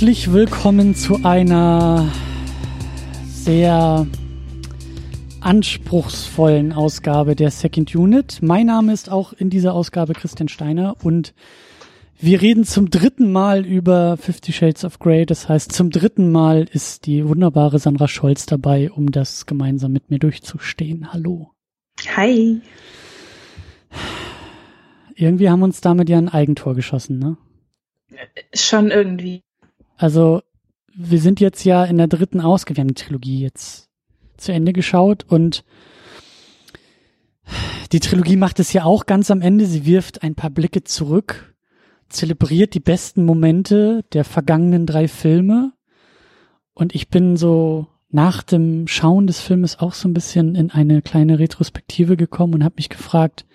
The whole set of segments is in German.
Herzlich willkommen zu einer sehr anspruchsvollen Ausgabe der Second Unit. Mein Name ist auch in dieser Ausgabe Christian Steiner und wir reden zum dritten Mal über Fifty Shades of Grey. Das heißt, zum dritten Mal ist die wunderbare Sandra Scholz dabei, um das gemeinsam mit mir durchzustehen. Hallo. Hi. Irgendwie haben wir uns damit ja ein Eigentor geschossen, ne? Schon irgendwie. Also, wir sind jetzt ja in der dritten Ausgabe. Wir haben die Trilogie jetzt zu Ende geschaut und die Trilogie macht es ja auch ganz am Ende. Sie wirft ein paar Blicke zurück zelebriert die besten Momente der vergangenen drei Filme. Und ich bin so nach dem Schauen des Filmes auch so ein bisschen in eine kleine Retrospektive gekommen und habe mich gefragt,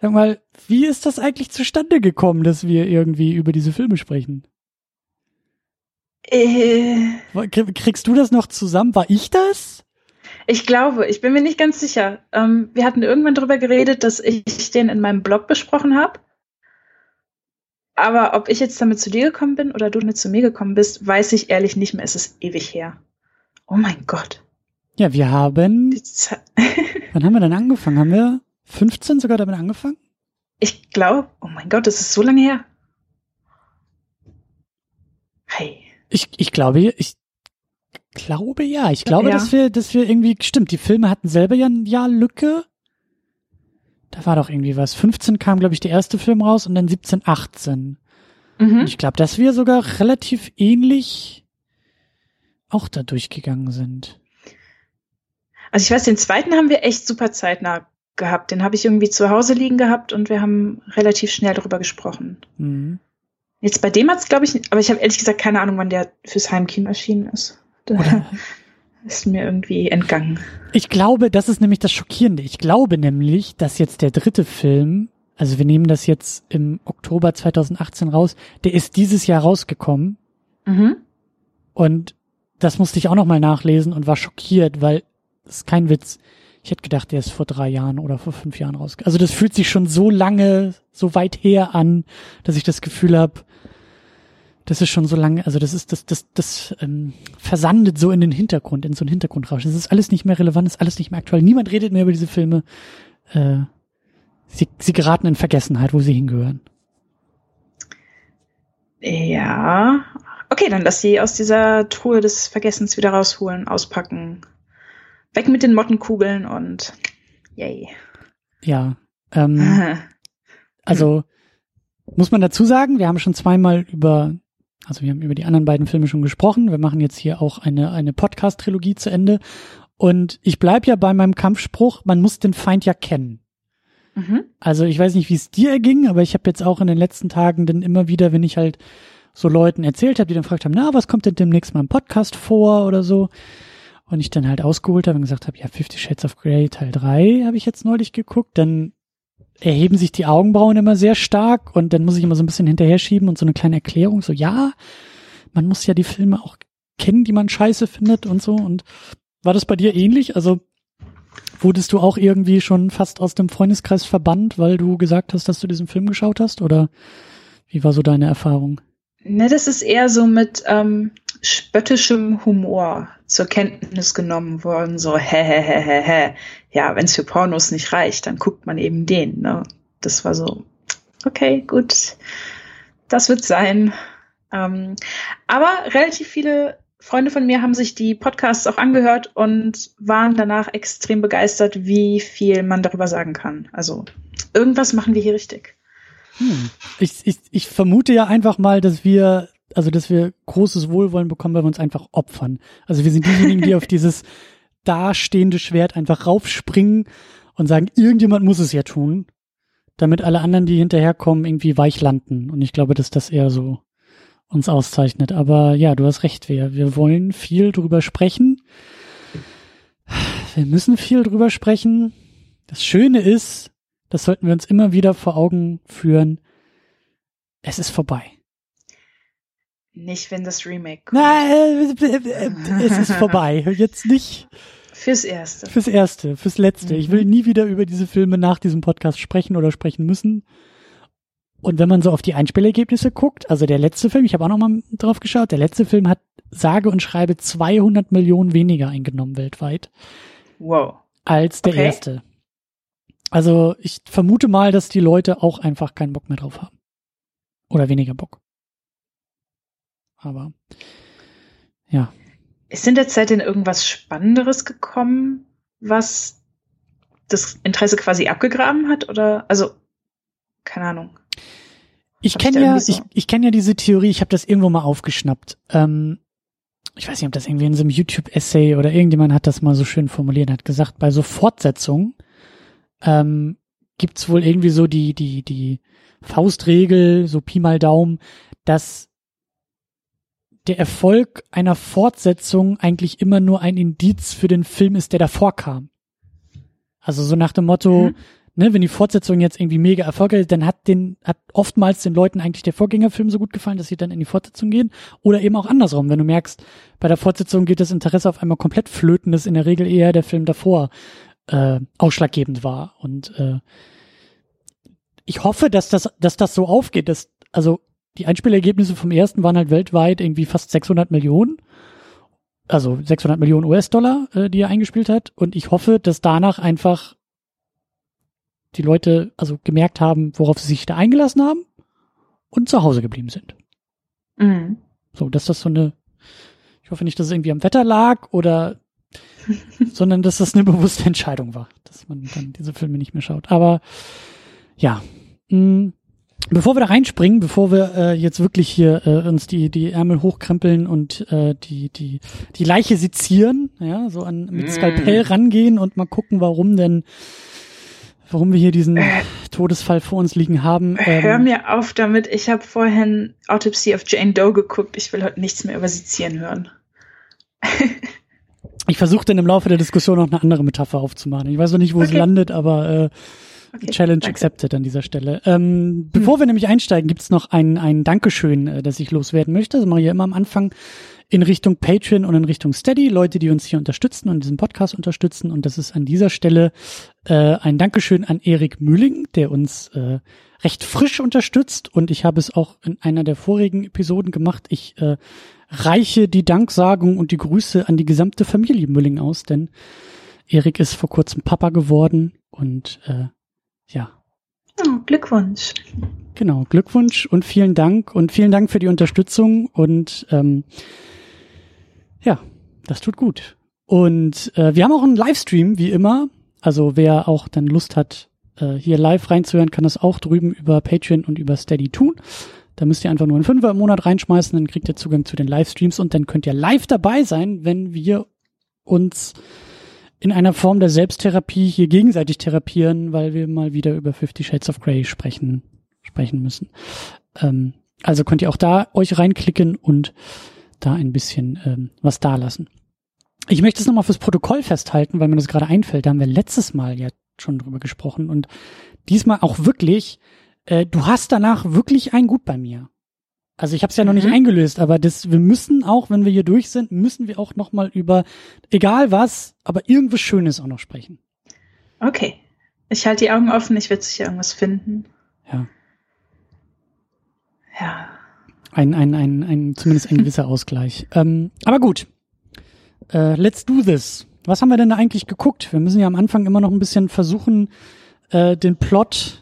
sag mal, wie ist das eigentlich zustande gekommen, dass wir irgendwie über diese Filme sprechen? Äh, Kriegst du das noch zusammen? War ich das? ich glaube, ich bin mir nicht ganz sicher. Ähm, wir hatten irgendwann darüber geredet, dass ich den in meinem Blog besprochen habe. Aber ob ich jetzt damit zu dir gekommen bin oder du damit zu mir gekommen bist, weiß ich ehrlich nicht mehr. Es ist ewig her. Oh mein Gott. Ja, wir haben. wann haben wir denn angefangen? Haben wir 15 sogar damit angefangen? Ich glaube, oh mein Gott, das ist so lange her. Hey. Ich, ich glaube, ich glaube ja. Ich glaube, ja. dass wir, dass wir irgendwie, stimmt, die Filme hatten selber ja ein Jahr Lücke. Da war doch irgendwie was. 15 kam, glaube ich, der erste Film raus und dann 17, 18. Mhm. Und ich glaube, dass wir sogar relativ ähnlich auch da durchgegangen sind. Also ich weiß, den zweiten haben wir echt super zeitnah gehabt. Den habe ich irgendwie zu Hause liegen gehabt und wir haben relativ schnell darüber gesprochen. Mhm. Jetzt bei dem hat's, glaube ich, aber ich habe ehrlich gesagt keine Ahnung, wann der fürs Heimkino erschienen ist. Oder? ist mir irgendwie entgangen. Ich glaube, das ist nämlich das Schockierende. Ich glaube nämlich, dass jetzt der dritte Film, also wir nehmen das jetzt im Oktober 2018 raus, der ist dieses Jahr rausgekommen. Mhm. Und das musste ich auch nochmal nachlesen und war schockiert, weil das ist kein Witz. Ich hätte gedacht, der ist vor drei Jahren oder vor fünf Jahren rausgekommen. Also das fühlt sich schon so lange, so weit her an, dass ich das Gefühl habe, das ist schon so lange, also das ist, das, das, das ähm, versandet so in den Hintergrund, in so einen Hintergrundrausch. Das ist alles nicht mehr relevant, ist alles nicht mehr aktuell. Niemand redet mehr über diese Filme. Äh, sie, sie geraten in Vergessenheit, wo sie hingehören. Ja. Okay, dann lass sie aus dieser Truhe des Vergessens wieder rausholen, auspacken. Weg mit den Mottenkugeln und yay. Ja. Ähm, also muss man dazu sagen, wir haben schon zweimal über also wir haben über die anderen beiden Filme schon gesprochen. Wir machen jetzt hier auch eine, eine Podcast-Trilogie zu Ende. Und ich bleib ja bei meinem Kampfspruch, man muss den Feind ja kennen. Mhm. Also ich weiß nicht, wie es dir erging, aber ich habe jetzt auch in den letzten Tagen dann immer wieder, wenn ich halt so Leuten erzählt habe, die dann gefragt haben, na, was kommt denn demnächst mal im Podcast vor oder so? Und ich dann halt ausgeholt habe und gesagt habe, ja, Fifty Shades of Grey Teil 3 habe ich jetzt neulich geguckt, dann erheben sich die Augenbrauen immer sehr stark und dann muss ich immer so ein bisschen hinterher schieben und so eine kleine Erklärung, so ja, man muss ja die Filme auch kennen, die man scheiße findet und so. Und war das bei dir ähnlich? Also wurdest du auch irgendwie schon fast aus dem Freundeskreis verbannt, weil du gesagt hast, dass du diesen Film geschaut hast? Oder wie war so deine Erfahrung? Ne, das ist eher so mit ähm, spöttischem Humor zur Kenntnis genommen worden. So, hä, hä, hä, hä, hä. Ja, wenn es für Pornos nicht reicht, dann guckt man eben den. Ne? Das war so, okay, gut, das wird sein. Ähm, aber relativ viele Freunde von mir haben sich die Podcasts auch angehört und waren danach extrem begeistert, wie viel man darüber sagen kann. Also irgendwas machen wir hier richtig. Hm. Ich, ich, ich vermute ja einfach mal, dass wir, also dass wir großes Wohlwollen bekommen, weil wir uns einfach opfern. Also wir sind diejenigen, die auf dieses dastehende Schwert einfach raufspringen und sagen, irgendjemand muss es ja tun, damit alle anderen, die hinterherkommen, irgendwie weich landen. Und ich glaube, dass das eher so uns auszeichnet. Aber ja, du hast recht, wir, wir wollen viel drüber sprechen. Wir müssen viel drüber sprechen. Das Schöne ist, das sollten wir uns immer wieder vor Augen führen. Es ist vorbei. Nicht, wenn das Remake kommt. Nein, es ist vorbei. Jetzt nicht. Fürs Erste. Fürs Erste, fürs Letzte. Mhm. Ich will nie wieder über diese Filme nach diesem Podcast sprechen oder sprechen müssen. Und wenn man so auf die Einspielergebnisse guckt, also der letzte Film, ich habe auch noch mal drauf geschaut, der letzte Film hat sage und schreibe 200 Millionen weniger eingenommen weltweit. Wow. Als der okay. erste. Also ich vermute mal, dass die Leute auch einfach keinen Bock mehr drauf haben. Oder weniger Bock. Aber ja. Ist in der Zeit denn irgendwas Spannenderes gekommen, was das Interesse quasi abgegraben hat? Oder also, keine Ahnung. Ich kenne ja, so? ich, ich kenne ja diese Theorie, ich habe das irgendwo mal aufgeschnappt. Ähm, ich weiß nicht, ob das irgendwie in so einem YouTube-Essay oder irgendjemand hat das mal so schön formuliert, hat gesagt, bei so Fortsetzungen ähm, gibt's wohl irgendwie so die, die, die Faustregel, so Pi mal Daumen, dass der Erfolg einer Fortsetzung eigentlich immer nur ein Indiz für den Film ist, der davor kam. Also so nach dem Motto, mhm. ne, wenn die Fortsetzung jetzt irgendwie mega erfolgreich ist, dann hat den, hat oftmals den Leuten eigentlich der Vorgängerfilm so gut gefallen, dass sie dann in die Fortsetzung gehen. Oder eben auch andersrum, wenn du merkst, bei der Fortsetzung geht das Interesse auf einmal komplett flöten, ist in der Regel eher der Film davor äh, ausschlaggebend war. Und äh, ich hoffe, dass das, dass das so aufgeht, dass, also die Einspielergebnisse vom ersten waren halt weltweit irgendwie fast 600 Millionen. Also 600 Millionen US-Dollar, äh, die er eingespielt hat. Und ich hoffe, dass danach einfach die Leute also gemerkt haben, worauf sie sich da eingelassen haben und zu Hause geblieben sind. Mhm. So, dass das so eine, ich hoffe nicht, dass es irgendwie am Wetter lag oder sondern dass das eine bewusste Entscheidung war, dass man dann diese Filme nicht mehr schaut. Aber ja, mh, mm, bevor wir da reinspringen, bevor wir äh, jetzt wirklich hier äh, uns die die Ärmel hochkrempeln und äh, die die die Leiche sezieren, ja, so an mit mm. Skalpell rangehen und mal gucken, warum denn warum wir hier diesen äh, Todesfall vor uns liegen haben. Ähm, hör mir auf damit. Ich habe vorhin Autopsy of Jane Doe geguckt. Ich will heute nichts mehr über Sezieren hören. ich versuche dann im Laufe der Diskussion noch eine andere Metapher aufzumachen. Ich weiß noch nicht, wo okay. es landet, aber äh, okay, Challenge danke. accepted an dieser Stelle. Ähm, bevor hm. wir nämlich einsteigen, gibt's noch ein, ein Dankeschön, äh, das ich loswerden möchte. Das mache ich ja immer am Anfang in Richtung Patreon und in Richtung Steady, Leute, die uns hier unterstützen und diesen Podcast unterstützen. Und das ist an dieser Stelle äh, ein Dankeschön an Erik Mühling, der uns äh, recht frisch unterstützt. Und ich habe es auch in einer der vorigen Episoden gemacht. Ich äh, reiche die Danksagung und die Grüße an die gesamte Familie Mülling aus, denn Erik ist vor kurzem Papa geworden und äh, ja. Oh, Glückwunsch. Genau, Glückwunsch und vielen Dank und vielen Dank für die Unterstützung und ähm, ja, das tut gut. Und äh, wir haben auch einen Livestream, wie immer. Also wer auch dann Lust hat, äh, hier live reinzuhören, kann das auch drüben über Patreon und über Steady tun. Da müsst ihr einfach nur einen Fünfer im Monat reinschmeißen, dann kriegt ihr Zugang zu den Livestreams und dann könnt ihr live dabei sein, wenn wir uns in einer Form der Selbsttherapie hier gegenseitig therapieren, weil wir mal wieder über Fifty Shades of Grey sprechen, sprechen müssen. Ähm, also könnt ihr auch da euch reinklicken und da ein bisschen ähm, was dalassen. Ich möchte es nochmal fürs Protokoll festhalten, weil mir das gerade einfällt. Da haben wir letztes Mal ja schon drüber gesprochen und diesmal auch wirklich äh, du hast danach wirklich ein Gut bei mir. Also ich habe es ja noch nicht mhm. eingelöst, aber das, wir müssen auch, wenn wir hier durch sind, müssen wir auch noch mal über egal was, aber irgendwas Schönes auch noch sprechen. Okay, ich halte die Augen offen. Ich werde sicher irgendwas finden. Ja. Ja. Ein, ein, ein, ein zumindest ein gewisser Ausgleich. Ähm, aber gut. Äh, let's do this. Was haben wir denn da eigentlich geguckt? Wir müssen ja am Anfang immer noch ein bisschen versuchen, äh, den Plot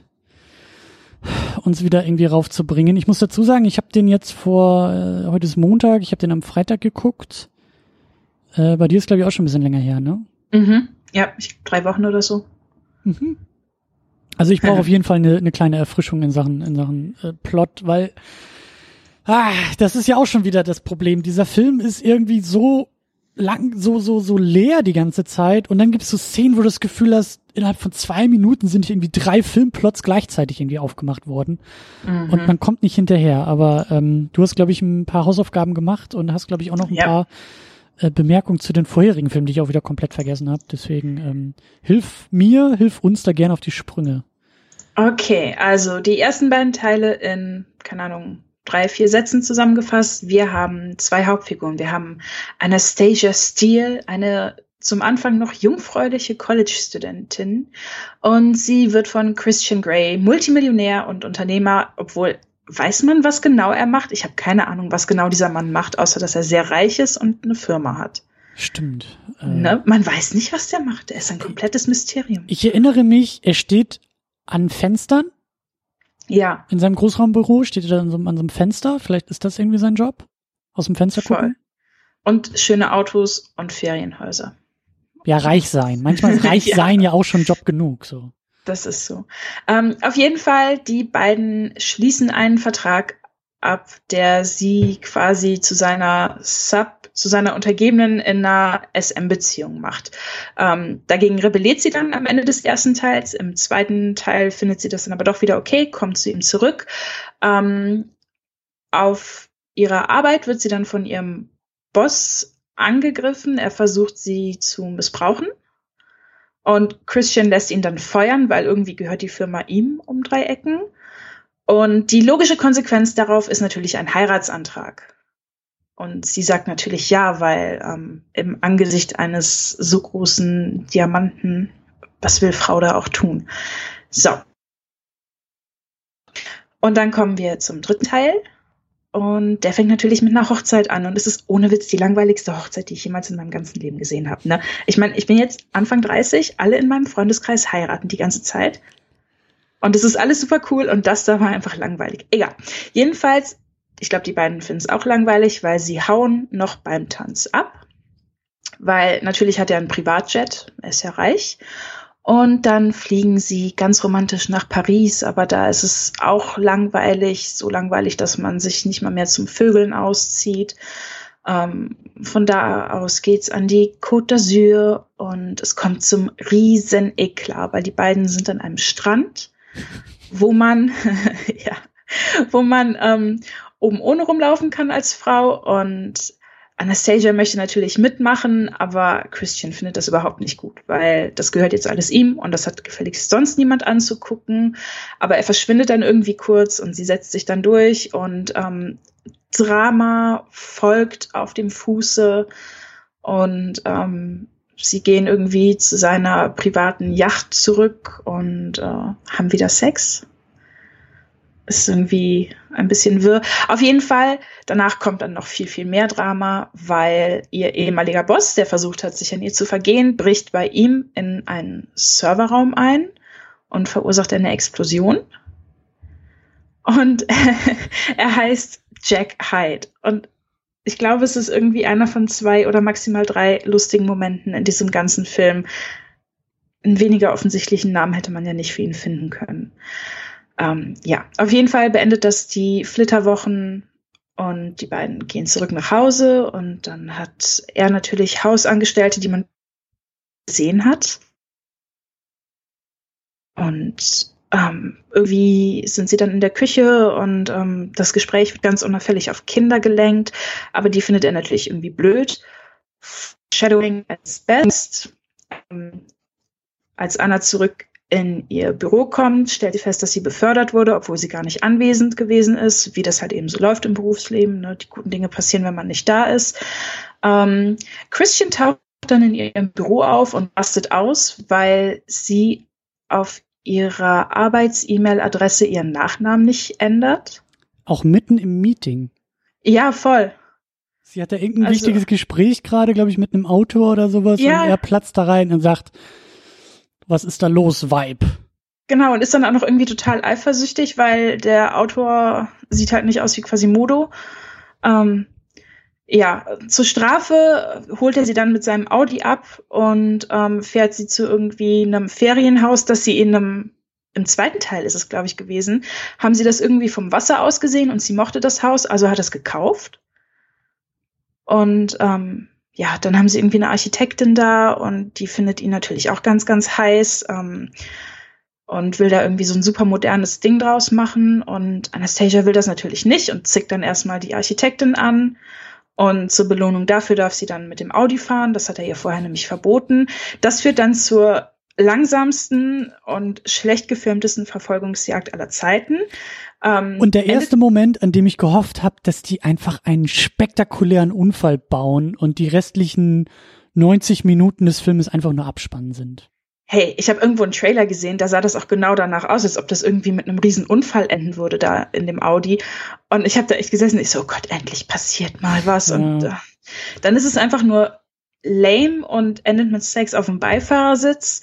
uns wieder irgendwie raufzubringen. Ich muss dazu sagen, ich habe den jetzt vor, äh, heute ist Montag, ich habe den am Freitag geguckt. Äh, bei dir ist, glaube ich, auch schon ein bisschen länger her, ne? Mhm. Ja, ich, drei Wochen oder so. Mhm. Also ich brauche auf jeden Fall eine, eine kleine Erfrischung in Sachen, in Sachen äh, Plot, weil ah, das ist ja auch schon wieder das Problem. Dieser Film ist irgendwie so lang, so, so, so leer die ganze Zeit und dann gibt es so Szenen, wo du das Gefühl hast, innerhalb von zwei Minuten sind irgendwie drei Filmplots gleichzeitig irgendwie aufgemacht worden mhm. und man kommt nicht hinterher. Aber ähm, du hast, glaube ich, ein paar Hausaufgaben gemacht und hast, glaube ich, auch noch ein ja. paar äh, Bemerkungen zu den vorherigen Filmen, die ich auch wieder komplett vergessen habe. Deswegen ähm, hilf mir, hilf uns da gerne auf die Sprünge. Okay, also die ersten beiden Teile in, keine Ahnung, drei, vier Sätzen zusammengefasst. Wir haben zwei Hauptfiguren. Wir haben Anastasia Steele, eine zum Anfang noch jungfräuliche College-Studentin und sie wird von Christian Grey Multimillionär und Unternehmer, obwohl weiß man, was genau er macht. Ich habe keine Ahnung, was genau dieser Mann macht, außer dass er sehr reich ist und eine Firma hat. Stimmt. Äh, ne? Man weiß nicht, was der macht. Er ist ein komplettes Mysterium. Ich erinnere mich, er steht an Fenstern. Ja. In seinem Großraumbüro steht er dann so, an so einem Fenster. Vielleicht ist das irgendwie sein Job. Aus dem Fenster Voll. gucken. Und schöne Autos und Ferienhäuser. Ja, reich sein. Manchmal ist reich ja. sein ja auch schon Job genug, so. Das ist so. Ähm, auf jeden Fall, die beiden schließen einen Vertrag ab, der sie quasi zu seiner Sub, zu seiner Untergebenen in einer SM-Beziehung macht. Ähm, dagegen rebelliert sie dann am Ende des ersten Teils. Im zweiten Teil findet sie das dann aber doch wieder okay, kommt zu ihm zurück. Ähm, auf ihrer Arbeit wird sie dann von ihrem Boss angegriffen. Er versucht sie zu missbrauchen. Und Christian lässt ihn dann feuern, weil irgendwie gehört die Firma ihm um drei Ecken. Und die logische Konsequenz darauf ist natürlich ein Heiratsantrag. Und sie sagt natürlich ja, weil ähm, im Angesicht eines so großen Diamanten, was will Frau da auch tun? So. Und dann kommen wir zum dritten Teil. Und der fängt natürlich mit einer Hochzeit an. Und es ist ohne Witz die langweiligste Hochzeit, die ich jemals in meinem ganzen Leben gesehen habe. Ne? Ich meine, ich bin jetzt Anfang 30, alle in meinem Freundeskreis heiraten die ganze Zeit. Und es ist alles super cool und das da war einfach langweilig. Egal. Jedenfalls, ich glaube, die beiden finden es auch langweilig, weil sie hauen noch beim Tanz ab. Weil natürlich hat er einen Privatjet, er ist ja reich. Und dann fliegen sie ganz romantisch nach Paris, aber da ist es auch langweilig, so langweilig, dass man sich nicht mal mehr zum Vögeln auszieht. Ähm, von da aus geht's an die Côte d'Azur und es kommt zum riesen Eklat, weil die beiden sind an einem Strand, wo man, ja, wo man ähm, oben ohne rumlaufen kann als Frau und Anastasia möchte natürlich mitmachen, aber Christian findet das überhaupt nicht gut, weil das gehört jetzt alles ihm und das hat gefälligst sonst niemand anzugucken. Aber er verschwindet dann irgendwie kurz und sie setzt sich dann durch und ähm, Drama folgt auf dem Fuße und ähm, sie gehen irgendwie zu seiner privaten Yacht zurück und äh, haben wieder Sex ist irgendwie ein bisschen wirr. Auf jeden Fall, danach kommt dann noch viel, viel mehr Drama, weil ihr ehemaliger Boss, der versucht hat, sich an ihr zu vergehen, bricht bei ihm in einen Serverraum ein und verursacht eine Explosion. Und er heißt Jack Hyde. Und ich glaube, es ist irgendwie einer von zwei oder maximal drei lustigen Momenten in diesem ganzen Film. Einen weniger offensichtlichen Namen hätte man ja nicht für ihn finden können. Ähm, ja, auf jeden Fall beendet das die Flitterwochen und die beiden gehen zurück nach Hause und dann hat er natürlich Hausangestellte, die man gesehen hat. Und ähm, irgendwie sind sie dann in der Küche und ähm, das Gespräch wird ganz unauffällig auf Kinder gelenkt, aber die findet er natürlich irgendwie blöd. Shadowing as best. Ähm, als Anna zurück in ihr Büro kommt, stellt sie fest, dass sie befördert wurde, obwohl sie gar nicht anwesend gewesen ist, wie das halt eben so läuft im Berufsleben. Ne? Die guten Dinge passieren, wenn man nicht da ist. Ähm, Christian taucht dann in ihrem Büro auf und rastet aus, weil sie auf ihrer Arbeits-E-Mail-Adresse ihren Nachnamen nicht ändert. Auch mitten im Meeting. Ja, voll. Sie hat da irgendein also, wichtiges Gespräch gerade, glaube ich, mit einem Autor oder sowas ja, und er platzt da rein und sagt, was ist da los, Vibe? Genau, und ist dann auch noch irgendwie total eifersüchtig, weil der Autor sieht halt nicht aus wie Quasimodo. Ähm, ja, zur Strafe holt er sie dann mit seinem Audi ab und ähm, fährt sie zu irgendwie einem Ferienhaus, das sie in einem, im zweiten Teil ist es, glaube ich, gewesen, haben sie das irgendwie vom Wasser aus gesehen und sie mochte das Haus, also hat es gekauft. Und ähm, ja, dann haben sie irgendwie eine Architektin da und die findet ihn natürlich auch ganz, ganz heiß ähm, und will da irgendwie so ein super modernes Ding draus machen. Und Anastasia will das natürlich nicht und zickt dann erstmal die Architektin an. Und zur Belohnung dafür darf sie dann mit dem Audi fahren. Das hat er ihr vorher nämlich verboten. Das führt dann zur langsamsten und schlecht gefilmtesten Verfolgungsjagd aller Zeiten. Ähm, und der erste Moment, an dem ich gehofft habe, dass die einfach einen spektakulären Unfall bauen und die restlichen 90 Minuten des Filmes einfach nur Abspannen sind. Hey, ich habe irgendwo einen Trailer gesehen, da sah das auch genau danach aus, als ob das irgendwie mit einem riesen Unfall enden würde da in dem Audi. Und ich habe da echt gesessen, ich so, oh Gott, endlich passiert mal was. Ja. Und äh, dann ist es einfach nur lame und endet mit Sex auf dem Beifahrersitz.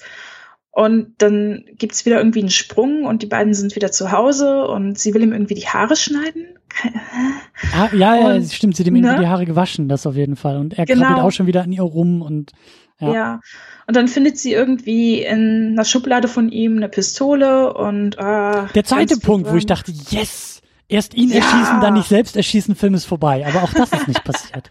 Und dann gibt's wieder irgendwie einen Sprung und die beiden sind wieder zu Hause und sie will ihm irgendwie die Haare schneiden. Ah, ja, ja, und, stimmt, sie hat ihm ne? irgendwie die Haare gewaschen, das auf jeden Fall. Und er genau. krabbelt auch schon wieder an ihr rum und ja. ja. Und dann findet sie irgendwie in einer Schublade von ihm eine Pistole und ah, Der zweite Punkt, wo ich dachte, yes, erst ihn ja. erschießen, dann nicht selbst erschießen, Film ist vorbei. Aber auch das ist nicht passiert.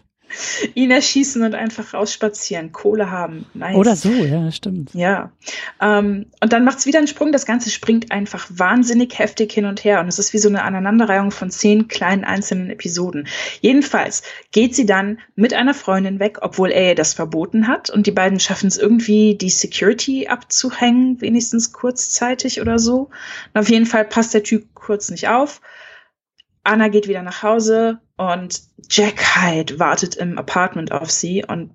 Ihn erschießen und einfach rausspazieren, Kohle haben. Nice. Oder so, ja, stimmt. Ja. Ähm, und dann macht's wieder einen Sprung. Das Ganze springt einfach wahnsinnig heftig hin und her. Und es ist wie so eine Aneinanderreihung von zehn kleinen einzelnen Episoden. Jedenfalls geht sie dann mit einer Freundin weg, obwohl er ihr das verboten hat. Und die beiden schaffen es irgendwie, die Security abzuhängen, wenigstens kurzzeitig oder so. Und auf jeden Fall passt der Typ kurz nicht auf. Anna geht wieder nach Hause und Jack Hyde wartet im Apartment auf sie und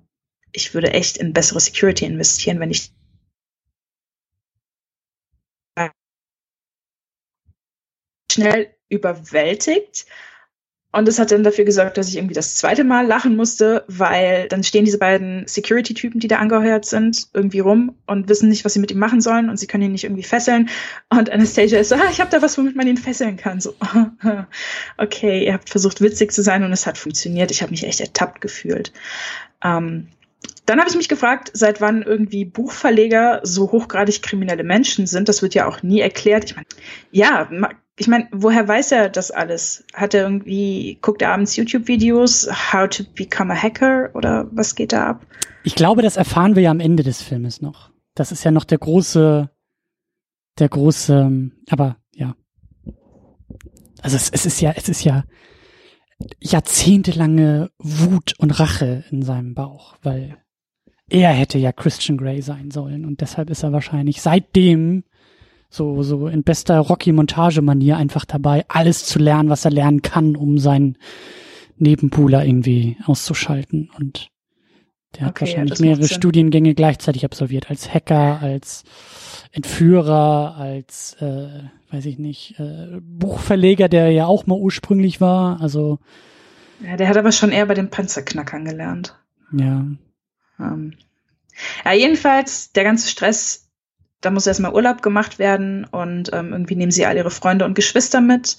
ich würde echt in bessere Security investieren, wenn ich schnell überwältigt und das hat dann dafür gesorgt, dass ich irgendwie das zweite Mal lachen musste, weil dann stehen diese beiden Security-Typen, die da angeheuert sind, irgendwie rum und wissen nicht, was sie mit ihm machen sollen und sie können ihn nicht irgendwie fesseln. Und Anastasia ist so, ah, ich habe da was, womit man ihn fesseln kann. So, okay, ihr habt versucht, witzig zu sein und es hat funktioniert. Ich habe mich echt ertappt gefühlt. Ähm, dann habe ich mich gefragt, seit wann irgendwie Buchverleger so hochgradig kriminelle Menschen sind. Das wird ja auch nie erklärt. Ich meine, ja, ich meine, woher weiß er das alles? Hat er irgendwie, guckt er abends YouTube-Videos, How to Become a Hacker oder was geht da ab? Ich glaube, das erfahren wir ja am Ende des Filmes noch. Das ist ja noch der große, der große, aber ja. Also es, es ist ja, es ist ja jahrzehntelange Wut und Rache in seinem Bauch, weil er hätte ja Christian Grey sein sollen und deshalb ist er wahrscheinlich seitdem so, so in bester Rocky-Montage-Manier einfach dabei, alles zu lernen, was er lernen kann, um seinen Nebenpooler irgendwie auszuschalten. Und der hat wahrscheinlich ja, mehrere Studiengänge gleichzeitig absolviert, als Hacker, als Entführer, als, äh, weiß ich nicht, äh, Buchverleger, der ja auch mal ursprünglich war. Also ja, der hat aber schon eher bei den Panzerknackern gelernt. Ja. Ähm. Ja, jedenfalls, der ganze Stress da muss erstmal Urlaub gemacht werden und ähm, irgendwie nehmen sie all ihre Freunde und Geschwister mit.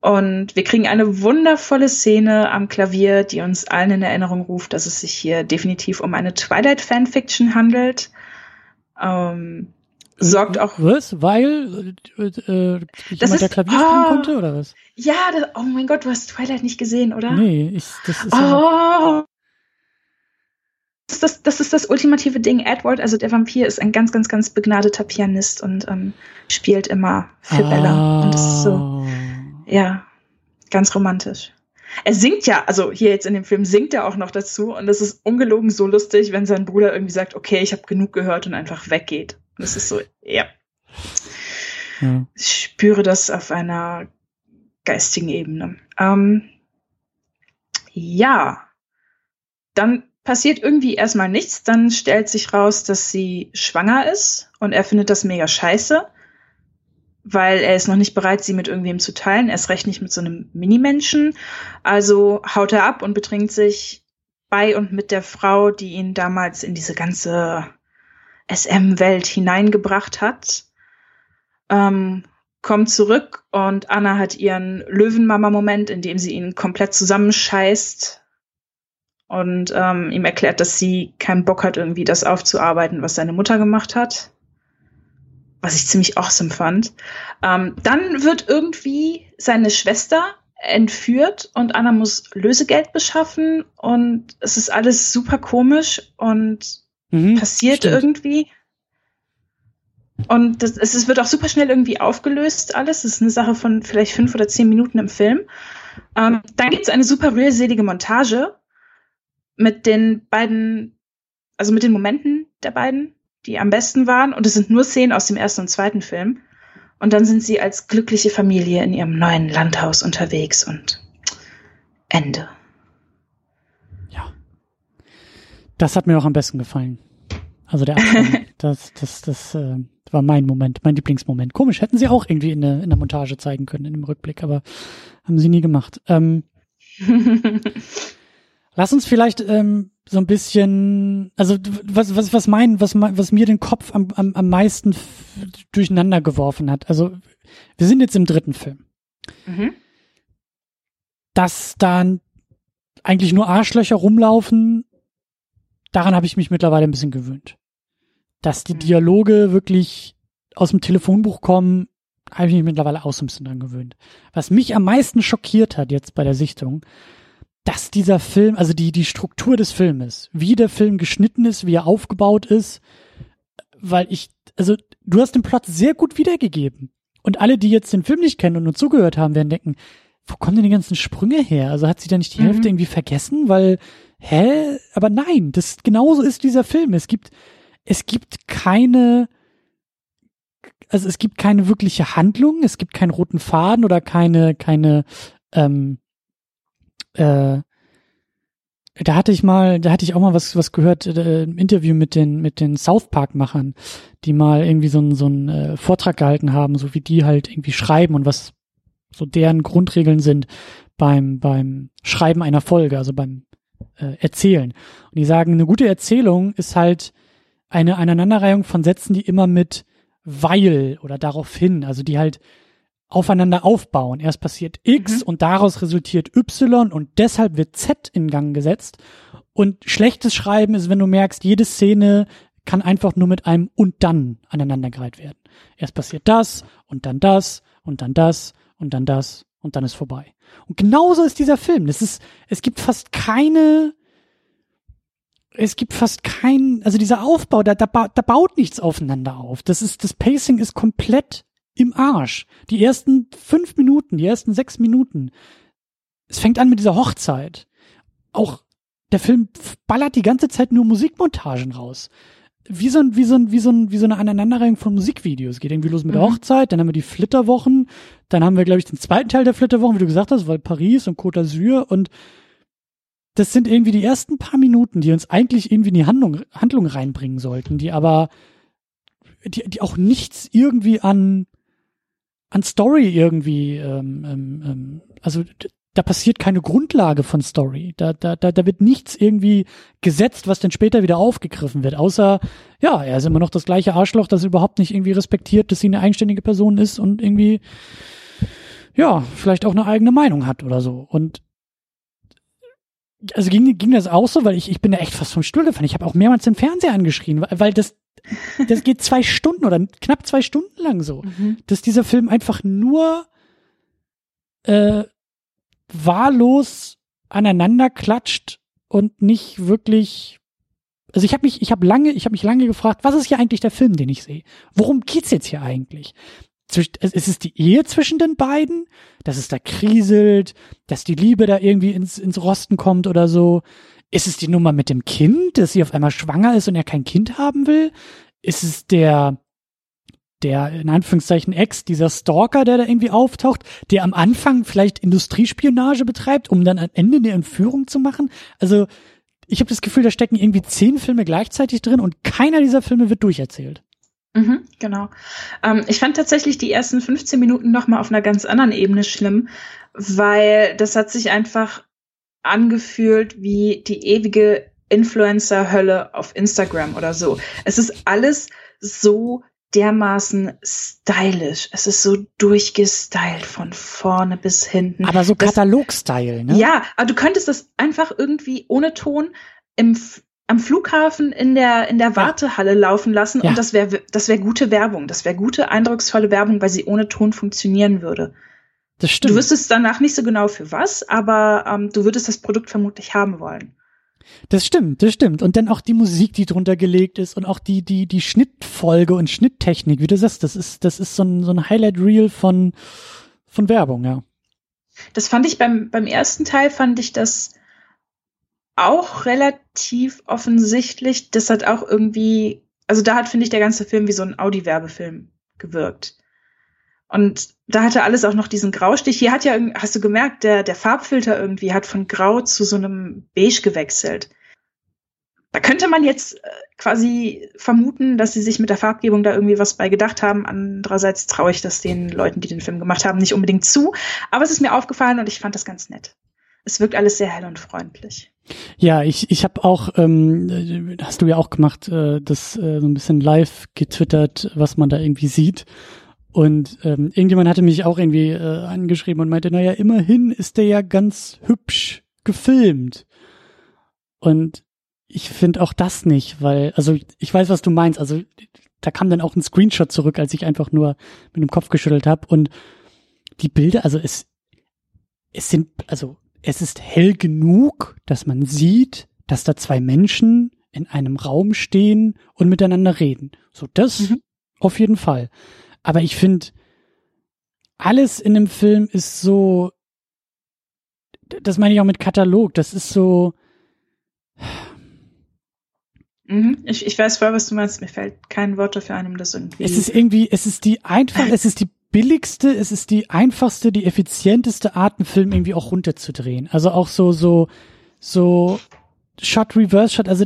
Und wir kriegen eine wundervolle Szene am Klavier, die uns allen in Erinnerung ruft, dass es sich hier definitiv um eine Twilight-Fanfiction handelt. Ähm, sorgt auch. Was? Weil äh, äh, das ist, der Klavier spielen oh, konnte oder was? Ja, das, oh mein Gott, du hast Twilight nicht gesehen, oder? Nee, ich, das ist. Oh, ja ist das, das ist das ultimative Ding. Edward, also der Vampir, ist ein ganz, ganz, ganz begnadeter Pianist und ähm, spielt immer für ah. Bella. Und das ist so, ja, ganz romantisch. Er singt ja, also hier jetzt in dem Film singt er auch noch dazu und das ist ungelogen so lustig, wenn sein Bruder irgendwie sagt, okay, ich habe genug gehört und einfach weggeht. Und das ist so, ja. ja. Ich spüre das auf einer geistigen Ebene. Ähm, ja, dann passiert irgendwie erstmal nichts. Dann stellt sich raus, dass sie schwanger ist und er findet das mega scheiße, weil er ist noch nicht bereit, sie mit irgendwem zu teilen. Erst recht nicht mit so einem Minimenschen. Also haut er ab und betrinkt sich bei und mit der Frau, die ihn damals in diese ganze SM-Welt hineingebracht hat. Ähm, kommt zurück und Anna hat ihren Löwenmama-Moment, in dem sie ihn komplett zusammenscheißt und ähm, ihm erklärt, dass sie keinen Bock hat, irgendwie das aufzuarbeiten, was seine Mutter gemacht hat. Was ich ziemlich awesome fand. Ähm, dann wird irgendwie seine Schwester entführt und Anna muss Lösegeld beschaffen und es ist alles super komisch und mhm, passiert stimmt. irgendwie. Und das, es wird auch super schnell irgendwie aufgelöst, alles. Das ist eine Sache von vielleicht fünf oder zehn Minuten im Film. Ähm, dann gibt es eine super rührselige Montage, mit den beiden, also mit den Momenten der beiden, die am besten waren. Und es sind nur Szenen aus dem ersten und zweiten Film. Und dann sind sie als glückliche Familie in ihrem neuen Landhaus unterwegs und Ende. Ja. Das hat mir auch am besten gefallen. Also der Abspann, das, das, das äh, war mein Moment, mein Lieblingsmoment. Komisch, hätten sie auch irgendwie in der, in der Montage zeigen können, in dem Rückblick, aber haben sie nie gemacht. Ähm, lass uns vielleicht ähm, so ein bisschen, also was, was, was mein, was, was mir den Kopf am, am, am meisten durcheinander geworfen hat. Also wir sind jetzt im dritten Film. Mhm. Dass dann eigentlich nur Arschlöcher rumlaufen, daran habe ich mich mittlerweile ein bisschen gewöhnt. Dass die mhm. Dialoge wirklich aus dem Telefonbuch kommen, habe ich mich mittlerweile auch so ein bisschen dran gewöhnt. Was mich am meisten schockiert hat jetzt bei der Sichtung, dass dieser Film, also die, die Struktur des Filmes, wie der Film geschnitten ist, wie er aufgebaut ist, weil ich, also du hast den Plot sehr gut wiedergegeben. Und alle, die jetzt den Film nicht kennen und nur zugehört haben, werden denken, wo kommen denn die ganzen Sprünge her? Also hat sie da nicht die mhm. Hälfte irgendwie vergessen? Weil, hä? Aber nein, das genauso ist dieser Film. Es gibt, es gibt keine, also es gibt keine wirkliche Handlung, es gibt keinen roten Faden oder keine, keine, ähm, äh, da hatte ich mal, da hatte ich auch mal was, was gehört, äh, im Interview mit den, mit den South Park-Machern, die mal irgendwie so einen, so einen äh, Vortrag gehalten haben, so wie die halt irgendwie schreiben und was so deren Grundregeln sind beim, beim Schreiben einer Folge, also beim äh, Erzählen. Und die sagen, eine gute Erzählung ist halt eine Aneinanderreihung von Sätzen, die immer mit weil oder darauf hin, also die halt aufeinander aufbauen. Erst passiert X mhm. und daraus resultiert Y und deshalb wird Z in Gang gesetzt. Und schlechtes Schreiben ist, wenn du merkst, jede Szene kann einfach nur mit einem und dann aneinandergereiht werden. Erst passiert das und dann das und dann das und dann das und dann ist vorbei. Und genauso ist dieser Film. Das ist, es gibt fast keine, es gibt fast kein, also dieser Aufbau, da, da, da baut nichts aufeinander auf. Das ist, das Pacing ist komplett im Arsch. Die ersten fünf Minuten, die ersten sechs Minuten. Es fängt an mit dieser Hochzeit. Auch der Film ballert die ganze Zeit nur Musikmontagen raus wie so ein, wie so ein, wie so ein, wie so eine Aneinanderreihung von Musikvideos. Geht irgendwie los mit der mhm. Hochzeit, dann haben wir die Flitterwochen, dann haben wir, glaube ich, den zweiten Teil der Flitterwochen, wie du gesagt hast, weil Paris und Côte d'Azur und das sind irgendwie die ersten paar Minuten, die uns eigentlich irgendwie in die Handlung, Handlung reinbringen sollten, die aber, die, die auch nichts irgendwie an, an Story irgendwie, ähm, ähm, ähm also da passiert keine Grundlage von Story. Da, da, da, da wird nichts irgendwie gesetzt, was dann später wieder aufgegriffen wird. Außer, ja, er ist immer noch das gleiche Arschloch, das überhaupt nicht irgendwie respektiert, dass sie eine eigenständige Person ist und irgendwie, ja, vielleicht auch eine eigene Meinung hat oder so. Und also ging, ging das auch so, weil ich, ich bin da echt fast vom Stuhl gefallen. Ich habe auch mehrmals den Fernseher angeschrien, weil, weil das, das geht zwei Stunden oder knapp zwei Stunden lang so, mhm. dass dieser Film einfach nur äh, wahllos aneinander klatscht und nicht wirklich also ich habe mich ich habe lange ich habe mich lange gefragt, was ist hier eigentlich der Film, den ich sehe? Worum geht's jetzt hier eigentlich? Ist es die Ehe zwischen den beiden, dass es da kriselt, dass die Liebe da irgendwie ins, ins Rosten kommt oder so? Ist es die Nummer mit dem Kind, dass sie auf einmal schwanger ist und er kein Kind haben will? Ist es der der in Anführungszeichen Ex, dieser Stalker, der da irgendwie auftaucht, der am Anfang vielleicht Industriespionage betreibt, um dann am Ende eine Entführung zu machen. Also ich habe das Gefühl, da stecken irgendwie zehn Filme gleichzeitig drin und keiner dieser Filme wird durcherzählt. Mhm, genau. Ähm, ich fand tatsächlich die ersten 15 Minuten noch mal auf einer ganz anderen Ebene schlimm, weil das hat sich einfach angefühlt wie die ewige Influencer-Hölle auf Instagram oder so. Es ist alles so dermaßen stylisch. Es ist so durchgestylt von vorne bis hinten. Aber so Katalog-Style, ne? Ja, aber du könntest das einfach irgendwie ohne Ton im, am Flughafen in der, in der Wartehalle laufen lassen ja. und das wäre, das wäre gute Werbung. Das wäre gute, eindrucksvolle Werbung, weil sie ohne Ton funktionieren würde. Das stimmt. Du wüsstest danach nicht so genau für was, aber ähm, du würdest das Produkt vermutlich haben wollen. Das stimmt, das stimmt. Und dann auch die Musik, die drunter gelegt ist und auch die, die, die Schnittfolge und Schnitttechnik, wie du sagst, das ist, das ist so ein, so ein Highlight-Reel von, von Werbung, ja. Das fand ich beim, beim ersten Teil fand ich das auch relativ offensichtlich. Das hat auch irgendwie, also da hat, finde ich, der ganze Film wie so ein Audi-Werbefilm gewirkt. Und da hatte alles auch noch diesen Graustich. Hier hat ja, hast du gemerkt, der, der Farbfilter irgendwie hat von Grau zu so einem Beige gewechselt. Da könnte man jetzt äh, quasi vermuten, dass sie sich mit der Farbgebung da irgendwie was bei gedacht haben. Andererseits traue ich das den Leuten, die den Film gemacht haben, nicht unbedingt zu. Aber es ist mir aufgefallen und ich fand das ganz nett. Es wirkt alles sehr hell und freundlich. Ja, ich, ich habe auch, ähm, hast du ja auch gemacht, äh, das äh, so ein bisschen live getwittert, was man da irgendwie sieht. Und ähm, irgendjemand hatte mich auch irgendwie äh, angeschrieben und meinte, naja, immerhin ist der ja ganz hübsch gefilmt. Und ich finde auch das nicht, weil, also ich weiß, was du meinst. Also da kam dann auch ein Screenshot zurück, als ich einfach nur mit dem Kopf geschüttelt habe. Und die Bilder, also es, es sind, also es ist hell genug, dass man sieht, dass da zwei Menschen in einem Raum stehen und miteinander reden. So, das mhm. auf jeden Fall. Aber ich finde, alles in dem Film ist so, das meine ich auch mit Katalog, das ist so. Mhm. Ich, ich weiß voll, was du meinst. Mir fällt kein Wort dafür ein, um das irgendwie. Es ist irgendwie, es ist die einfach, es ist die billigste, es ist die einfachste, die effizienteste Art, einen Film irgendwie auch runterzudrehen. Also auch so, so, so Shot, Reverse Shot, also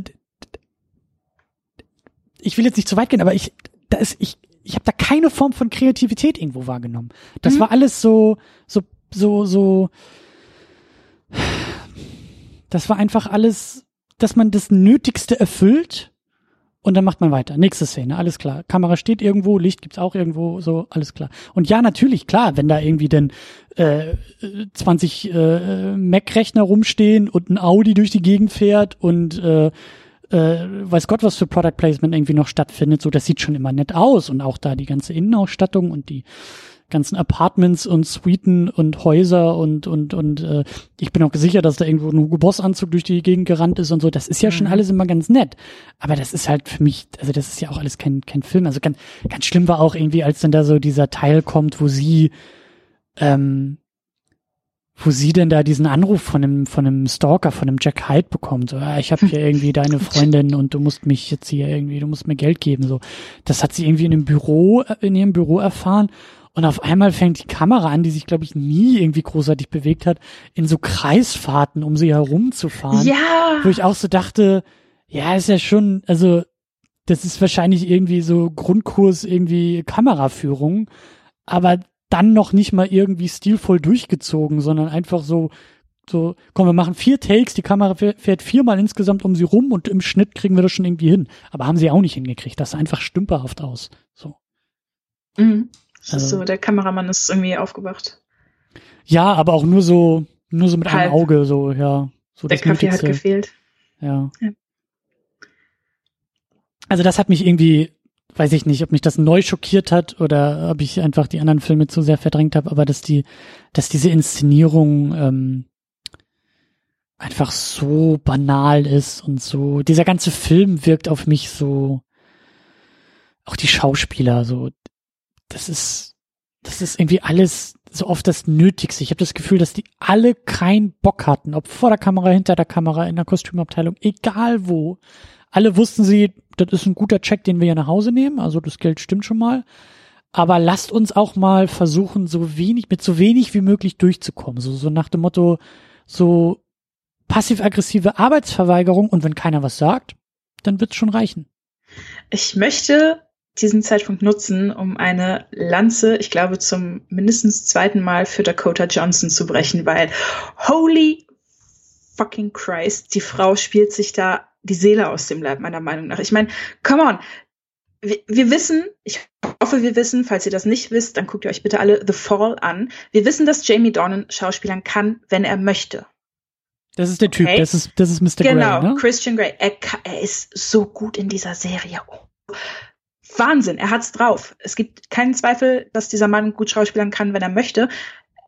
ich will jetzt nicht zu weit gehen, aber ich, da ist, ich, ich habe da keine Form von Kreativität irgendwo wahrgenommen. Das mhm. war alles so, so, so, so, das war einfach alles, dass man das Nötigste erfüllt und dann macht man weiter. Nächste Szene, alles klar. Kamera steht irgendwo, Licht gibt's auch irgendwo, so, alles klar. Und ja, natürlich, klar, wenn da irgendwie denn äh, 20 äh, Mac-Rechner rumstehen und ein Audi durch die Gegend fährt und äh, äh, weiß Gott, was für Product Placement irgendwie noch stattfindet, so, das sieht schon immer nett aus. Und auch da die ganze Innenausstattung und die ganzen Apartments und Suiten und Häuser und und und äh, ich bin auch sicher, dass da irgendwo ein Hugo Boss Anzug durch die Gegend gerannt ist und so. Das ist ja mhm. schon alles immer ganz nett, aber das ist halt für mich, also das ist ja auch alles kein kein Film. Also ganz ganz schlimm war auch irgendwie, als dann da so dieser Teil kommt, wo sie ähm, wo sie denn da diesen Anruf von einem von einem Stalker, von einem Jack Hyde bekommt. So, ah, ich habe hier irgendwie deine Freundin und du musst mich jetzt hier irgendwie, du musst mir Geld geben. So, das hat sie irgendwie in einem Büro in ihrem Büro erfahren und auf einmal fängt die Kamera an, die sich, glaube ich, nie irgendwie großartig bewegt hat, in so Kreisfahrten, um sie herumzufahren. Ja. Wo ich auch so dachte, ja, ist ja schon, also das ist wahrscheinlich irgendwie so Grundkurs irgendwie Kameraführung, aber dann noch nicht mal irgendwie stilvoll durchgezogen, sondern einfach so, so, komm, wir machen vier Takes, die Kamera fährt viermal insgesamt um sie rum und im Schnitt kriegen wir das schon irgendwie hin. Aber haben sie auch nicht hingekriegt. Das sah einfach stümperhaft aus. So. Mhm. Das also, ist so, der Kameramann ist irgendwie aufgewacht. Ja, aber auch nur so, nur so mit Halb. einem Auge, so, ja. So der Kaffee Nötigste. hat gefehlt. Ja. ja. Also das hat mich irgendwie, weiß ich nicht, ob mich das neu schockiert hat oder ob ich einfach die anderen Filme zu sehr verdrängt habe, aber dass die, dass diese Inszenierung ähm, einfach so banal ist und so. Dieser ganze Film wirkt auf mich so, auch die Schauspieler, so, das ist, das ist irgendwie alles so oft das Nötigste. Ich habe das Gefühl, dass die alle keinen Bock hatten, ob vor der Kamera, hinter der Kamera, in der Kostümabteilung, egal wo. Alle wussten sie, das ist ein guter Check, den wir ja nach Hause nehmen, also das Geld stimmt schon mal. Aber lasst uns auch mal versuchen, so wenig, mit so wenig wie möglich durchzukommen. So, so nach dem Motto, so passiv-aggressive Arbeitsverweigerung und wenn keiner was sagt, dann wird's schon reichen. Ich möchte diesen Zeitpunkt nutzen, um eine Lanze, ich glaube, zum mindestens zweiten Mal für Dakota Johnson zu brechen, weil holy fucking Christ, die Frau spielt sich da die Seele aus dem Leib, meiner Meinung nach. Ich meine, come on. Wir, wir wissen, ich hoffe, wir wissen, falls ihr das nicht wisst, dann guckt ihr euch bitte alle The Fall an. Wir wissen, dass Jamie Dornan schauspielern kann, wenn er möchte. Das ist der Typ, okay? das ist, das ist Mr. Genau, Grey, ne? Christian Grey. Er, er ist so gut in dieser Serie. Oh Wahnsinn, er hat's drauf. Es gibt keinen Zweifel, dass dieser Mann gut schauspielern kann, wenn er möchte.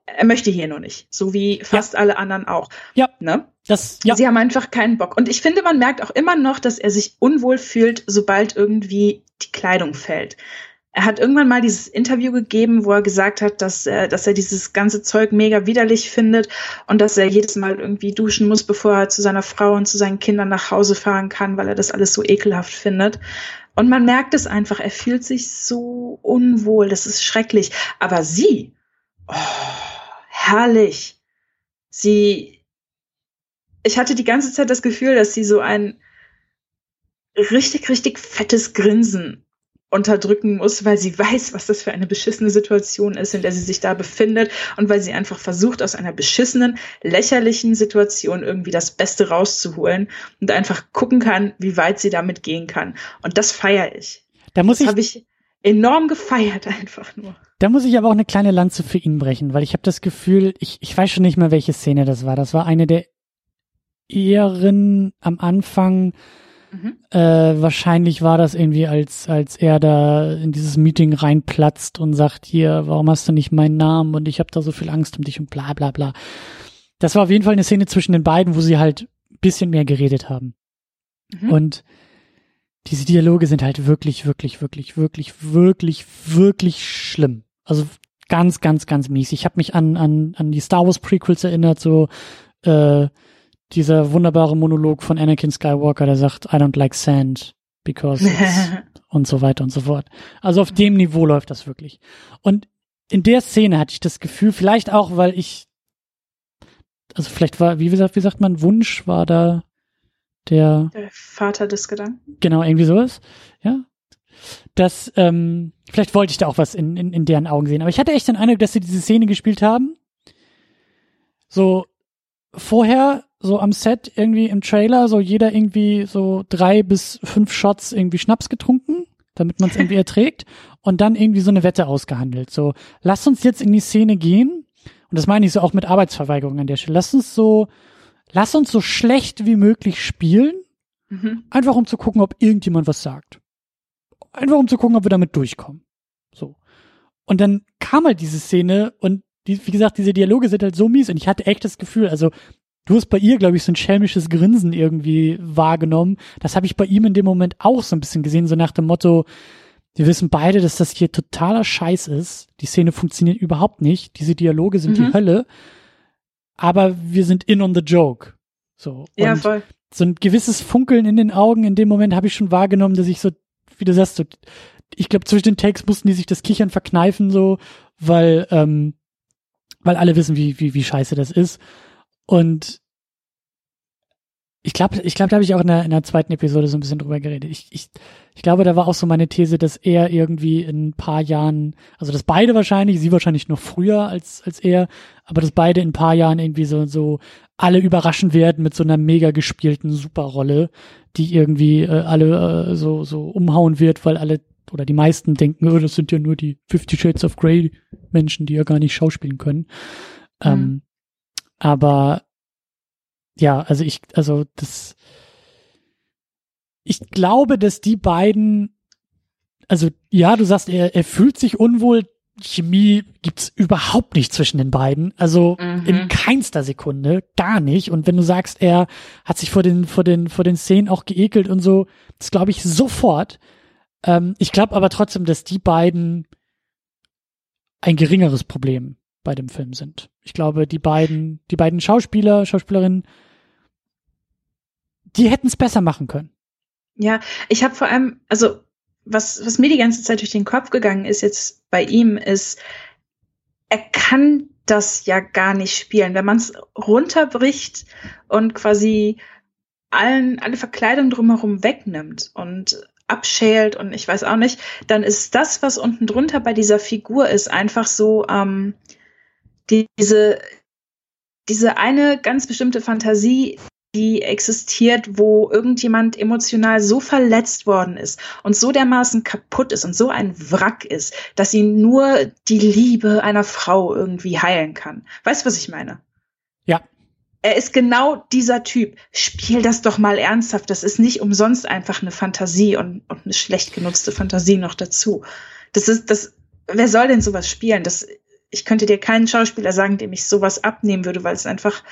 Er möchte hier nur nicht, so wie fast ja. alle anderen auch. Ja. Ne? Das, ja. Sie haben einfach keinen Bock. Und ich finde, man merkt auch immer noch, dass er sich unwohl fühlt, sobald irgendwie die Kleidung fällt. Er hat irgendwann mal dieses Interview gegeben, wo er gesagt hat, dass er, dass er dieses ganze Zeug mega widerlich findet und dass er jedes Mal irgendwie duschen muss, bevor er zu seiner Frau und zu seinen Kindern nach Hause fahren kann, weil er das alles so ekelhaft findet. Und man merkt es einfach, er fühlt sich so unwohl, das ist schrecklich. Aber sie, oh, herrlich. Sie, ich hatte die ganze Zeit das Gefühl, dass sie so ein, richtig, richtig fettes Grinsen unterdrücken muss, weil sie weiß, was das für eine beschissene Situation ist, in der sie sich da befindet und weil sie einfach versucht, aus einer beschissenen, lächerlichen Situation irgendwie das Beste rauszuholen und einfach gucken kann, wie weit sie damit gehen kann. Und das feiere ich. Da muss das habe ich enorm gefeiert einfach nur. Da muss ich aber auch eine kleine Lanze für ihn brechen, weil ich habe das Gefühl, ich, ich weiß schon nicht mehr, welche Szene das war. Das war eine der Ehren am Anfang, Mhm. Äh, wahrscheinlich war das irgendwie, als, als er da in dieses Meeting reinplatzt und sagt, hier, warum hast du nicht meinen Namen und ich habe da so viel Angst um dich und bla bla bla. Das war auf jeden Fall eine Szene zwischen den beiden, wo sie halt bisschen mehr geredet haben. Mhm. Und diese Dialoge sind halt wirklich, wirklich, wirklich, wirklich, wirklich, wirklich schlimm. Also ganz, ganz, ganz mies. Ich habe mich an, an, an die Star Wars Prequels erinnert, so äh, dieser wunderbare Monolog von Anakin Skywalker, der sagt, I don't like sand because und so weiter und so fort. Also auf dem Niveau läuft das wirklich. Und in der Szene hatte ich das Gefühl, vielleicht auch, weil ich, also vielleicht war, wie gesagt, wie sagt man, Wunsch war da der, der Vater des Gedanken. Genau, irgendwie sowas, ja. Das, ähm, vielleicht wollte ich da auch was in, in, in deren Augen sehen. Aber ich hatte echt den Eindruck, dass sie diese Szene gespielt haben. So, vorher so am Set irgendwie im Trailer so jeder irgendwie so drei bis fünf Shots irgendwie Schnaps getrunken, damit man es irgendwie erträgt und dann irgendwie so eine Wette ausgehandelt. So, lass uns jetzt in die Szene gehen und das meine ich so auch mit Arbeitsverweigerung an der Stelle. Lass uns so, lass uns so schlecht wie möglich spielen, mhm. einfach um zu gucken, ob irgendjemand was sagt. Einfach um zu gucken, ob wir damit durchkommen. So. Und dann kam halt diese Szene und die, wie gesagt, diese Dialoge sind halt so mies und ich hatte echt das Gefühl, also du hast bei ihr, glaube ich, so ein schelmisches Grinsen irgendwie wahrgenommen. Das habe ich bei ihm in dem Moment auch so ein bisschen gesehen, so nach dem Motto, wir wissen beide, dass das hier totaler Scheiß ist. Die Szene funktioniert überhaupt nicht. Diese Dialoge sind mhm. die Hölle. Aber wir sind in on the joke. So. Ja, und voll. So ein gewisses Funkeln in den Augen in dem Moment habe ich schon wahrgenommen, dass ich so, wie du sagst, so, ich glaube, zwischen den Takes mussten die sich das Kichern verkneifen, so, weil, ähm, weil alle wissen, wie, wie, wie scheiße das ist. Und ich glaube, ich glaube, da habe ich auch in der, in der zweiten Episode so ein bisschen drüber geredet. Ich, ich, ich glaube, da war auch so meine These, dass er irgendwie in ein paar Jahren, also dass beide wahrscheinlich, sie wahrscheinlich noch früher als, als er, aber dass beide in ein paar Jahren irgendwie so, so alle überraschen werden mit so einer mega gespielten Superrolle, die irgendwie äh, alle äh, so, so umhauen wird, weil alle oder die meisten denken, oh, das sind ja nur die Fifty Shades of Grey Menschen, die ja gar nicht schauspielen können. Mhm. Ähm, aber ja, also ich, also das, ich glaube, dass die beiden, also ja, du sagst, er, er fühlt sich unwohl. Chemie gibt's überhaupt nicht zwischen den beiden, also mhm. in keinster Sekunde, gar nicht. Und wenn du sagst, er hat sich vor den vor den vor den Szenen auch geekelt und so, das glaube ich sofort. Ähm, ich glaube aber trotzdem, dass die beiden ein geringeres Problem bei dem Film sind. Ich glaube, die beiden, die beiden Schauspieler, Schauspielerinnen, die hätten es besser machen können. Ja, ich habe vor allem, also was, was mir die ganze Zeit durch den Kopf gegangen ist jetzt bei ihm, ist, er kann das ja gar nicht spielen. Wenn man es runterbricht und quasi allen, alle Verkleidung drumherum wegnimmt und abschält und ich weiß auch nicht, dann ist das, was unten drunter bei dieser Figur ist, einfach so, ähm, diese, diese eine ganz bestimmte Fantasie, die existiert, wo irgendjemand emotional so verletzt worden ist und so dermaßen kaputt ist und so ein Wrack ist, dass ihn nur die Liebe einer Frau irgendwie heilen kann. Weißt du, was ich meine? Ja. Er ist genau dieser Typ. Spiel das doch mal ernsthaft. Das ist nicht umsonst einfach eine Fantasie und, und eine schlecht genutzte Fantasie noch dazu. Das ist, das, wer soll denn sowas spielen? Das ich könnte dir keinen Schauspieler sagen, dem ich sowas abnehmen würde, weil es einfach.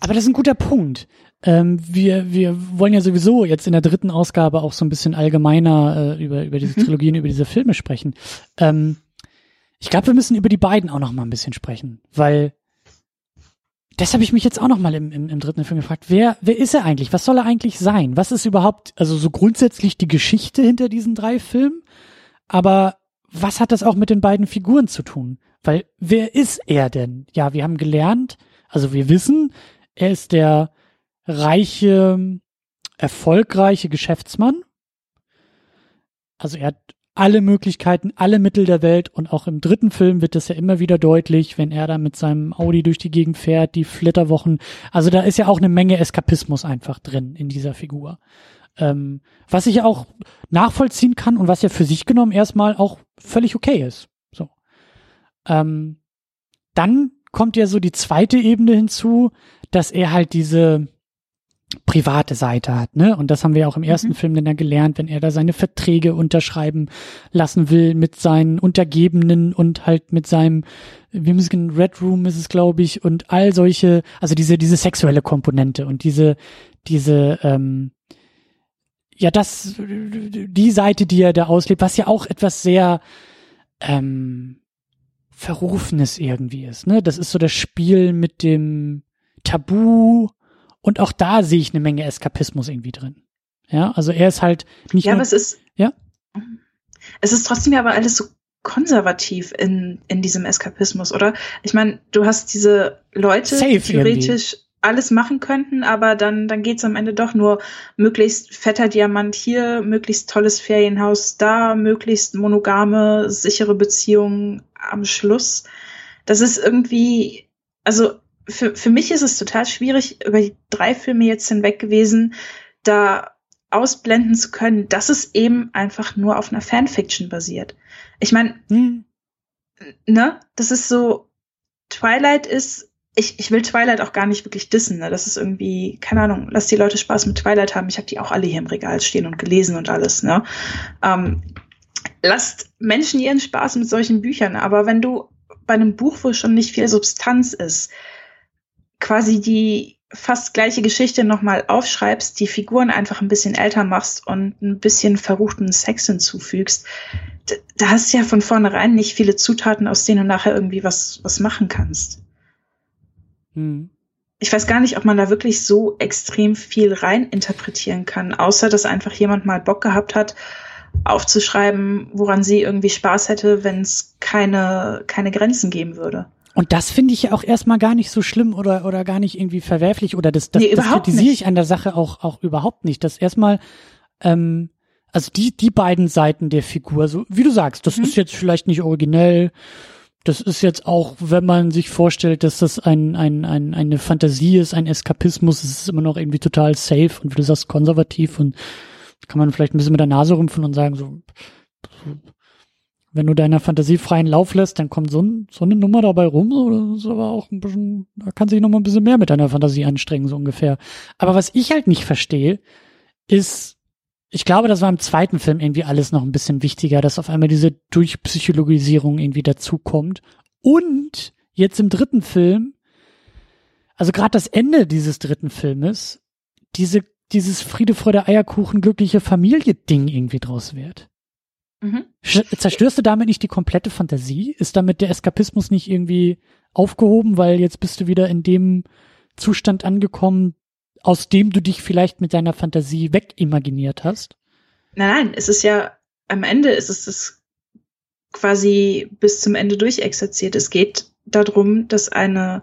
Aber das ist ein guter Punkt. Ähm, wir, wir wollen ja sowieso jetzt in der dritten Ausgabe auch so ein bisschen allgemeiner äh, über, über diese mhm. Trilogien, über diese Filme sprechen. Ähm, ich glaube, wir müssen über die beiden auch noch mal ein bisschen sprechen, weil das habe ich mich jetzt auch noch mal im, im, im dritten Film gefragt. Wer, wer ist er eigentlich? Was soll er eigentlich sein? Was ist überhaupt, also so grundsätzlich die Geschichte hinter diesen drei Filmen? Aber was hat das auch mit den beiden Figuren zu tun? Weil wer ist er denn? Ja, wir haben gelernt, also wir wissen, er ist der reiche erfolgreiche Geschäftsmann. Also er hat alle Möglichkeiten, alle Mittel der Welt und auch im dritten Film wird das ja immer wieder deutlich, wenn er da mit seinem Audi durch die Gegend fährt, die Flitterwochen. Also da ist ja auch eine Menge Eskapismus einfach drin in dieser Figur. Ähm, was ich auch nachvollziehen kann und was ja für sich genommen erstmal auch völlig okay ist. So. Ähm, dann kommt ja so die zweite Ebene hinzu, dass er halt diese private Seite hat, ne? Und das haben wir auch im ersten mhm. Film dann ja gelernt, wenn er da seine Verträge unterschreiben lassen will mit seinen Untergebenen und halt mit seinem, wie müssen Red Room ist es, glaube ich, und all solche, also diese, diese sexuelle Komponente und diese, diese, ähm, ja, das, die Seite, die er da auslebt, was ja auch etwas sehr, ähm, Verrufenes irgendwie ist, ne? Das ist so das Spiel mit dem Tabu, und auch da sehe ich eine Menge Eskapismus irgendwie drin. Ja, also er ist halt nicht. Ja, nur, aber es ist. Ja. Es ist trotzdem ja aber alles so konservativ in, in diesem Eskapismus, oder? Ich meine, du hast diese Leute, Safe die theoretisch irgendwie. Alles machen könnten, aber dann, dann geht's am Ende doch nur möglichst fetter Diamant hier, möglichst tolles Ferienhaus da, möglichst monogame, sichere Beziehungen am Schluss. Das ist irgendwie, also für, für mich ist es total schwierig, über die drei Filme jetzt hinweg gewesen, da ausblenden zu können, dass es eben einfach nur auf einer Fanfiction basiert. Ich meine, hm. ne, das ist so, Twilight ist, ich, ich will Twilight auch gar nicht wirklich dissen, ne? Das ist irgendwie, keine Ahnung, lass die Leute Spaß mit Twilight haben. Ich habe die auch alle hier im Regal stehen und gelesen und alles, ne? Ähm, lasst Menschen ihren Spaß mit solchen Büchern, aber wenn du bei einem Buch, wo schon nicht viel Substanz ist, quasi die fast gleiche Geschichte nochmal aufschreibst, die Figuren einfach ein bisschen älter machst und ein bisschen verruchten Sex hinzufügst, da hast du ja von vornherein nicht viele Zutaten, aus denen du nachher irgendwie was, was machen kannst. Hm. Ich weiß gar nicht, ob man da wirklich so extrem viel rein interpretieren kann, außer dass einfach jemand mal Bock gehabt hat, aufzuschreiben, woran sie irgendwie Spaß hätte, wenn es keine, keine Grenzen geben würde. Und das finde ich ja auch erstmal gar nicht so schlimm oder, oder gar nicht irgendwie verwerflich oder das, das, nee, das kritisiere ich an der Sache auch, auch überhaupt nicht. Das erstmal, ähm, also die, die beiden Seiten der Figur, so wie du sagst, das mhm. ist jetzt vielleicht nicht originell. Das ist jetzt auch, wenn man sich vorstellt, dass das ein, ein, ein, eine Fantasie ist, ein Eskapismus, ist es immer noch irgendwie total safe und wie du sagst, konservativ und kann man vielleicht ein bisschen mit der Nase rümpfen und sagen, so, wenn du deiner Fantasie freien Lauf lässt, dann kommt so, so eine Nummer dabei rum, so, das ist aber auch ein bisschen, da kann sich noch mal ein bisschen mehr mit deiner Fantasie anstrengen, so ungefähr. Aber was ich halt nicht verstehe, ist, ich glaube, das war im zweiten Film irgendwie alles noch ein bisschen wichtiger, dass auf einmal diese Durchpsychologisierung irgendwie dazukommt. Und jetzt im dritten Film, also gerade das Ende dieses dritten Filmes, diese, dieses Friede, Freude, Eierkuchen, glückliche Familie-Ding irgendwie draus wird. Mhm. Zerstörst du damit nicht die komplette Fantasie? Ist damit der Eskapismus nicht irgendwie aufgehoben, weil jetzt bist du wieder in dem Zustand angekommen, aus dem du dich vielleicht mit deiner Fantasie wegimaginiert hast? Nein, nein, es ist ja, am Ende ist es das quasi bis zum Ende durchexerziert. Es geht darum, dass eine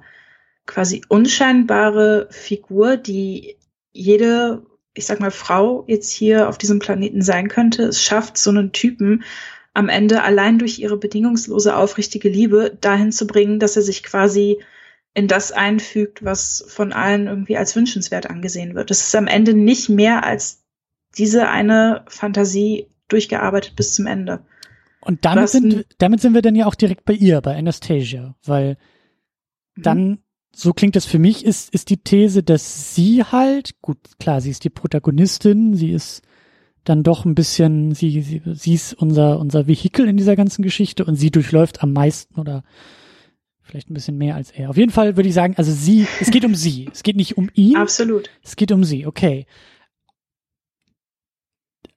quasi unscheinbare Figur, die jede ich sag mal, Frau jetzt hier auf diesem Planeten sein könnte, es schafft, so einen Typen am Ende allein durch ihre bedingungslose, aufrichtige Liebe dahin zu bringen, dass er sich quasi in das einfügt, was von allen irgendwie als wünschenswert angesehen wird. Es ist am Ende nicht mehr als diese eine Fantasie durchgearbeitet bis zum Ende. Und damit sind, damit sind wir dann ja auch direkt bei ihr, bei Anastasia, weil mhm. dann so klingt das für mich, ist, ist die These, dass sie halt, gut, klar, sie ist die Protagonistin, sie ist dann doch ein bisschen, sie, sie, sie ist unser, unser Vehikel in dieser ganzen Geschichte und sie durchläuft am meisten oder vielleicht ein bisschen mehr als er. Auf jeden Fall würde ich sagen, also sie, es geht um sie. Es geht nicht um ihn. Absolut. Es geht um sie, okay.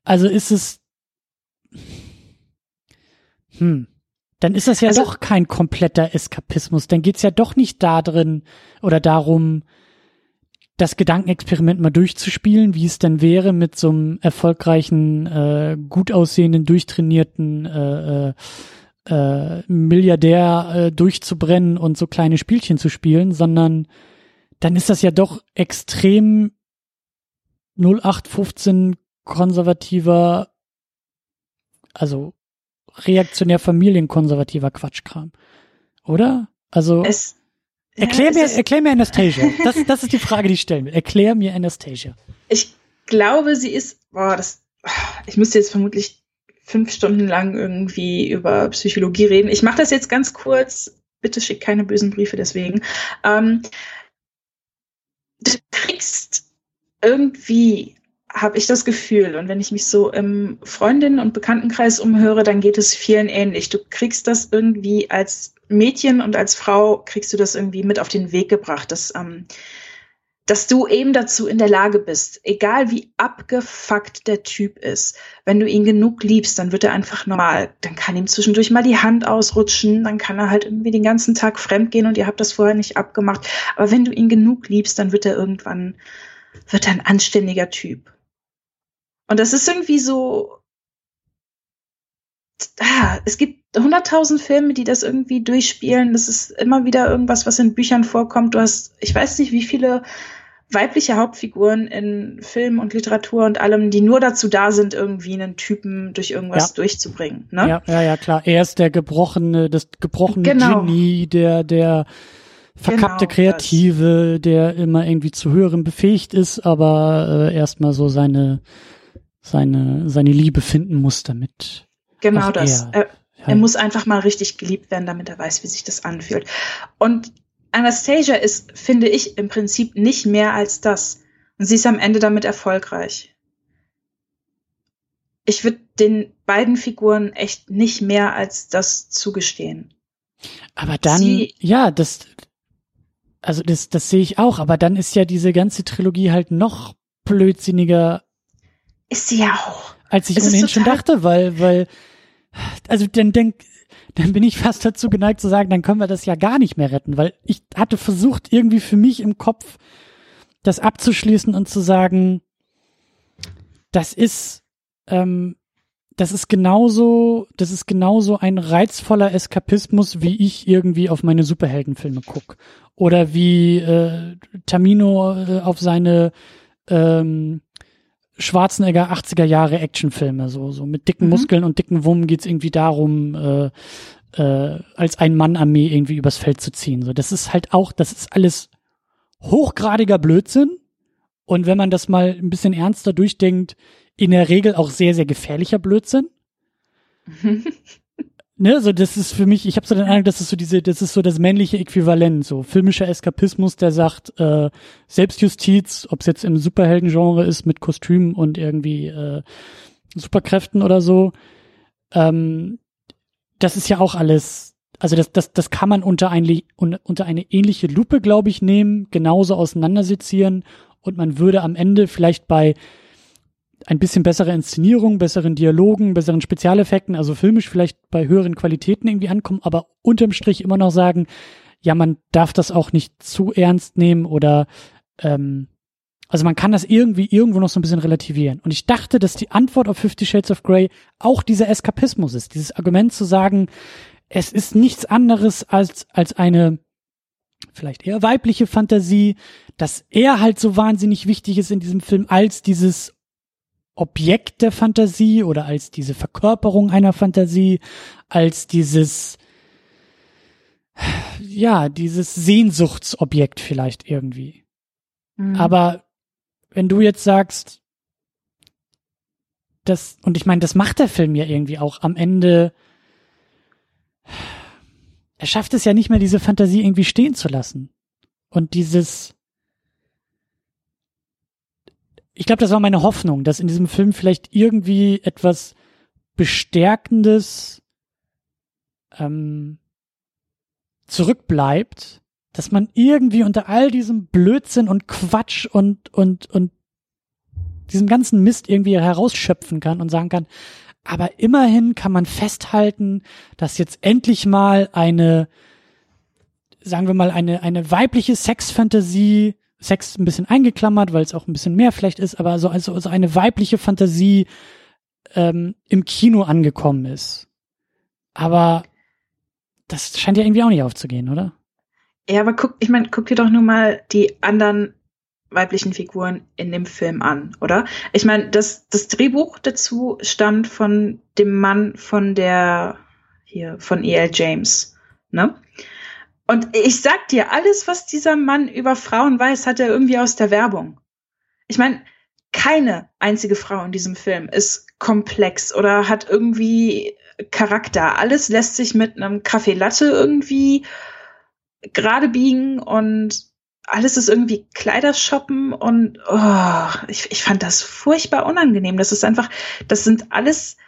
Also ist es, hm, dann ist das ja also, doch kein kompletter Eskapismus. Dann geht's ja doch nicht da drin oder darum, das Gedankenexperiment mal durchzuspielen, wie es denn wäre, mit so einem erfolgreichen, äh, gut aussehenden, durchtrainierten äh, äh, äh, Milliardär äh, durchzubrennen und so kleine Spielchen zu spielen, sondern dann ist das ja doch extrem 0815 konservativer, also reaktionär familienkonservativer Quatschkram. Oder? Also Es, erklär ja, mir, erklär mir Anastasia. Das, das ist die Frage, die ich stellen will. Erklär mir Anastasia. Ich glaube, sie ist, boah, das, ich müsste jetzt vermutlich fünf Stunden lang irgendwie über Psychologie reden. Ich mache das jetzt ganz kurz. Bitte schick keine bösen Briefe deswegen. Ähm, du kriegst irgendwie, habe ich das Gefühl, und wenn ich mich so im Freundinnen- und Bekanntenkreis umhöre, dann geht es vielen ähnlich. Du kriegst das irgendwie als Mädchen und als Frau kriegst du das irgendwie mit auf den Weg gebracht, dass, ähm, dass du eben dazu in der Lage bist, egal wie abgefuckt der Typ ist, wenn du ihn genug liebst, dann wird er einfach normal. Dann kann ihm zwischendurch mal die Hand ausrutschen, dann kann er halt irgendwie den ganzen Tag fremdgehen und ihr habt das vorher nicht abgemacht. Aber wenn du ihn genug liebst, dann wird er irgendwann, wird er ein anständiger Typ. Und das ist irgendwie so, ah, es gibt hunderttausend Filme, die das irgendwie durchspielen. Das ist immer wieder irgendwas, was in Büchern vorkommt. Du hast, ich weiß nicht, wie viele weibliche Hauptfiguren in Film und Literatur und allem, die nur dazu da sind, irgendwie einen Typen durch irgendwas Ja. durchzubringen. Ne? Ja, ja, ja, klar. Er ist der gebrochene, das gebrochene Genau. Genie, der, der verkappte Genau, Kreative, der immer irgendwie zu höherem befähigt ist, aber äh, erstmal so seine, seine, seine Liebe finden muss damit. Genau das. er. Er, er muss einfach mal richtig geliebt werden, damit er weiß, wie sich das anfühlt. Und Anastasia ist, finde ich, im Prinzip nicht mehr als das. Und sie ist am Ende damit erfolgreich. Ich würde den beiden Figuren echt nicht mehr als das zugestehen. Aber dann, Sie- ja, das, also das, das sehe ich auch, aber dann ist ja diese ganze Trilogie halt noch blödsinniger, Ist sie ja auch. als ich Es ohnehin schon dachte, weil, weil, also dann denk, dann bin ich fast dazu geneigt zu sagen, dann können wir das ja gar nicht mehr retten, weil ich hatte versucht, irgendwie für mich im Kopf das abzuschließen und zu sagen, das ist, ähm, das ist genauso, das ist genauso ein reizvoller Eskapismus, wie ich irgendwie auf meine Superheldenfilme guck. Oder wie äh, Tamino äh, auf seine ähm, Schwarzenegger 80er Jahre Actionfilme, so, so mit dicken Mhm. Muskeln und dicken Wummen geht's irgendwie darum, äh, äh, als ein Mann-Armee irgendwie übers Feld zu ziehen. So, das ist halt auch, das ist alles hochgradiger Blödsinn. Und wenn man das mal ein bisschen ernster durchdenkt, in der Regel auch sehr, sehr gefährlicher Blödsinn. Ne, so das ist für mich, ich habe so den Eindruck, das ist so diese, das ist so das männliche Äquivalent, so filmischer Eskapismus, der sagt, äh, Selbstjustiz, ob es jetzt im Superheldengenre ist mit Kostümen und irgendwie äh, Superkräften oder so, ähm, das ist ja auch alles, also das, das, das kann man unter, ein, un- unter eine ähnliche Lupe, glaube ich, nehmen, genauso auseinandersezieren und man würde am Ende vielleicht bei ein bisschen bessere Inszenierung, besseren Dialogen, besseren Spezialeffekten, also filmisch vielleicht bei höheren Qualitäten irgendwie ankommen, aber unterm Strich immer noch sagen, ja, man darf das auch nicht zu ernst nehmen oder ähm, also man kann das irgendwie irgendwo noch so ein bisschen relativieren. Und ich dachte, dass die Antwort auf Fifty Shades of Grey auch dieser Eskapismus ist, dieses Argument zu sagen, es ist nichts anderes als, als eine vielleicht eher weibliche Fantasie, dass er halt so wahnsinnig wichtig ist in diesem Film als dieses Objekt der Fantasie oder als diese Verkörperung einer Fantasie, als dieses, ja, dieses Sehnsuchtsobjekt vielleicht irgendwie. Mhm. Aber wenn du jetzt sagst, das, und ich meine, das macht der Film ja irgendwie auch am Ende, er schafft es ja nicht mehr, diese Fantasie irgendwie stehen zu lassen. Und dieses, ich glaube, das war meine Hoffnung, dass in diesem Film vielleicht irgendwie etwas Bestärkendes ähm, zurückbleibt, dass man irgendwie unter all diesem Blödsinn und Quatsch und und und diesem ganzen Mist irgendwie herausschöpfen kann und sagen kann, aber immerhin kann man festhalten, dass jetzt endlich mal eine, sagen wir mal, eine, eine weibliche Sexfantasie, Sex ein bisschen eingeklammert, weil es auch ein bisschen mehr vielleicht ist, aber so also, also eine weibliche Fantasie ähm, im Kino angekommen ist. Aber das scheint ja irgendwie auch nicht aufzugehen, oder? Ja, aber guck, ich meine, guck dir doch nur mal die anderen weiblichen Figuren in dem Film an, oder? Ich meine, das, das Drehbuch dazu stammt von dem Mann von der, hier, von E.L. James, ne? Und ich sag dir, alles, was dieser Mann über Frauen weiß, hat er irgendwie aus der Werbung. Ich meine, keine einzige Frau in diesem Film ist komplex oder hat irgendwie Charakter. Alles lässt sich mit einem Kaffee Latte irgendwie gerade biegen und alles ist irgendwie Kleidershoppen und oh, ich, ich fand das furchtbar unangenehm. Das ist einfach, das sind alles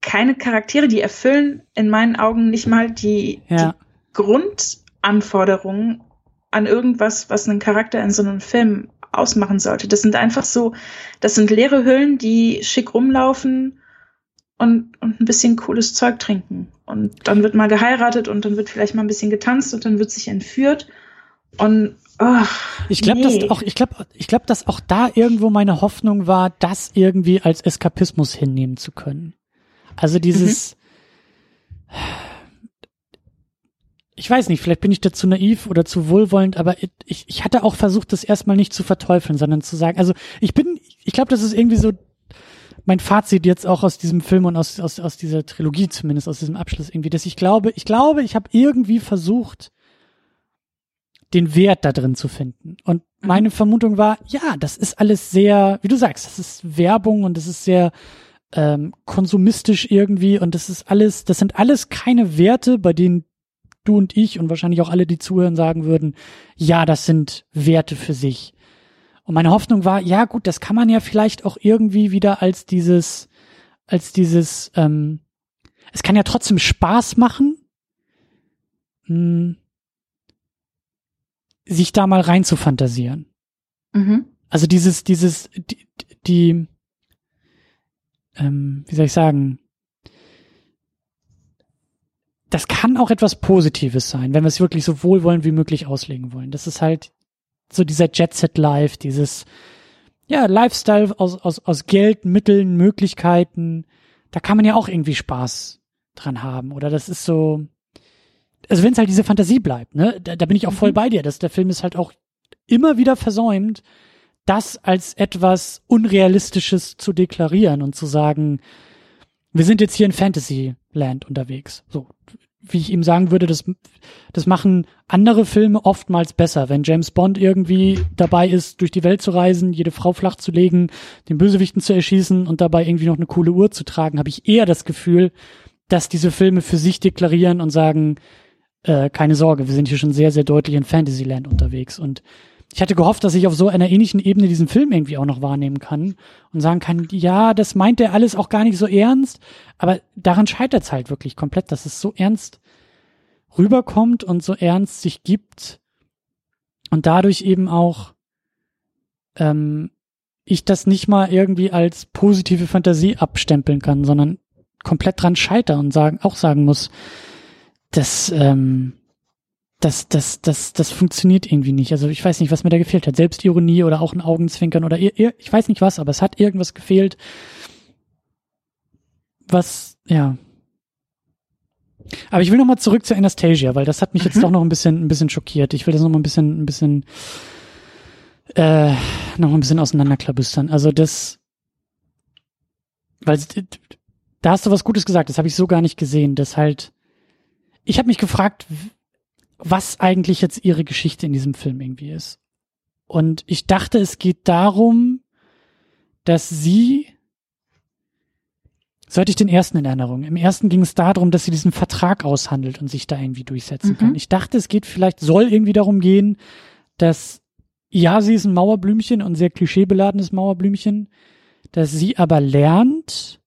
keine Charaktere, die erfüllen in meinen Augen nicht mal die, ja. die Grundanforderungen an irgendwas, was einen Charakter in so einem Film ausmachen sollte. Das sind einfach so, das sind leere Hüllen, die schick rumlaufen und, und ein bisschen cooles Zeug trinken. Und dann wird mal geheiratet und dann wird vielleicht mal ein bisschen getanzt und dann wird sich entführt. Und oh, ich glaube, nee. dass auch, ich glaube, ich glaube, dass auch da irgendwo meine Hoffnung war, das irgendwie als Eskapismus hinnehmen zu können. Also dieses, mhm. Ich weiß nicht, vielleicht bin ich da zu naiv oder zu wohlwollend, aber ich, ich hatte auch versucht, das erstmal nicht zu verteufeln, sondern zu sagen, also ich bin, ich glaube, das ist irgendwie so mein Fazit jetzt auch aus diesem Film und aus, aus, aus dieser Trilogie zumindest, aus diesem Abschluss irgendwie, dass ich glaube, ich glaube, ich habe irgendwie versucht, den Wert da drin zu finden. Und mhm. meine Vermutung war, ja, das ist alles sehr, wie du sagst, das ist Werbung und das ist sehr ähm, konsumistisch irgendwie und das ist alles, das sind alles keine Werte, bei denen du und ich und wahrscheinlich auch alle, die zuhören, sagen würden, ja, das sind Werte für sich. Und meine Hoffnung war, ja gut, das kann man ja vielleicht auch irgendwie wieder als dieses, als dieses, ähm, es kann ja trotzdem Spaß machen, mh, hm, sich da mal rein zu fantasieren. Mhm. Also dieses, dieses, die, die ähm, wie soll ich sagen, das kann auch etwas Positives sein, wenn wir es wirklich so wohlwollend wie möglich auslegen wollen. Das ist halt so dieser Jet Set Life, dieses ja Lifestyle aus, aus, aus Geld, Mitteln, Möglichkeiten. Da kann man ja auch irgendwie Spaß dran haben. Oder das ist so, also wenn es halt diese Fantasie bleibt, ne, da, da bin ich auch voll mhm. bei dir, dass der Film ist halt auch immer wieder versäumt, das als etwas Unrealistisches zu deklarieren und zu sagen, wir sind jetzt hier in Fantasyland unterwegs. So, wie ich ihm sagen würde, das, das machen andere Filme oftmals besser. Wenn James Bond irgendwie dabei ist, durch die Welt zu reisen, jede Frau flach zu legen, den Bösewichten zu erschießen und dabei irgendwie noch eine coole Uhr zu tragen, habe ich eher das Gefühl, dass diese Filme für sich deklarieren und sagen, äh, keine Sorge, wir sind hier schon sehr, sehr deutlich in Fantasyland unterwegs. Und ich hatte gehofft, dass ich auf so einer ähnlichen Ebene diesen Film irgendwie auch noch wahrnehmen kann und sagen kann, ja, das meint er alles auch gar nicht so ernst, aber daran scheitert es halt wirklich komplett, dass es so ernst rüberkommt und so ernst sich gibt und dadurch eben auch ähm, ich das nicht mal irgendwie als positive Fantasie abstempeln kann, sondern komplett dran scheiter und sagen, auch sagen muss, dass ähm, das, das, das, das funktioniert irgendwie nicht. Also ich weiß nicht, was mir da gefehlt hat. Selbstironie oder auch ein Augenzwinkern oder ich weiß nicht was, aber es hat irgendwas gefehlt. Was, ja. Aber ich will noch mal zurück zu Anastasia, weil das hat mich mhm. jetzt doch noch ein bisschen, ein bisschen schockiert. Ich will das noch mal ein bisschen, ein bisschen, äh, noch mal ein bisschen auseinanderklabüstern. Also das, weil da hast du was Gutes gesagt. Das habe ich so gar nicht gesehen. Das halt, ich habe mich gefragt, was eigentlich jetzt ihre Geschichte in diesem Film irgendwie ist. Und ich dachte, es geht darum, dass sie, so hatte ich den ersten in Erinnerung, im ersten ging es darum, dass sie diesen Vertrag aushandelt und sich da irgendwie durchsetzen mhm. kann. Ich dachte, es geht vielleicht, soll irgendwie darum gehen, dass, ja, sie ist ein Mauerblümchen und sehr klischeebeladenes Mauerblümchen, dass sie aber lernt,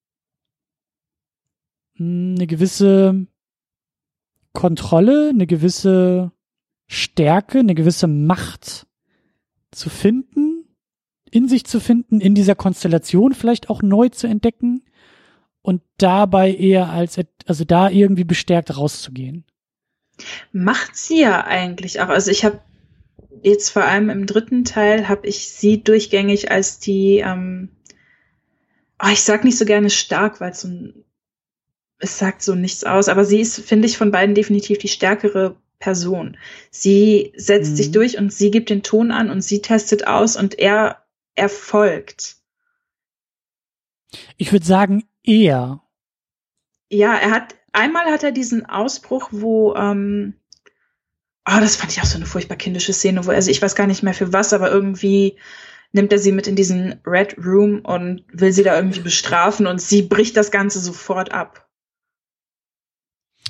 hm, eine gewisse Kontrolle, eine gewisse Stärke, eine gewisse Macht zu finden, in sich zu finden, in dieser Konstellation vielleicht auch neu zu entdecken und dabei eher als, also da irgendwie bestärkt rauszugehen. Macht sie ja eigentlich auch. Also ich habe jetzt vor allem im dritten Teil habe ich sie durchgängig als die, ähm, oh, ich sag nicht so gerne stark, weil es so ein es sagt so nichts aus, aber sie ist, finde ich, von beiden definitiv die stärkere Person. Sie setzt Mhm. sich durch und sie gibt den Ton an und sie testet aus und er erfolgt. Ich würde sagen, eher. Ja, er hat, einmal hat er diesen Ausbruch, wo, ähm, oh, das fand ich auch so eine furchtbar kindische Szene, wo er, also ich weiß gar nicht mehr für was, aber irgendwie nimmt er sie mit in diesen Red Room und will sie da irgendwie bestrafen und sie bricht das Ganze sofort ab.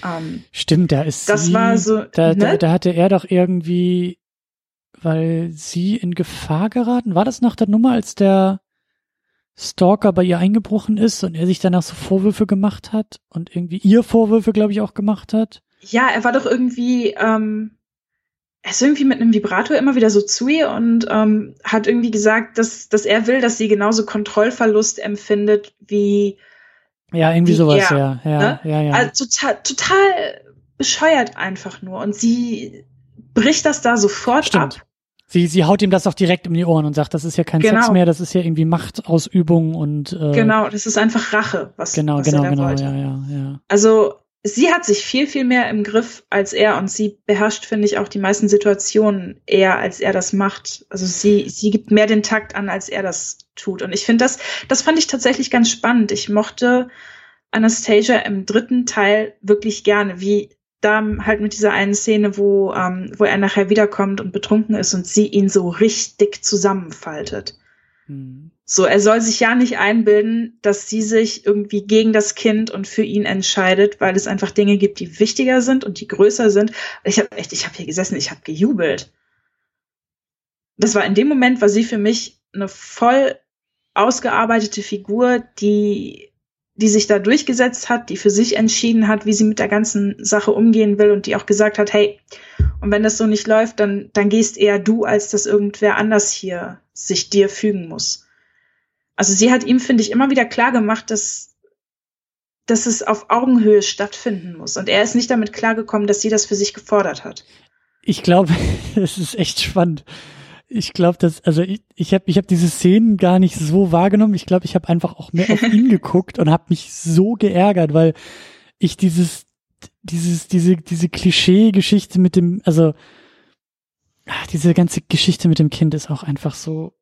Ähm, Stimmt, da ist Das sie, war so, da, da, ne? da hatte er doch irgendwie, weil sie in Gefahr geraten. War das nach der Nummer, als der Stalker bei ihr eingebrochen ist und er sich danach so Vorwürfe gemacht hat und irgendwie ihr Vorwürfe, glaube ich, auch gemacht hat? ja, er war doch irgendwie, ähm, er ist irgendwie mit einem Vibrator immer wieder so zu ihr und ähm, hat irgendwie gesagt, dass, dass er will, dass sie genauso Kontrollverlust empfindet wie Ja, irgendwie Wie sowas, ja, ja, ne? ja, ja. Also total, total bescheuert einfach nur. Und sie bricht das da sofort Stimmt. ab. Sie, sie haut ihm das auch direkt um die Ohren und sagt, das ist ja kein Sex Genau. mehr, das ist ja irgendwie Machtausübung und äh, Genau, das ist einfach Rache, was, genau, was genau, da genau, wollte. ja, ja, ja. Also sie hat sich viel, viel mehr im Griff als er und sie beherrscht, finde ich, auch die meisten Situationen eher, als er das macht. Also sie, sie gibt mehr den Takt an, als er das tut. Und ich finde das, das fand ich tatsächlich ganz spannend. Ich mochte Anastasia im dritten Teil wirklich gerne, wie da halt mit dieser einen Szene, wo, ähm, wo er nachher wiederkommt und betrunken ist und sie ihn so richtig zusammenfaltet. Hm. So, er soll sich ja nicht einbilden, dass sie sich irgendwie gegen das Kind und für ihn entscheidet, weil es einfach Dinge gibt, die wichtiger sind und die größer sind. Ich habe echt, ich habe hier gesessen, ich habe gejubelt. Das war in dem Moment, war sie für mich eine voll ausgearbeitete Figur, die die sich da durchgesetzt hat, die für sich entschieden hat, wie sie mit der ganzen Sache umgehen will und die auch gesagt hat, hey, und wenn das so nicht läuft, dann, dann gehst eher du, als dass irgendwer anders hier sich dir fügen muss. Also sie hat ihm, finde ich, immer wieder klar gemacht, dass, dass es auf Augenhöhe stattfinden muss. Und er ist nicht damit klargekommen, dass sie das für sich gefordert hat. Ich glaube, es ist echt spannend. Ich glaube, dass, also ich, ich habe ich hab diese Szenen gar nicht so wahrgenommen. Ich glaube, ich habe einfach auch mehr auf ihn geguckt und habe mich so geärgert, weil ich dieses, dieses, diese, diese Klischee-Geschichte mit dem, also ach, diese ganze Geschichte mit dem Kind ist auch einfach so.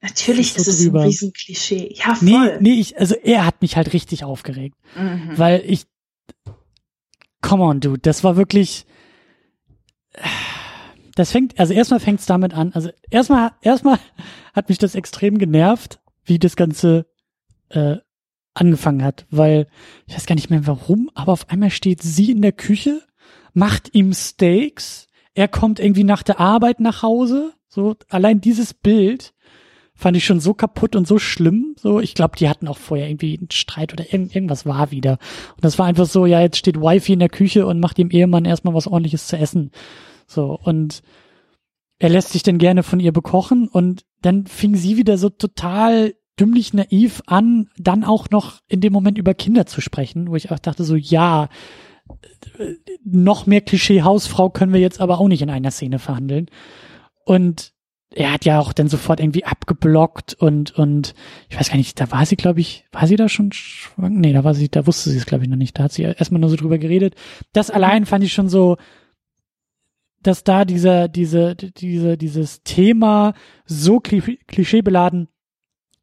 Natürlich Das ist es ein Riesenklischee. Ja, Nee, voll. nee, ich, also er hat mich halt richtig aufgeregt. Mhm. Weil ich, come on, dude, das war wirklich, das fängt, also erstmal fängt es damit an, also erstmal, erstmal hat mich das extrem genervt, wie das Ganze äh, angefangen hat, weil ich weiß gar nicht mehr warum, aber auf einmal steht sie in der Küche, macht ihm Steaks, er kommt irgendwie nach der Arbeit nach Hause, so allein dieses Bild fand ich schon so kaputt und so schlimm. So, ich glaube, die hatten auch vorher irgendwie einen Streit oder irgend, irgendwas war wieder. Und das war einfach so, ja, jetzt steht Wifi in der Küche und macht dem Ehemann erstmal was ordentliches zu essen. So, und er lässt sich dann gerne von ihr bekochen und dann fing sie wieder so total dümmlich naiv an, dann auch noch in dem Moment über Kinder zu sprechen, wo ich auch dachte so, ja, äh, noch mehr Klischee Hausfrau können wir jetzt aber auch nicht in einer Szene verhandeln. Und er hat ja auch dann sofort irgendwie abgeblockt und und ich weiß gar nicht, da war sie, glaube ich, war sie da schon schwanger? Nee, da war sie, da wusste sie es, glaube ich, noch nicht. Da hat sie erstmal nur so drüber geredet. Das allein fand ich schon so, dass da dieser, diese, diese, dieses Thema so kli- klischeebeladen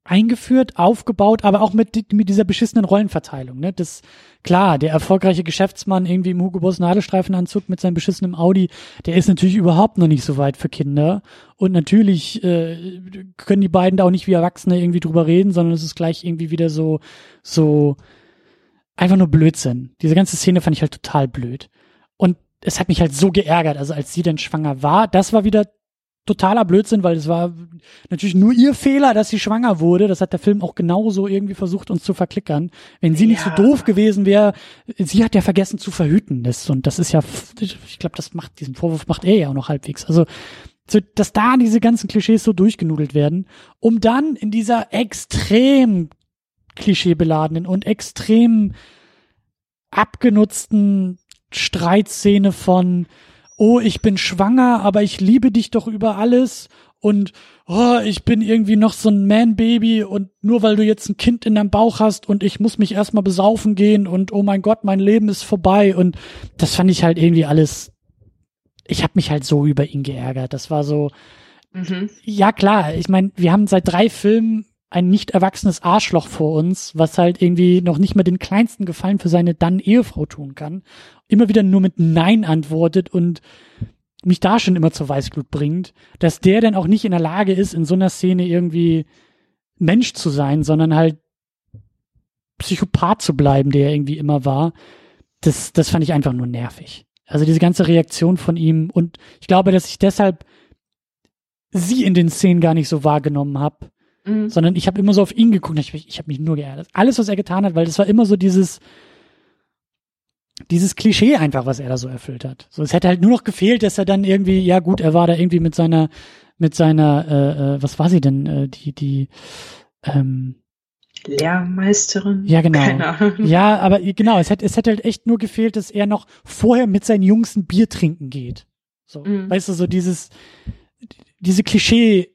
eingeführt, aufgebaut, aber auch mit, mit dieser beschissenen Rollenverteilung. Ne? Das klar, der erfolgreiche Geschäftsmann irgendwie im Hugo Boss Nadelstreifenanzug mit seinem beschissenen Audi, der ist natürlich überhaupt noch nicht so weit für Kinder. Und natürlich äh, können die beiden da auch nicht wie Erwachsene irgendwie drüber reden, sondern es ist gleich irgendwie wieder so, so einfach nur Blödsinn. Diese ganze Szene fand ich halt total blöd. Und es hat mich halt so geärgert, also als sie dann schwanger war, das war wieder totaler Blödsinn, weil es war natürlich nur ihr Fehler, dass sie schwanger wurde. Das hat der Film auch genauso irgendwie versucht, uns zu verklickern. Wenn sie nicht so Ja. doof gewesen wäre, sie hat ja vergessen zu verhüten. Das, und das ist ja, ich glaube, das macht, diesen Vorwurf macht er ja auch noch halbwegs. Also, so, dass da diese ganzen Klischees so durchgenudelt werden, um dann in dieser extrem klischeebeladenen und extrem abgenutzten Streitszene von oh, ich bin schwanger, aber ich liebe dich doch über alles und oh, ich bin irgendwie noch so ein Man-Baby und nur weil du jetzt ein Kind in deinem Bauch hast und ich muss mich erstmal besaufen gehen und oh mein Gott, mein Leben ist vorbei und das fand ich halt irgendwie alles ich habe mich halt so über ihn geärgert. Das war so, mhm. ja klar, ich meine, wir haben seit drei Filmen ein nicht erwachsenes Arschloch vor uns, was halt irgendwie noch nicht mal den kleinsten Gefallen für seine dann Ehefrau tun kann, immer wieder nur mit Nein antwortet und mich da schon immer zur Weißglut bringt, dass der dann auch nicht in der Lage ist, in so einer Szene irgendwie Mensch zu sein, sondern halt Psychopath zu bleiben, der er irgendwie immer war, das, das fand ich einfach nur nervig. Also diese ganze Reaktion von ihm und ich glaube, dass ich deshalb sie in den Szenen gar nicht so wahrgenommen habe, mhm. sondern ich habe immer so auf ihn geguckt. Ich, ich habe mich nur geärgert. Alles, was er getan hat, weil das war immer so dieses dieses Klischee einfach, was er da so erfüllt hat. So, es hätte halt nur noch gefehlt, dass er dann irgendwie, ja gut, er war da irgendwie mit seiner, mit seiner, äh, äh, was war sie denn, äh, die, die, ähm, Lehrmeisterin? Ja, genau. Ja, aber genau, es hätte, es hätte halt echt nur gefehlt, dass er noch vorher mit seinen Jungs ein Bier trinken geht. So, mhm. weißt du, so dieses, diese Klischee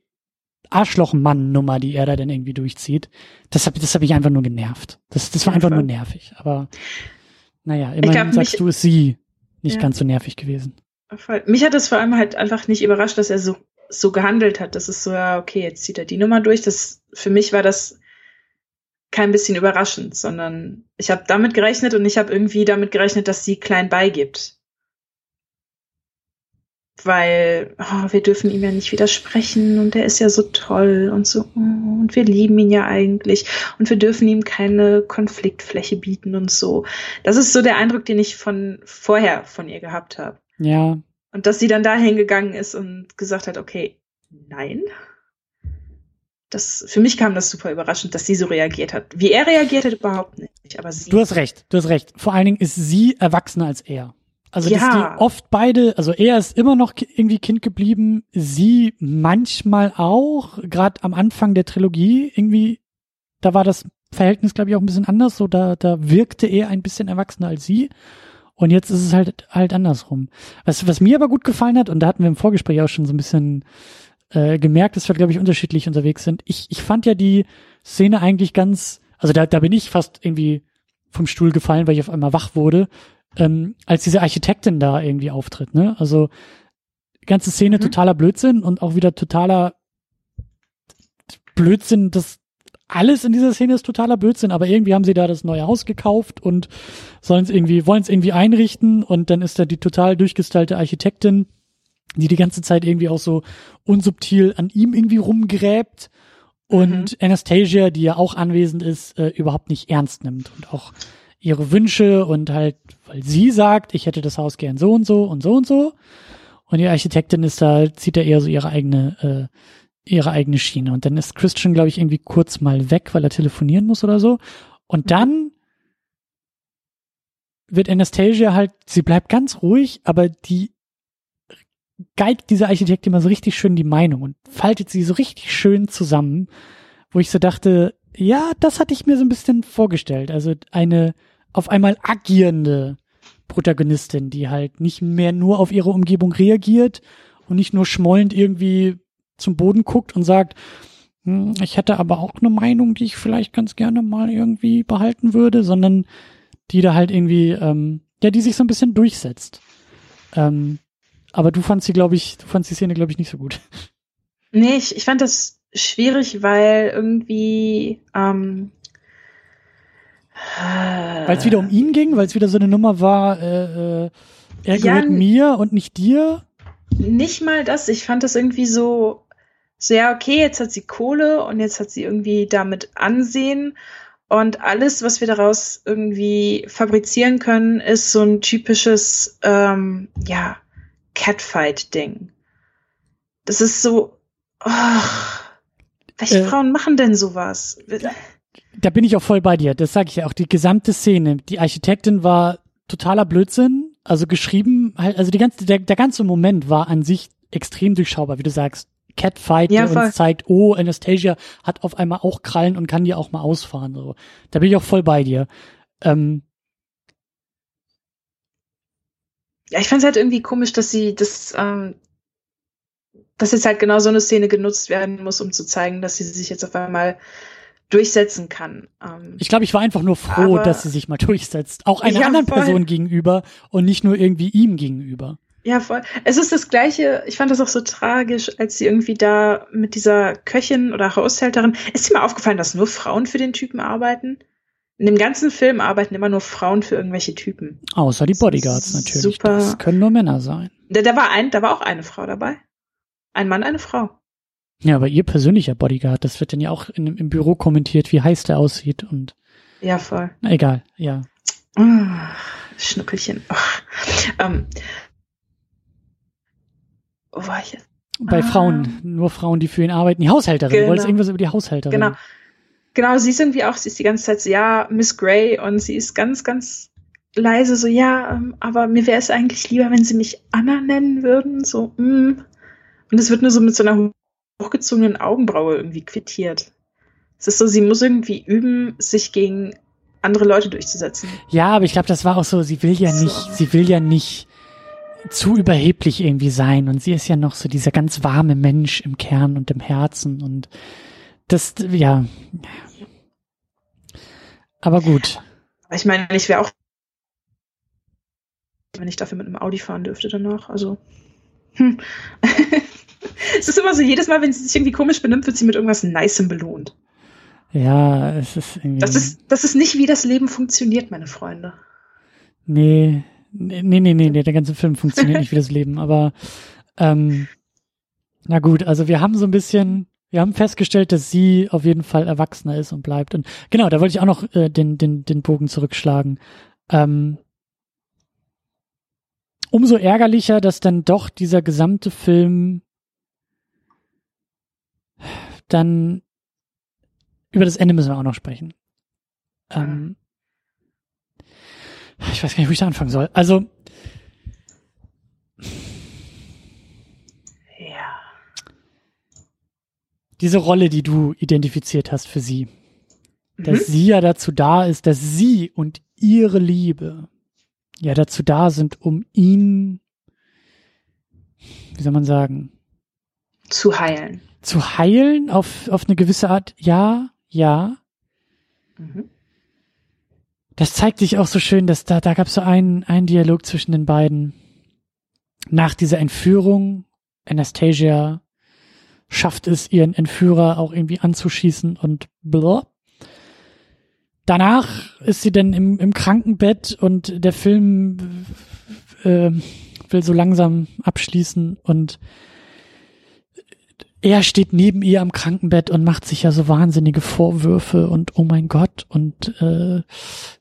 Arschlochmann-Nummer, die er da dann irgendwie durchzieht, das habe das hab ich einfach nur genervt. Das, das war einfach nur nervig. Aber naja, immerhin glaub, sagst du, ist sie nicht ja. ganz so nervig gewesen. Mich hat das vor allem halt einfach nicht überrascht, dass er so, so gehandelt hat. Das ist so, ja, okay, jetzt zieht er die Nummer durch. Das, für mich war das kein bisschen überraschend, sondern ich habe damit gerechnet und ich habe irgendwie damit gerechnet, dass sie klein beigibt. Weil oh, wir dürfen ihm ja nicht widersprechen und er ist ja so toll und so und wir lieben ihn ja eigentlich und wir dürfen ihm keine Konfliktfläche bieten und so. Das ist so der Eindruck, den ich von vorher von ihr gehabt habe. Ja. Und dass sie dann dahin gegangen ist und gesagt hat, okay, nein, das, für mich kam das super überraschend, dass sie so reagiert hat. Wie er reagiert hat, überhaupt nicht. Aber sie. Du hast recht, du hast recht. Vor allen Dingen ist sie erwachsener als er. Also, ja. dass die oft beide, also er ist immer noch irgendwie Kind geblieben, sie manchmal auch, gerade am Anfang der Trilogie, irgendwie, da war das Verhältnis, glaube ich, auch ein bisschen anders. So, da, da wirkte er ein bisschen erwachsener als sie. Und jetzt ist es halt, halt andersrum. Was, was mir aber gut gefallen hat, und da hatten wir im Vorgespräch auch schon so ein bisschen äh, gemerkt, dass wir, glaube ich, unterschiedlich unterwegs sind. Ich, ich fand ja die Szene eigentlich ganz, also da, da bin ich fast irgendwie vom Stuhl gefallen, weil ich auf einmal wach wurde, ähm, als diese Architektin da irgendwie auftritt. Ne? Also ganze Szene mhm. totaler Blödsinn und auch wieder totaler Blödsinn, das alles in dieser Szene ist totaler Blödsinn, aber irgendwie haben sie da das neue Haus gekauft und sollen es irgendwie, wollen es irgendwie einrichten und dann ist da die total durchgestylte Architektin, die die ganze Zeit irgendwie auch so unsubtil an ihm irgendwie rumgräbt und mhm. Anastasia, die ja auch anwesend ist, äh, überhaupt nicht ernst nimmt und auch ihre Wünsche und halt, weil sie sagt, ich hätte das Haus gern so und so und so und so. Und die Architektin ist da, zieht da eher so ihre eigene, äh, ihre eigene Schiene. Und dann ist Christian, glaube ich, irgendwie kurz mal weg, weil er telefonieren muss oder so. Und mhm. dann wird Anastasia halt, sie bleibt ganz ruhig, aber die geigt diese Architektin mal so richtig schön die Meinung und faltet sie so richtig schön zusammen, wo ich so dachte, ja, das hatte ich mir so ein bisschen vorgestellt. Also eine auf einmal agierende Protagonistin, die halt nicht mehr nur auf ihre Umgebung reagiert und nicht nur schmollend irgendwie zum Boden guckt und sagt, hm, ich hätte aber auch eine Meinung, die ich vielleicht ganz gerne mal irgendwie behalten würde, sondern die da halt irgendwie, ähm, ja, die sich so ein bisschen durchsetzt. Ähm, aber du fandst sie, glaube ich, du fandst die Szene, glaube ich, nicht so gut. Nee, ich, ich fand das schwierig, weil irgendwie ähm, weil es wieder um ihn ging, weil es wieder so eine Nummer war, äh, äh, er gehört ja, mir und nicht dir. Nicht mal das. Ich fand das irgendwie so sehr okay. Jetzt hat sie Kohle und jetzt hat sie irgendwie damit Ansehen. Und alles, was wir daraus irgendwie fabrizieren können, ist so ein typisches, ähm, ja, Catfight-Ding. Das ist so, oh, welche äh, Frauen machen denn sowas? Da bin ich auch voll bei dir. Das sage ich ja auch. Die gesamte Szene, die Architektin war totaler Blödsinn. Also geschrieben, halt, also die ganze, der, der ganze Moment war an sich extrem durchschaubar, wie du sagst. Catfight, ja, der uns zeigt, oh, Anastasia hat auf einmal auch Krallen und kann die auch mal ausfahren. So. Da bin ich auch voll bei dir. Ähm, ja, ich fand es halt irgendwie komisch, dass sie das, ähm, dass jetzt halt genau so eine Szene genutzt werden muss, um zu zeigen, dass sie sich jetzt auf einmal durchsetzen kann. Ähm, ich glaube, ich war einfach nur froh, aber, dass sie sich mal durchsetzt. Auch einer ja, anderen voll. Person gegenüber und nicht nur irgendwie ihm gegenüber. Ja, voll. Es ist das Gleiche. Ich fand das auch so tragisch, als sie irgendwie da mit dieser Köchin oder Haushälterin. Ist dir mal aufgefallen, dass nur Frauen für den Typen arbeiten? In dem ganzen Film arbeiten immer nur Frauen für irgendwelche Typen. Außer die Bodyguards natürlich. Super. Das können nur Männer sein. Da, da war ein, da war auch eine Frau dabei. Ein Mann, eine Frau. Ja, aber ihr persönlicher Bodyguard, das wird dann ja auch in, im Büro kommentiert, wie heiß der aussieht und. Ja, voll. Na, egal, ja. Ah, Schnuckelchen. Ähm. Wo war ich jetzt? Bei Ah. Frauen, nur Frauen, die für ihn arbeiten. Die Haushälterin, du Genau. wolltest irgendwas über die Haushälterin. Genau. Genau, sie ist irgendwie auch, sie ist die ganze Zeit so, ja, Miss Grey und sie ist ganz, ganz leise so, ja, ähm, aber mir wäre es eigentlich lieber, wenn sie mich Anna nennen würden, so, mm. Und es wird nur so mit so einer hochgezogenen Augenbraue irgendwie quittiert. Es ist so, sie muss irgendwie üben, sich gegen andere Leute durchzusetzen. Ja, aber ich glaube, das war auch so, sie will ja So. nicht, sie will ja nicht zu überheblich irgendwie sein und sie ist ja noch so dieser ganz warme Mensch im Kern und im Herzen und das, ja. Aber gut. Ich meine, ich wäre auch, wenn ich dafür mit einem Audi fahren dürfte danach, also. Hm. es ist immer so, jedes Mal, wenn sie sich irgendwie komisch benimmt, wird sie mit irgendwas Nicem belohnt. Ja, es ist irgendwie. Das ist, das ist nicht, wie das Leben funktioniert, meine Freunde. Nee, nee, nee, nee, nee, der ganze Film funktioniert nicht wie das Leben, aber ähm, na gut, also wir haben so ein bisschen, wir haben festgestellt, dass sie auf jeden Fall erwachsener ist und bleibt. Und genau, da wollte ich auch noch äh, den, den, den Bogen zurückschlagen. Ähm, umso ärgerlicher, dass dann doch dieser gesamte Film dann über das Ende müssen wir auch noch sprechen. Ähm, ich weiß gar nicht, wo ich da anfangen soll. Also, Ja. diese Rolle, die du identifiziert hast für sie, dass Mhm. sie ja dazu da ist, dass sie und ihre Liebe ja dazu da sind, um ihn, wie soll man sagen, Zu heilen. Zu heilen auf, auf eine gewisse Art. Ja, ja. Mhm. Das zeigt sich auch so schön, dass da, da gab es so einen, einen Dialog zwischen den beiden. Nach dieser Entführung, Anastasia schafft es, ihren Entführer auch irgendwie anzuschießen und blah. Danach ist sie dann im, im Krankenbett und der Film äh, will so langsam abschließen und er steht neben ihr am Krankenbett und macht sich ja so wahnsinnige Vorwürfe und oh mein Gott und äh,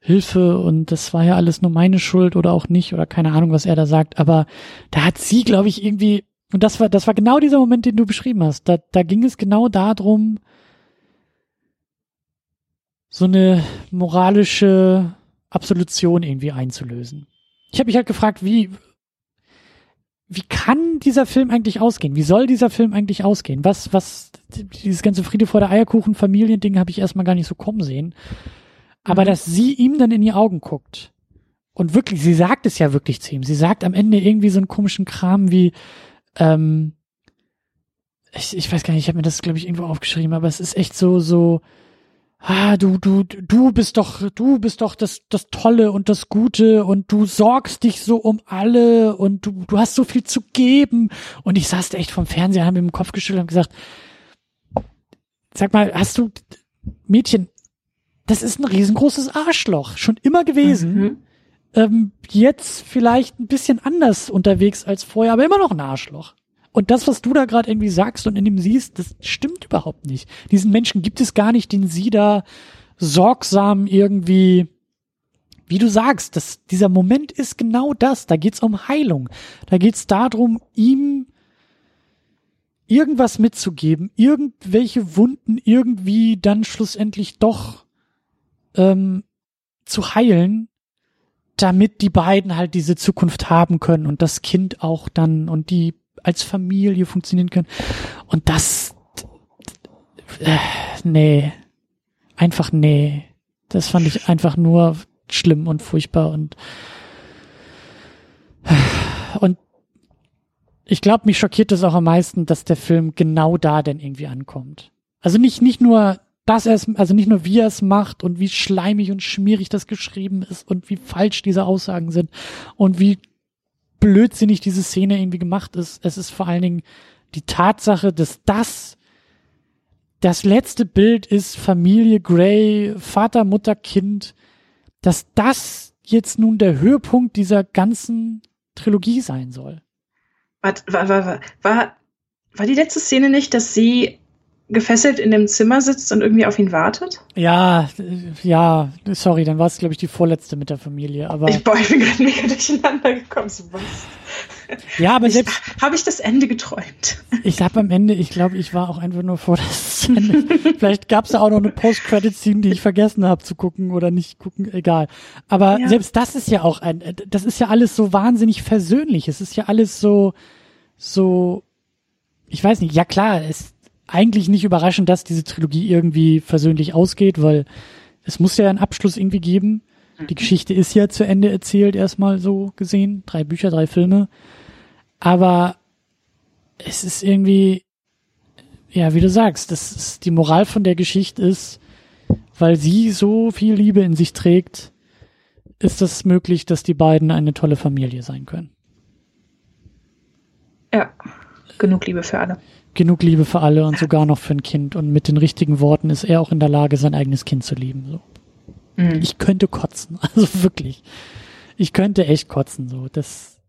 Hilfe und das war ja alles nur meine Schuld oder auch nicht oder keine Ahnung, was er da sagt. Aber da hat sie, glaube ich, irgendwie und das war das war genau dieser Moment, den du beschrieben hast. Da, da ging es genau darum, so eine moralische Absolution irgendwie einzulösen. Ich habe mich halt gefragt, wie wie kann dieser Film eigentlich ausgehen? Wie soll dieser Film eigentlich ausgehen? Was, was, dieses ganze Friede vor der Eierkuchen Familiending habe ich erstmal gar nicht so kommen sehen. Aber Mhm. dass sie ihm dann in die Augen guckt und wirklich, sie sagt es ja wirklich zu ihm. Sie sagt am Ende irgendwie so einen komischen Kram wie, ähm, ich, ich weiß gar nicht, ich habe mir das, glaube ich, irgendwo aufgeschrieben, aber es ist echt so, so, ah, du, du, du bist doch, du bist doch das, das Tolle und das Gute und du sorgst dich so um alle und du, du hast so viel zu geben. Und ich saß da echt vom Fernseher, haben mir im Kopf geschüttelt und gesagt, sag mal, hast du, Mädchen, das ist ein riesengroßes Arschloch, schon immer gewesen. Mhm. Ähm, jetzt vielleicht ein bisschen anders unterwegs als vorher, aber immer noch ein Arschloch. Und das, was du da gerade irgendwie sagst und in ihm siehst, das stimmt überhaupt nicht. Diesen Menschen gibt es gar nicht, den sie da sorgsam irgendwie, wie du sagst, das, dieser Moment ist genau das. Da geht's um Heilung. Da geht's darum, ihm irgendwas mitzugeben, irgendwelche Wunden irgendwie dann schlussendlich doch ähm, zu heilen, damit die beiden halt diese Zukunft haben können und das Kind auch dann und die als Familie funktionieren können. Und das, äh, nee, einfach nee. Das fand ich einfach nur schlimm und furchtbar und und ich glaube, mich schockiert es auch am meisten, dass der Film genau da denn irgendwie ankommt. Also nicht nicht nur dass er es, also nicht nur wie er es macht und wie schleimig und schmierig das geschrieben ist und wie falsch diese Aussagen sind und wie blödsinnig diese Szene irgendwie gemacht ist. Es ist vor allen Dingen die Tatsache, dass das das letzte Bild ist Familie Gray, Vater, Mutter, Kind, dass das jetzt nun der Höhepunkt dieser ganzen Trilogie sein soll. War, war, war, war, war die letzte Szene nicht, dass sie gefesselt in dem Zimmer sitzt und irgendwie auf ihn wartet? Ja, ja, sorry, dann war es, glaube ich, die vorletzte mit der Familie. Aber ich, boah, ich bin gerade mega durcheinander gekommen. So was. Ja, aber selbst. Habe ich das Ende geträumt? Ich habe am Ende, ich glaube, ich war auch einfach nur vor der Szene. Vielleicht gab es da auch noch eine Post-Credit-Scene, die ich vergessen habe zu gucken oder nicht gucken, egal. Aber ja. selbst das ist ja auch ein, das ist ja alles so wahnsinnig versöhnlich. Es ist ja alles so, so, ich weiß nicht, ja klar, es eigentlich nicht überraschend, dass diese Trilogie irgendwie versöhnlich ausgeht, weil es muss ja einen Abschluss irgendwie geben. Die mhm. Geschichte ist ja zu Ende erzählt, erstmal so gesehen. Drei Bücher, drei Filme. Aber es ist irgendwie, ja, wie du sagst, das ist, die Moral von der Geschichte ist, weil sie so viel Liebe in sich trägt, ist es das möglich, dass die beiden eine tolle Familie sein können. Ja, genug Liebe für alle genug Liebe für alle und sogar noch für ein Kind. Und mit den richtigen Worten ist er auch in der Lage, sein eigenes Kind zu lieben. So. Mhm. Ich könnte kotzen, also wirklich. Ich könnte echt kotzen, so. Das.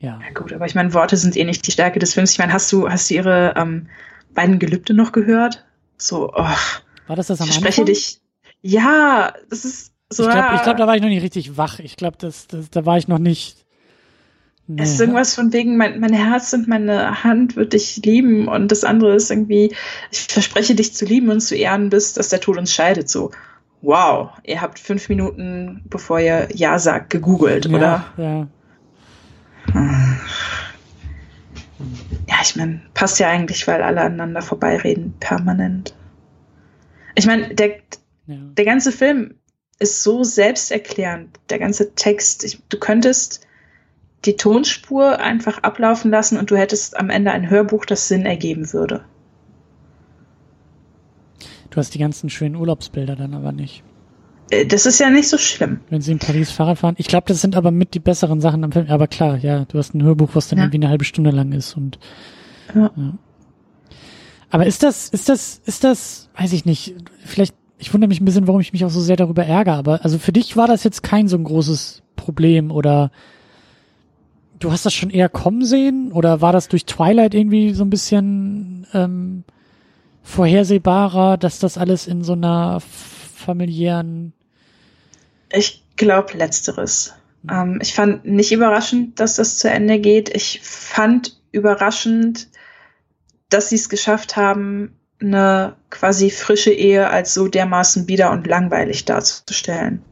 Ja. ja gut, aber ich meine, Worte sind eh nicht die Stärke des Films. Ich meine, hast du, hast du ihre ähm, beiden Gelübde noch gehört? So, oh. War das das am ich spreche dich. Ja, das ist so. Ich glaube, glaub, da war ich noch nicht richtig wach. Ich glaube, das, das, da war ich noch nicht Nee. Es ist irgendwas von wegen, mein, mein Herz und meine Hand wird dich lieben und das andere ist irgendwie, ich verspreche dich zu lieben und zu ehren, bis dass der Tod uns scheidet. So, wow, ihr habt fünf Minuten, bevor ihr Ja sagt, gegoogelt, ja, oder? Ja. Ja, ich meine, passt ja eigentlich, weil alle aneinander vorbeireden, permanent. Ich meine, der, ja. der ganze Film ist so selbsterklärend, der ganze Text. Ich, du könntest die Tonspur einfach ablaufen lassen und du hättest am Ende ein Hörbuch, das Sinn ergeben würde. Du hast die ganzen schönen Urlaubsbilder dann aber nicht. Äh, das ist ja nicht so schlimm. Wenn sie in Paris Fahrrad fahren. Ich glaube, das sind aber mit die besseren Sachen am Film. Aber klar, ja, du hast ein Hörbuch, was dann ja. irgendwie eine halbe Stunde lang ist und. Ja. ja. Aber ist das, ist das, ist das, weiß ich nicht, vielleicht, ich wundere mich ein bisschen, warum ich mich auch so sehr darüber ärgere, aber also für dich war das jetzt kein so ein großes Problem oder du hast das schon eher kommen sehen oder war das durch Twilight irgendwie so ein bisschen ähm, vorhersehbarer, dass das alles in so einer familiären Ich glaube letzteres. Mhm. Ähm, ich fand nicht überraschend, dass das zu Ende geht. Ich fand überraschend, dass sie es geschafft haben, eine quasi frische Ehe als so dermaßen bieder und langweilig darzustellen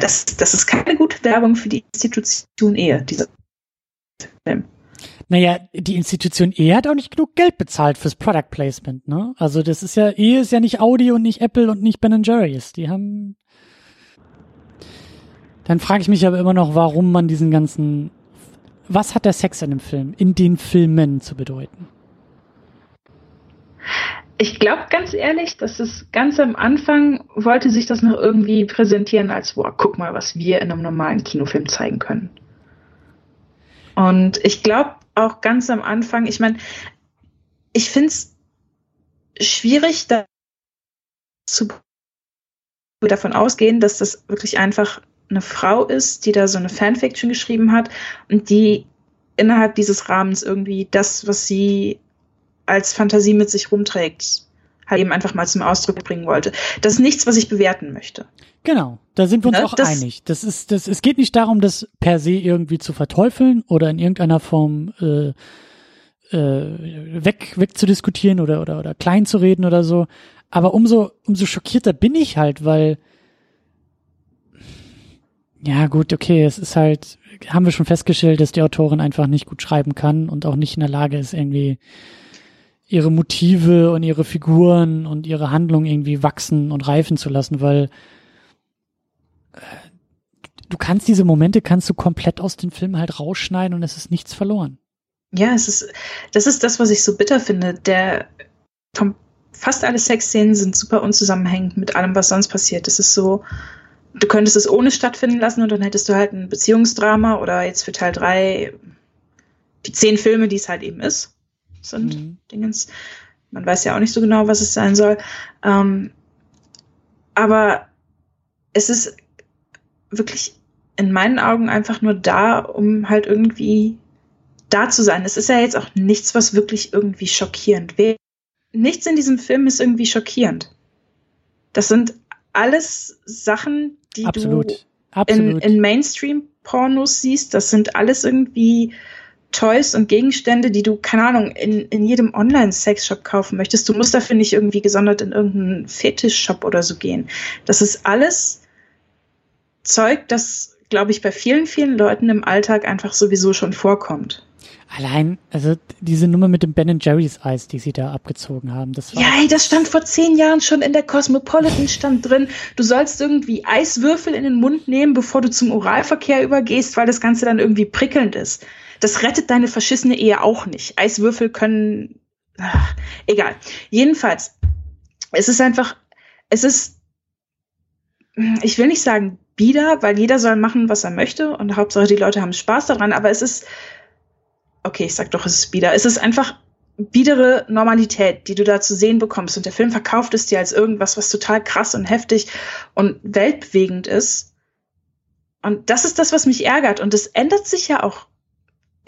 das, das ist keine gute Werbung für die Institution Ehe, dieser Film. Naja, die Institution Ehe hat auch nicht genug Geld bezahlt fürs Product Placement, ne? Also das ist ja, Ehe ist ja nicht Audi und nicht Apple und nicht Ben Jerry's. Die haben. Dann frage ich mich aber immer noch, warum man diesen ganzen. Was hat der Sex in dem Film, in den Filmen zu bedeuten? Ich glaube ganz ehrlich, dass es ganz am Anfang wollte sich das noch irgendwie präsentieren als, boah, guck mal, was wir in einem normalen Kinofilm zeigen können. Und ich glaube auch ganz am Anfang, ich meine, ich finde es schwierig, da zu davon ausgehen, dass das wirklich einfach eine Frau ist, die da so eine Fanfiction geschrieben hat und die innerhalb dieses Rahmens irgendwie das, was sie als Fantasie mit sich rumträgt, halt eben einfach mal zum Ausdruck bringen wollte. Das ist nichts, was ich bewerten möchte. Genau, da sind wir uns ne? auch das, einig. Das ist, das, es geht nicht darum, das per se irgendwie zu verteufeln oder in irgendeiner Form äh, äh, weg, weg zu diskutieren oder, oder, oder klein zu reden oder so. Aber umso, umso schockierter bin ich halt, weil ja gut, okay, es ist halt, haben wir schon festgestellt, dass die Autorin einfach nicht gut schreiben kann und auch nicht in der Lage ist, irgendwie ihre Motive und ihre Figuren und ihre Handlung irgendwie wachsen und reifen zu lassen, weil äh, du kannst diese Momente kannst du komplett aus dem Film halt rausschneiden und es ist nichts verloren. Ja, es ist, das ist das, was ich so bitter finde. Der, fast alle Sexszenen sind super unzusammenhängend mit allem, was sonst passiert. Es ist so, du könntest es ohne stattfinden lassen und dann hättest du halt ein Beziehungsdrama oder jetzt für Teil 3 die zehn Filme, die es halt eben ist, sind mhm. Dingens. Man weiß ja auch nicht so genau, was es sein soll. Ähm, aber es ist wirklich in meinen Augen einfach nur da, um halt irgendwie da zu sein. Es ist ja jetzt auch nichts, was wirklich irgendwie schockierend wäre. Nichts in diesem Film ist irgendwie schockierend. Das sind alles Sachen, die Absolut. du Absolut. in, in Mainstream-Pornos siehst. Das sind alles irgendwie Toys und Gegenstände, die du, keine Ahnung, in, in jedem Online-Sexshop kaufen möchtest. Du musst dafür nicht irgendwie gesondert in irgendeinen Fetisch-Shop oder so gehen. Das ist alles Zeug, das, glaube ich, bei vielen, vielen Leuten im Alltag einfach sowieso schon vorkommt. Allein, also diese Nummer mit dem Ben Jerry's Eis, die sie da abgezogen haben, das war. Ja, ey, das stand vor zehn Jahren schon in der Cosmopolitan stand drin. Du sollst irgendwie Eiswürfel in den Mund nehmen, bevor du zum Oralverkehr übergehst, weil das Ganze dann irgendwie prickelnd ist. Das rettet deine verschissene Ehe auch nicht. Eiswürfel können, ach, egal. Jedenfalls, es ist einfach, es ist, ich will nicht sagen bieder, weil jeder soll machen, was er möchte und Hauptsache die Leute haben Spaß daran, aber es ist, okay, ich sag doch, es ist bieder. Es ist einfach biedere Normalität, die du da zu sehen bekommst. Und der Film verkauft es dir als irgendwas, was total krass und heftig und weltbewegend ist. Und das ist das, was mich ärgert. Und es ändert sich ja auch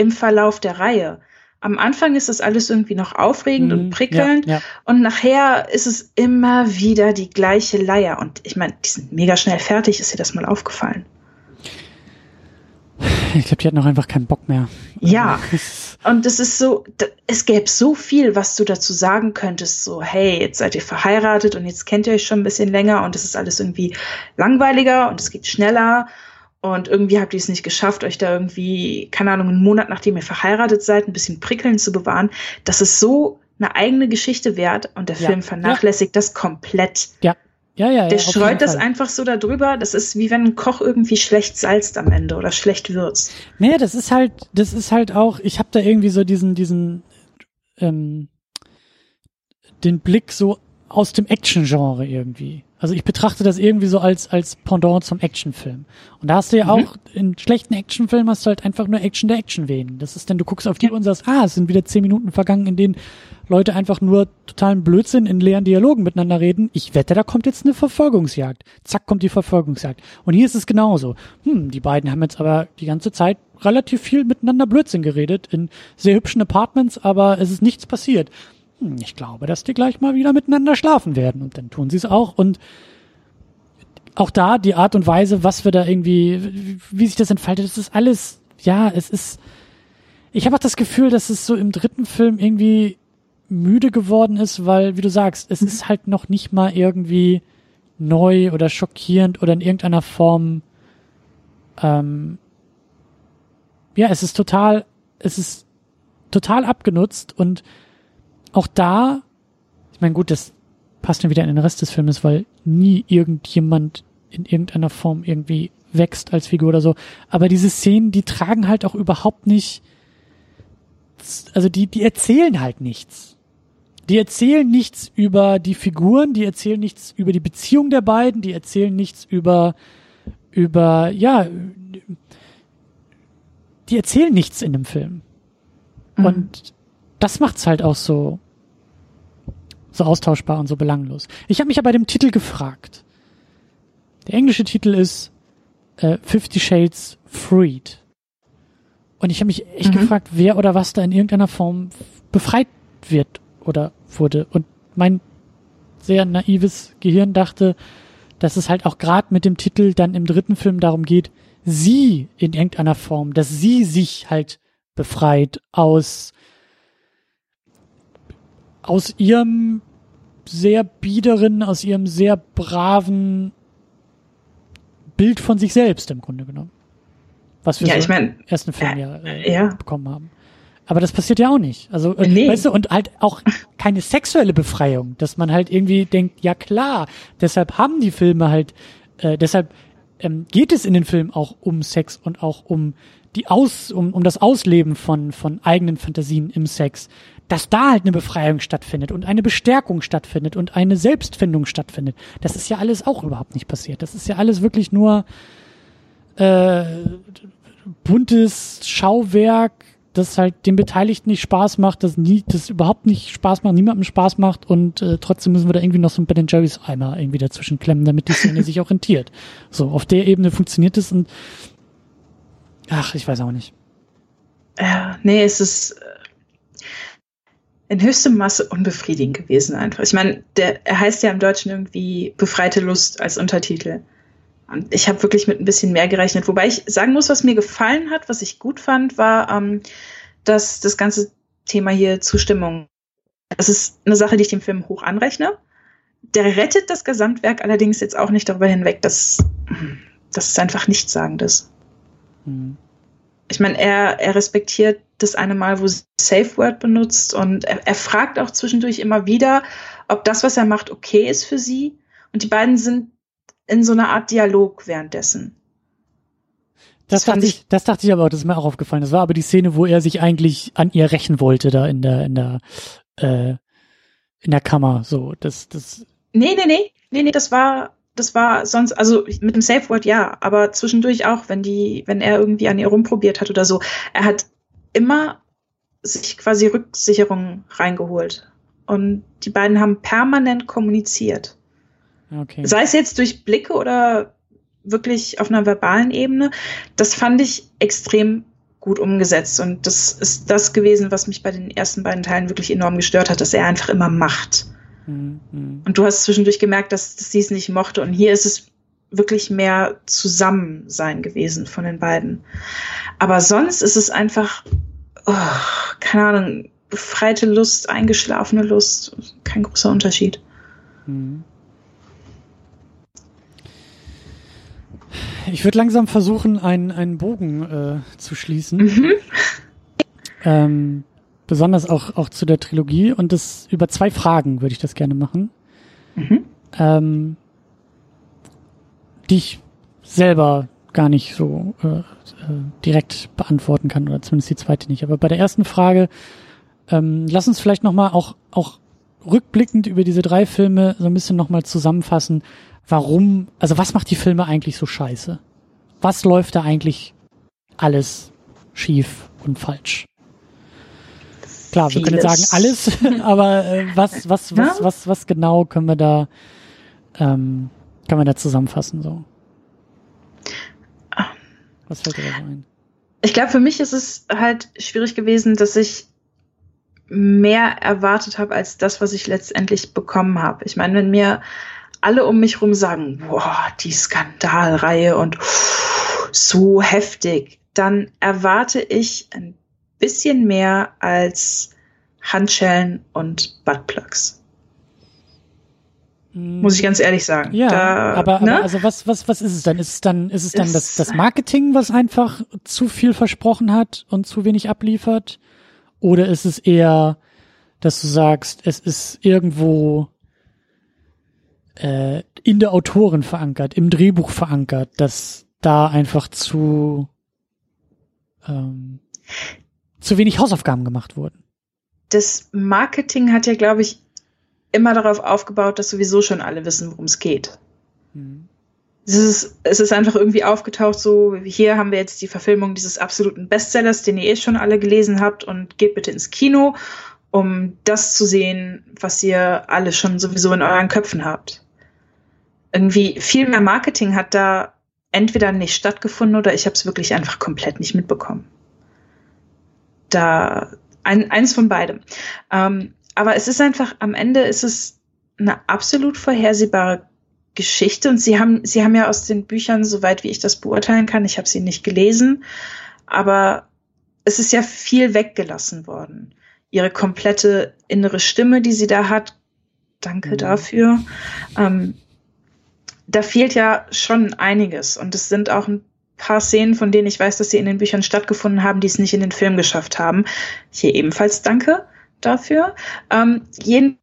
im Verlauf der Reihe. Am Anfang ist das alles irgendwie noch aufregend mhm, und prickelnd ja, ja. und nachher ist es immer wieder die gleiche Leier. Und ich meine, die sind mega schnell fertig, ist dir das mal aufgefallen? Ich glaube, die hatten auch einfach keinen Bock mehr. Ja. Und es ist so, es gäbe so viel, was du dazu sagen könntest. So, hey, jetzt seid ihr verheiratet und jetzt kennt ihr euch schon ein bisschen länger und es ist alles irgendwie langweiliger und es geht schneller. Und irgendwie habt ihr es nicht geschafft, euch da irgendwie, keine Ahnung, einen Monat nachdem ihr verheiratet seid, ein bisschen prickeln zu bewahren. Das ist so eine eigene Geschichte wert und der ja. Film vernachlässigt ja. das komplett. Ja, ja, ja. Der ja, streut das einfach so darüber. Das ist wie wenn ein Koch irgendwie schlecht salzt am Ende oder schlecht würzt. Naja, das ist halt, das ist halt auch, ich habe da irgendwie so diesen, diesen, ähm, den Blick so aus dem Action-Genre irgendwie. Also ich betrachte das irgendwie so als, als Pendant zum Actionfilm. Und da hast du ja mhm. auch, in schlechten Actionfilmen hast du halt einfach nur Action der Action wehen. Das ist denn, du guckst auf die ja. und sagst, ah, es sind wieder zehn Minuten vergangen, in denen Leute einfach nur totalen Blödsinn in leeren Dialogen miteinander reden. Ich wette, da kommt jetzt eine Verfolgungsjagd. Zack, kommt die Verfolgungsjagd. Und hier ist es genauso. Hm, die beiden haben jetzt aber die ganze Zeit relativ viel miteinander Blödsinn geredet in sehr hübschen Apartments, aber es ist nichts passiert. Hm, ich glaube, dass die gleich mal wieder miteinander schlafen werden. Und dann tun sie es auch. Und auch da die Art und Weise, was wir da irgendwie, wie sich das entfaltet, das ist alles, ja, es ist, ich habe auch das Gefühl, dass es so im dritten Film irgendwie müde geworden ist, weil, wie du sagst, es ist halt noch nicht mal irgendwie neu oder schockierend oder in irgendeiner Form, ähm, ja, es ist total, es ist total abgenutzt und auch da, ich meine, gut, das passt dann wieder in den Rest des Filmes, weil nie irgendjemand in irgendeiner Form irgendwie wächst als Figur oder so. Aber diese Szenen, die tragen halt auch überhaupt nicht, also die, die erzählen halt nichts. Die erzählen nichts über die Figuren, die erzählen nichts über die Beziehung der beiden, die erzählen nichts über, über, ja, die erzählen nichts in dem Film. Mhm. Und das macht's halt auch so, so austauschbar und so belanglos. Ich habe mich ja bei dem Titel gefragt. Der englische Titel ist äh, Fifty Shades Freed. Und ich habe mich echt mhm. gefragt, wer oder was da in irgendeiner Form befreit wird oder wurde. Und mein sehr naives Gehirn dachte, dass es halt auch gerade mit dem Titel dann im dritten Film darum geht, sie in irgendeiner Form, dass sie sich halt befreit aus aus ihrem sehr biederen, aus ihrem sehr braven Bild von sich selbst im Grunde genommen. Was wir ja, so ich mein, im ersten Film äh, ja, äh, ja, bekommen haben. Aber das passiert ja auch nicht. Also, äh, nee. weißt du, und halt auch keine sexuelle Befreiung, dass man halt irgendwie denkt, ja klar, deshalb haben die Filme halt, äh, deshalb ähm, geht es in den Filmen auch um Sex und auch um die Aus, um, um das Ausleben von, von eigenen Fantasien im Sex. Dass da halt eine Befreiung stattfindet und eine Bestärkung stattfindet und eine Selbstfindung stattfindet. Das ist ja alles auch überhaupt nicht passiert. Das ist ja alles wirklich nur äh, buntes Schauwerk, das halt den Beteiligten nicht Spaß macht, das nie, das überhaupt nicht Spaß macht, niemandem Spaß macht und äh, trotzdem müssen wir da irgendwie noch so ein Ben Jerry's Eimer irgendwie dazwischen klemmen, damit die Szene sich auch rentiert. So, auf der Ebene funktioniert es und ach, ich weiß auch nicht. Ja, nee, es ist äh, in höchstem Maße unbefriedigend gewesen einfach. Ich meine, der, er heißt ja im Deutschen irgendwie Befreite Lust als Untertitel. Und ich habe wirklich mit ein bisschen mehr gerechnet. Wobei ich sagen muss, was mir gefallen hat, was ich gut fand, war, ähm, dass das ganze Thema hier Zustimmung. Das ist eine Sache, die ich dem Film hoch anrechne. Der rettet das Gesamtwerk allerdings jetzt auch nicht darüber hinweg, dass, dass es einfach nichtssagend ist. Mhm ich meine, er, er respektiert das eine Mal, wo sie Safe Word benutzt und er, er fragt auch zwischendurch immer wieder, ob das, was er macht, okay ist für sie. Und die beiden sind in so einer Art Dialog währenddessen. Das, das dachte ich, das dachte ich aber, das ist mir auch aufgefallen. Das war aber die Szene, wo er sich eigentlich an ihr rächen wollte, da in der, in der, äh, in der Kammer. So, das, das. Nee, nee, nee, nee, nee, das war, das war sonst, also mit dem Safe Word ja, aber zwischendurch auch, wenn die, wenn er irgendwie an ihr rumprobiert hat oder so. Er hat immer sich quasi Rücksicherungen reingeholt. Und die beiden haben permanent kommuniziert. Okay. Sei es jetzt durch Blicke oder wirklich auf einer verbalen Ebene. Das fand ich extrem gut umgesetzt. Und das ist das gewesen, was mich bei den ersten beiden Teilen wirklich enorm gestört hat, dass er einfach immer macht. Mhm. Und du hast zwischendurch gemerkt, dass, dass sie es nicht mochte. Und hier ist es wirklich mehr Zusammensein gewesen von den beiden. Aber sonst ist es einfach, oh, keine Ahnung, befreite Lust, eingeschlafene Lust. Kein großer Unterschied. Mhm. Ich würde langsam versuchen, einen, einen Bogen äh, zu schließen. Mhm. Ähm, besonders auch, auch zu der Trilogie und das über zwei Fragen würde ich das gerne machen. Mhm. Ähm, die ich selber gar nicht so äh, äh, direkt beantworten kann oder zumindest die zweite nicht. Aber bei der ersten Frage, ähm, lass uns vielleicht nochmal auch, auch rückblickend über diese drei Filme so ein bisschen nochmal zusammenfassen, warum, also was macht die Filme eigentlich so scheiße? Was läuft da eigentlich alles schief und falsch? Klar, wir können jetzt sagen alles, aber äh, was, was, was, was, was genau können wir da, ähm, können wir da zusammenfassen so? Was fällt dir da so ein? Ich glaube, für mich ist es halt schwierig gewesen, dass ich mehr erwartet habe als das, was ich letztendlich bekommen habe. Ich meine, wenn mir alle um mich rum sagen, boah, die Skandalreihe und so heftig, dann erwarte ich ein bisschen mehr als Handschellen und Buttplugs. Hm. Muss ich ganz ehrlich sagen. Ja, da, aber, ne? aber also was, was, was ist es dann? Ist es dann, ist es dann das, das Marketing, was einfach zu viel versprochen hat und zu wenig abliefert? Oder ist es eher, dass du sagst, es ist irgendwo äh, in der Autorin verankert, im Drehbuch verankert, dass da einfach zu ähm, zu wenig Hausaufgaben gemacht wurden. Das Marketing hat ja, glaube ich, immer darauf aufgebaut, dass sowieso schon alle wissen, worum es geht. Mhm. Es ist, es ist einfach irgendwie aufgetaucht, so hier haben wir jetzt die Verfilmung dieses absoluten Bestsellers, den ihr eh schon alle gelesen habt und geht bitte ins Kino, um das zu sehen, was ihr alle schon sowieso in euren Köpfen habt. Irgendwie viel mehr Marketing hat da entweder nicht stattgefunden oder ich habe es wirklich einfach komplett nicht mitbekommen da ein, eins von beidem. Ähm, aber es ist einfach, am Ende ist es eine absolut vorhersehbare Geschichte und sie haben, sie haben ja aus den Büchern, soweit wie ich das beurteilen kann, ich habe sie nicht gelesen, aber es ist ja viel weggelassen worden. Ihre komplette innere Stimme, die sie da hat, danke mhm. dafür. Ähm, da fehlt ja schon einiges und es sind auch ein paar Szenen, von denen ich weiß, dass sie in den Büchern stattgefunden haben, die es nicht in den Film geschafft haben. Hier ebenfalls danke dafür. Ähm, jeden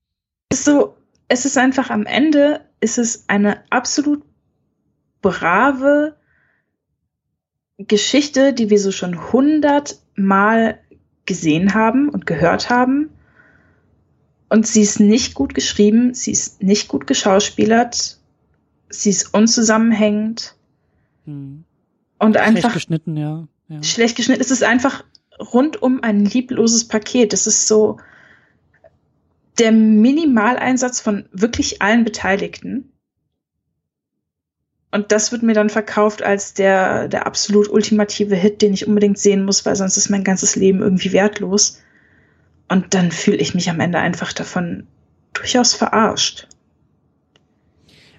ist so, es ist einfach am Ende, ist es eine absolut brave Geschichte, die wir so schon hundertmal gesehen haben und gehört haben. Und sie ist nicht gut geschrieben, sie ist nicht gut geschauspielert, sie ist unzusammenhängend. Hm. Und schlecht einfach. Schlecht geschnitten, ja. ja. Schlecht geschnitten. Es ist einfach rundum ein liebloses Paket. Es ist so der Minimaleinsatz von wirklich allen Beteiligten. Und das wird mir dann verkauft als der, der absolut ultimative Hit, den ich unbedingt sehen muss, weil sonst ist mein ganzes Leben irgendwie wertlos. Und dann fühle ich mich am Ende einfach davon durchaus verarscht.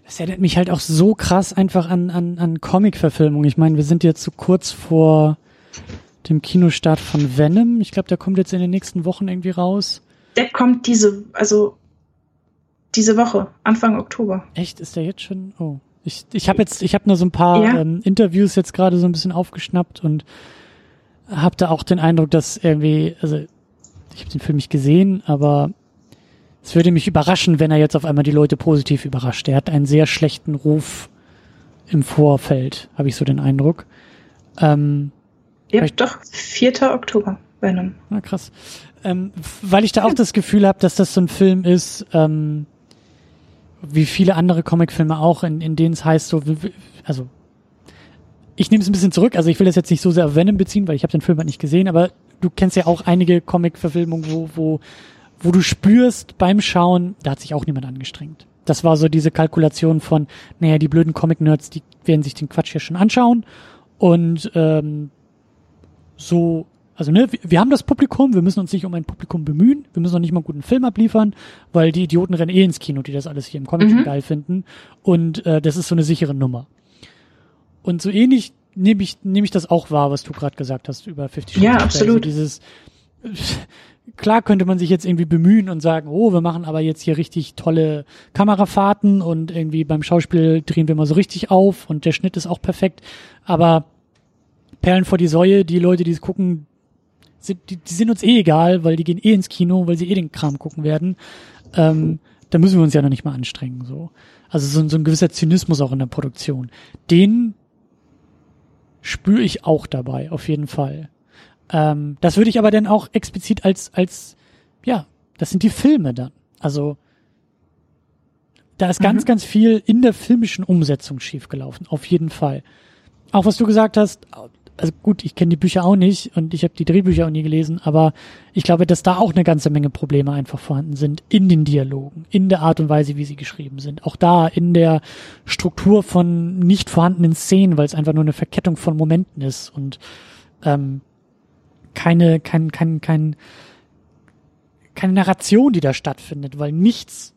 Das erinnert mich halt auch so krass einfach an, an, an Comic-Verfilmung. Ich meine, wir sind jetzt so kurz vor dem Kinostart von Venom. Ich glaube, der kommt jetzt in den nächsten Wochen irgendwie raus. Der kommt diese, also diese Woche, Anfang Oktober. Echt? Ist der jetzt schon? Oh. Ich, ich habe jetzt, ich habe nur so ein paar ja. ähm, Interviews jetzt gerade so ein bisschen aufgeschnappt und habe da auch den Eindruck, dass irgendwie, also ich habe den Film nicht gesehen, aber es würde mich überraschen, wenn er jetzt auf einmal die Leute positiv überrascht. Er hat einen sehr schlechten Ruf im Vorfeld, habe ich so den Eindruck. Ähm, ja, doch, 4. Oktober, Venom. Na krass. Ähm, weil ich da auch das Gefühl habe, dass das so ein Film ist, ähm, wie viele andere Comicfilme auch, in, in denen es heißt so, also ich nehme es ein bisschen zurück, also ich will das jetzt nicht so sehr auf Venom beziehen, weil ich habe den Film halt nicht gesehen, aber du kennst ja auch einige Comic-Verfilmungen, wo, wo, wo du spürst beim Schauen, da hat sich auch niemand angestrengt. Das war so diese Kalkulation von, naja, die blöden Comic-Nerds, die werden sich den Quatsch hier schon anschauen und ähm, so, also ne, wir haben das Publikum, wir müssen uns nicht um ein Publikum bemühen, wir müssen auch nicht mal einen guten Film abliefern, weil die Idioten rennen eh ins Kino, die das alles hier im Comic mhm. geil finden. Und äh, das ist so eine sichere Nummer. Und so ähnlich nehme ich, nehme ich das auch wahr, was du gerade gesagt hast über 50 Shades. Ja, absolut. Also dieses, klar könnte man sich jetzt irgendwie bemühen und sagen, oh, wir machen aber jetzt hier richtig tolle Kamerafahrten und irgendwie beim Schauspiel drehen wir mal so richtig auf und der Schnitt ist auch perfekt. Aber Perlen vor die Säue, die Leute, die es gucken, sind, die, die sind uns eh egal, weil die gehen eh ins Kino, weil sie eh den Kram gucken werden. Ähm, da müssen wir uns ja noch nicht mal anstrengen. So. Also so, so ein gewisser Zynismus auch in der Produktion. Den spüre ich auch dabei, auf jeden Fall. Ähm, das würde ich aber dann auch explizit als, als, ja, das sind die Filme dann. Also da ist ganz, mhm. ganz viel in der filmischen Umsetzung schiefgelaufen, auf jeden Fall. Auch was du gesagt hast, also gut, ich kenne die Bücher auch nicht und ich habe die Drehbücher auch nie gelesen, aber ich glaube, dass da auch eine ganze Menge Probleme einfach vorhanden sind in den Dialogen, in der Art und Weise, wie sie geschrieben sind. Auch da in der Struktur von nicht vorhandenen Szenen, weil es einfach nur eine Verkettung von Momenten ist und ähm, keine, kein, kein, kein, keine Narration, die da stattfindet, weil nichts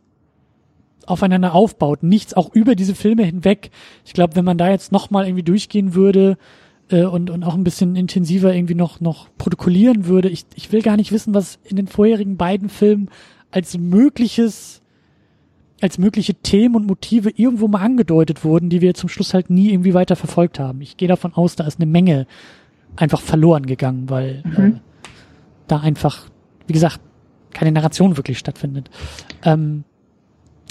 aufeinander aufbaut, nichts auch über diese Filme hinweg. Ich glaube, wenn man da jetzt nochmal irgendwie durchgehen würde, äh, und, und auch ein bisschen intensiver irgendwie noch, noch protokollieren würde. Ich, ich will gar nicht wissen, was in den vorherigen beiden Filmen als mögliches, als mögliche Themen und Motive irgendwo mal angedeutet wurden, die wir zum Schluss halt nie irgendwie weiter verfolgt haben. Ich gehe davon aus, da ist eine Menge einfach verloren gegangen, weil mhm. äh, da einfach, wie gesagt, keine Narration wirklich stattfindet. Ähm,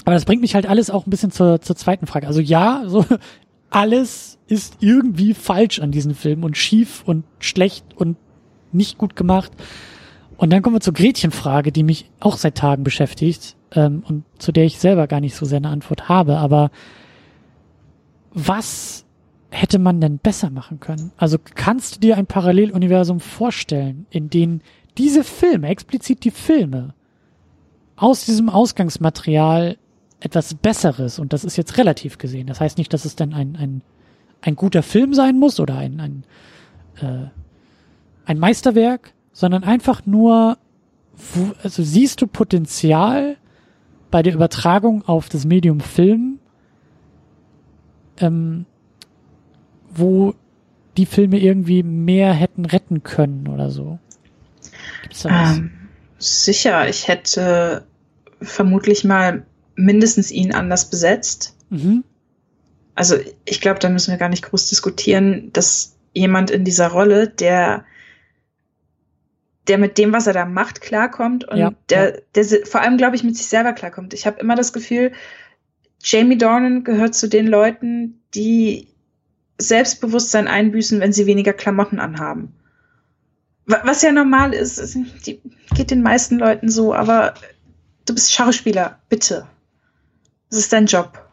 aber das bringt mich halt alles auch ein bisschen zur, zur zweiten Frage. Also ja, so alles ist irgendwie falsch an diesem Film und schief und schlecht und nicht gut gemacht. Und dann kommen wir zur Gretchenfrage, die mich auch seit Tagen beschäftigt ähm, und zu der ich selber gar nicht so sehr eine Antwort habe. Aber was hätte man denn besser machen können? Also kannst du dir ein Paralleluniversum vorstellen, in dem diese Filme, explizit die Filme, aus diesem Ausgangsmaterial etwas Besseres, und das ist jetzt relativ gesehen, das heißt nicht, dass es dann ein, ein, ein guter Film sein muss oder ein, ein, äh, ein Meisterwerk, sondern einfach nur, wo, also siehst du Potenzial bei der Übertragung auf das Medium Film, ähm, wo die Filme irgendwie mehr hätten retten können oder so. Gibt's da was? Ähm, sicher, ich hätte vermutlich mal mindestens ihn anders besetzt. Mhm. Also ich glaube, da müssen wir gar nicht groß diskutieren, dass jemand in dieser Rolle, der der mit dem, was er da macht, klarkommt und ja, der, der vor allem, glaube ich, mit sich selber klarkommt. Ich habe immer das Gefühl, Jamie Dornan gehört zu den Leuten, die Selbstbewusstsein einbüßen, wenn sie weniger Klamotten anhaben. Was ja normal ist, die geht den meisten Leuten so, aber du bist Schauspieler, bitte. Das ist dein Job.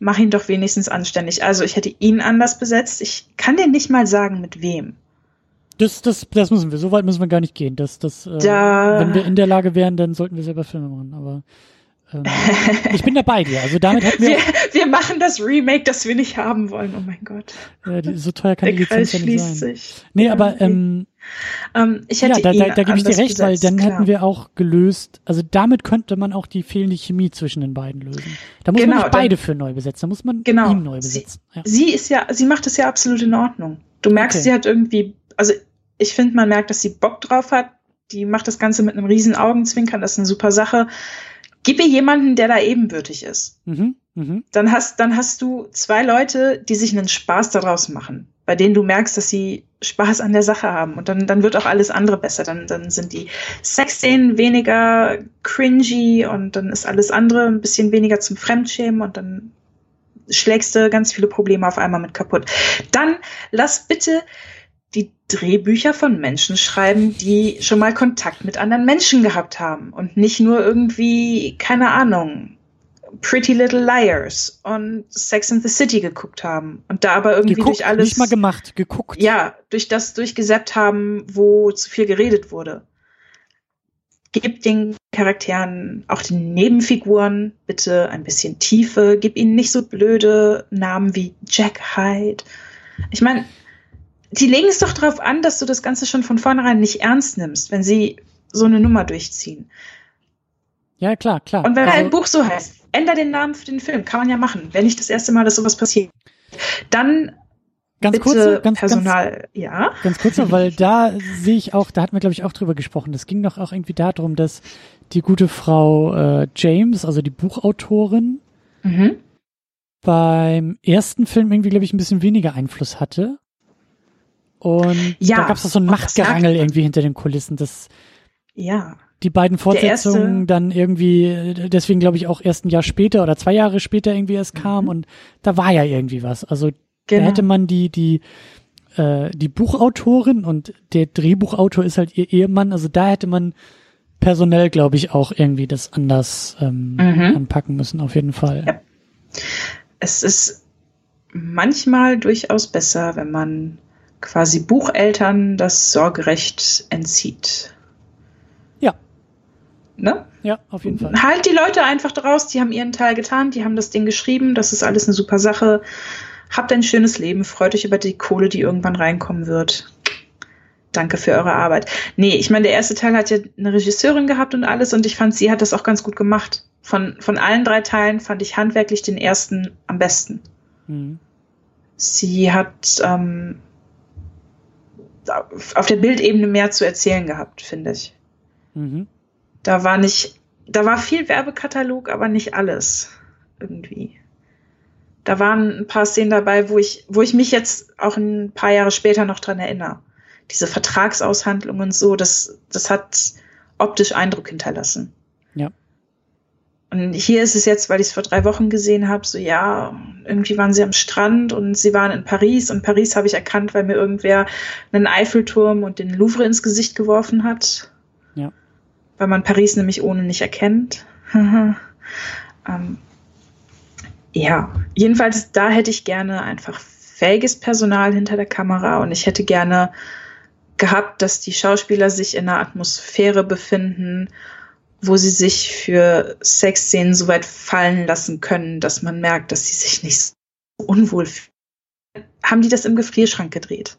Mach ihn doch wenigstens anständig. Also ich hätte ihn anders besetzt. Ich kann dir nicht mal sagen, mit wem. Das, das, das müssen wir. So weit müssen wir gar nicht gehen. Das, das, äh, Da- wenn wir in der Lage wären, dann sollten wir selber Filme machen. Aber ähm, ich bin dabei dir. Also damit hätten wir, Wir, wir machen das Remake, das wir nicht haben wollen. Oh mein Gott. äh, die, so teuer kann Der die Lizenz ja nicht schließt sein. sich. Nee, Ja, aber ähm, Ähm, ich ja, hätte da, ihn da, da gebe ich dir recht, weil besetzt, dann klar. hätten wir auch gelöst, also damit könnte man auch die fehlende Chemie zwischen den beiden lösen. Da muss man Genau, nicht beide dann- für neu besetzen, da muss man Genau. ihn neu Sie- besetzen. Ja. Sie ist ja, sie macht es ja absolut in Ordnung. Du merkst, Okay. sie hat irgendwie, also ich finde, man merkt, dass sie Bock drauf hat. Die macht das Ganze mit einem riesen Augenzwinkern, das ist eine super Sache. Gib ihr jemanden, der da ebenbürtig ist. Mhm, mhm. Dann hast, dann hast du zwei Leute, die sich einen Spaß daraus machen, bei denen du merkst, dass sie Spaß an der Sache haben. Und dann, dann wird auch alles andere besser. Dann, dann sind die Sexszenen weniger cringy und dann ist alles andere ein bisschen weniger zum Fremdschämen und dann schlägst du ganz viele Probleme auf einmal mit kaputt. Dann lass bitte die Drehbücher von Menschen schreiben, die schon mal Kontakt mit anderen Menschen gehabt haben und nicht nur irgendwie, keine Ahnung, Pretty Little Liars und Sex in the City geguckt haben und da aber irgendwie Geguckt, durch alles nicht mal gemacht, geguckt. ja, durch das durchgesäppt haben, wo zu viel geredet wurde. Gib den Charakteren, auch den Nebenfiguren, bitte ein bisschen Tiefe. Gib ihnen nicht so blöde Namen wie Jack Hyde. Ich meine, die legen es doch darauf an, dass du das Ganze schon von vornherein nicht ernst nimmst, wenn sie so eine Nummer durchziehen. Ja, klar, klar. Und wenn Also- ein Buch so heißt, änder den Namen für den Film. Kann man ja machen. Wenn nicht das erste Mal, dass sowas passiert. Dann ganz kurz, ganz, ganz, Personal, ja. Ganz kurz noch, weil da sehe ich auch, da hatten wir glaube ich auch drüber gesprochen. Das ging doch auch irgendwie darum, dass die gute Frau äh, James, also die Buchautorin, Mhm. beim ersten Film irgendwie glaube ich ein bisschen weniger Einfluss hatte. Und Ja, da gab es so ein Machtgerangel irgendwie hinter den Kulissen, dass Ja. die beiden Fortsetzungen erste- dann irgendwie, deswegen glaube ich auch erst ein Jahr später oder zwei Jahre später irgendwie erst kam und da war ja irgendwie was. Also Genau. Da hätte man die, die, äh, die Buchautorin und der Drehbuchautor ist halt ihr Ehemann, also da hätte man personell, glaube ich, auch irgendwie das anders ähm, Mhm. anpacken müssen, auf jeden Fall. Ja. es ist manchmal durchaus besser, wenn man quasi Bucheltern das Sorgerecht entzieht. Ja, Ne? ja, auf jeden Fall. Halt die Leute einfach draus, die haben ihren Teil getan, die haben das Ding geschrieben, das ist alles eine super Sache. Habt ein schönes Leben, freut euch über die Kohle, die irgendwann reinkommen wird. Danke für eure Arbeit. Nee, ich meine, der erste Teil hat ja eine Regisseurin gehabt und alles und ich fand, sie hat das auch ganz gut gemacht. Von, von allen drei Teilen fand ich handwerklich den ersten am besten. Mhm. Sie hat ähm, auf der Bildebene mehr zu erzählen gehabt, finde ich. Mhm. Da war nicht, da war viel Werbekatalog, aber nicht alles irgendwie. Da waren ein paar Szenen dabei, wo ich, wo ich mich jetzt auch ein paar Jahre später noch dran erinnere. Diese Vertragsaushandlungen und so, das, das hat optisch Eindruck hinterlassen. Ja. Und hier ist es jetzt, weil ich es vor drei Wochen gesehen habe, so ja, irgendwie waren sie am Strand und sie waren in Paris und Paris habe ich erkannt, weil mir irgendwer einen Eiffelturm und den Louvre ins Gesicht geworfen hat. Ja. Weil man Paris nämlich ohne nicht erkennt. ähm, ja, jedenfalls da hätte ich gerne einfach fähiges Personal hinter der Kamera und ich hätte gerne gehabt, dass die Schauspieler sich in einer Atmosphäre befinden, wo sie sich für Sexszenen so weit fallen lassen können, dass man merkt, dass sie sich nicht so unwohl fühlen. Haben die das im Gefrierschrank gedreht?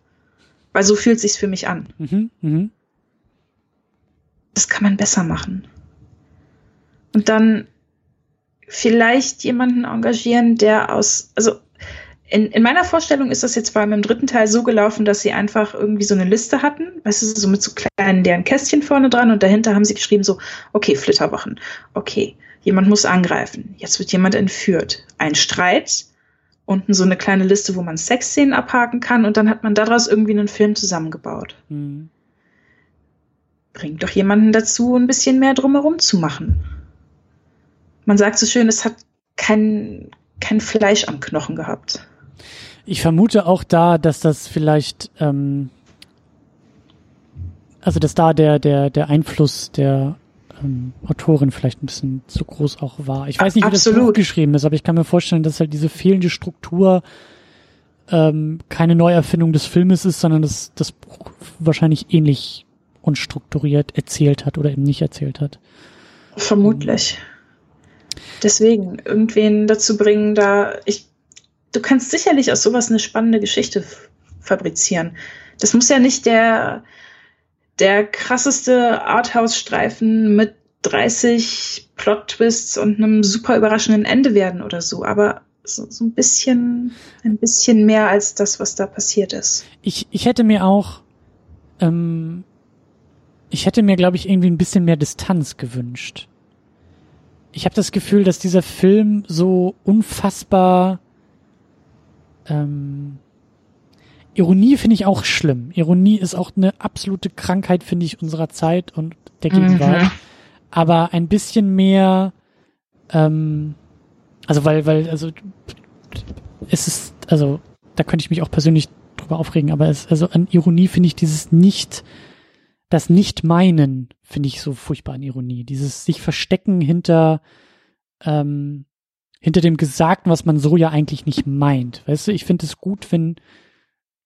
Weil so fühlt sich's für mich an. Mhm. Mhm. Das kann man besser machen. Und dann vielleicht jemanden engagieren, der aus, also in, in meiner Vorstellung ist das jetzt vor allem im dritten Teil so gelaufen, dass sie einfach irgendwie so eine Liste hatten, weißt du, so mit so kleinen deren Kästchen vorne dran und dahinter haben sie geschrieben so, okay, Flitterwochen, okay, jemand muss angreifen, jetzt wird jemand entführt, ein Streit, unten so eine kleine Liste, wo man Sexszenen abhaken kann und dann hat man daraus irgendwie einen Film zusammengebaut. Mhm. Bringt doch jemanden dazu, ein bisschen mehr drumherum zu machen. Man sagt so schön, es hat kein, kein Fleisch am Knochen gehabt. Ich vermute auch da, dass das vielleicht, ähm, also dass da der, der, der Einfluss der ähm, Autorin vielleicht ein bisschen zu groß auch war. Ich weiß nicht, wie Absolut. das Buch geschrieben ist, aber ich kann mir vorstellen, dass halt diese fehlende Struktur ähm, keine Neuerfindung des Filmes ist, sondern dass das Buch wahrscheinlich ähnlich unstrukturiert erzählt hat oder eben nicht erzählt hat. Vermutlich. Deswegen, irgendwen dazu bringen, da ich, du kannst sicherlich aus sowas eine spannende Geschichte fabrizieren. Das muss ja nicht der, der krasseste Arthouse-Streifen mit 30 Plot-Twists und einem super überraschenden Ende werden oder so, aber so, so ein bisschen, ein bisschen mehr als das, was da passiert ist. Ich, ich hätte mir auch, ähm, ich hätte mir, glaube ich, irgendwie ein bisschen mehr Distanz gewünscht. Ich habe das Gefühl, dass dieser Film so unfassbar ähm, Ironie finde ich auch schlimm. Ironie ist auch eine absolute Krankheit, finde ich, unserer Zeit und der Gegenwart. Mhm. Aber ein bisschen mehr, ähm, also weil, weil, also es ist, also da könnte ich mich auch persönlich drüber aufregen, aber es, also an Ironie finde ich dieses nicht, das Nicht-Meinen finde ich so furchtbar an Ironie. Dieses sich verstecken hinter, ähm, hinter dem Gesagten, was man so ja eigentlich nicht meint. Weißt du, ich finde es gut, wenn,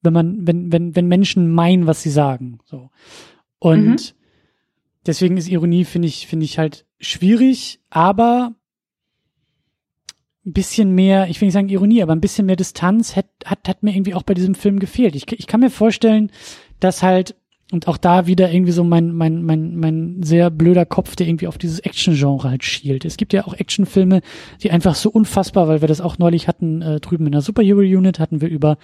wenn man, wenn, wenn, wenn Menschen meinen, was sie sagen. So. Und Mhm. deswegen ist Ironie, finde ich, finde ich halt schwierig, aber ein bisschen mehr, ich will nicht sagen Ironie, aber ein bisschen mehr Distanz hat, hat, hat mir irgendwie auch bei diesem Film gefehlt. Ich, ich kann mir vorstellen, dass halt, und auch da wieder irgendwie so mein, mein, mein, mein sehr blöder Kopf, der irgendwie auf dieses Action-Genre halt schielt. Es gibt ja auch Actionfilme, die einfach so unfassbar, weil wir das auch neulich hatten, äh, drüben in der Superhero-Unit hatten wir über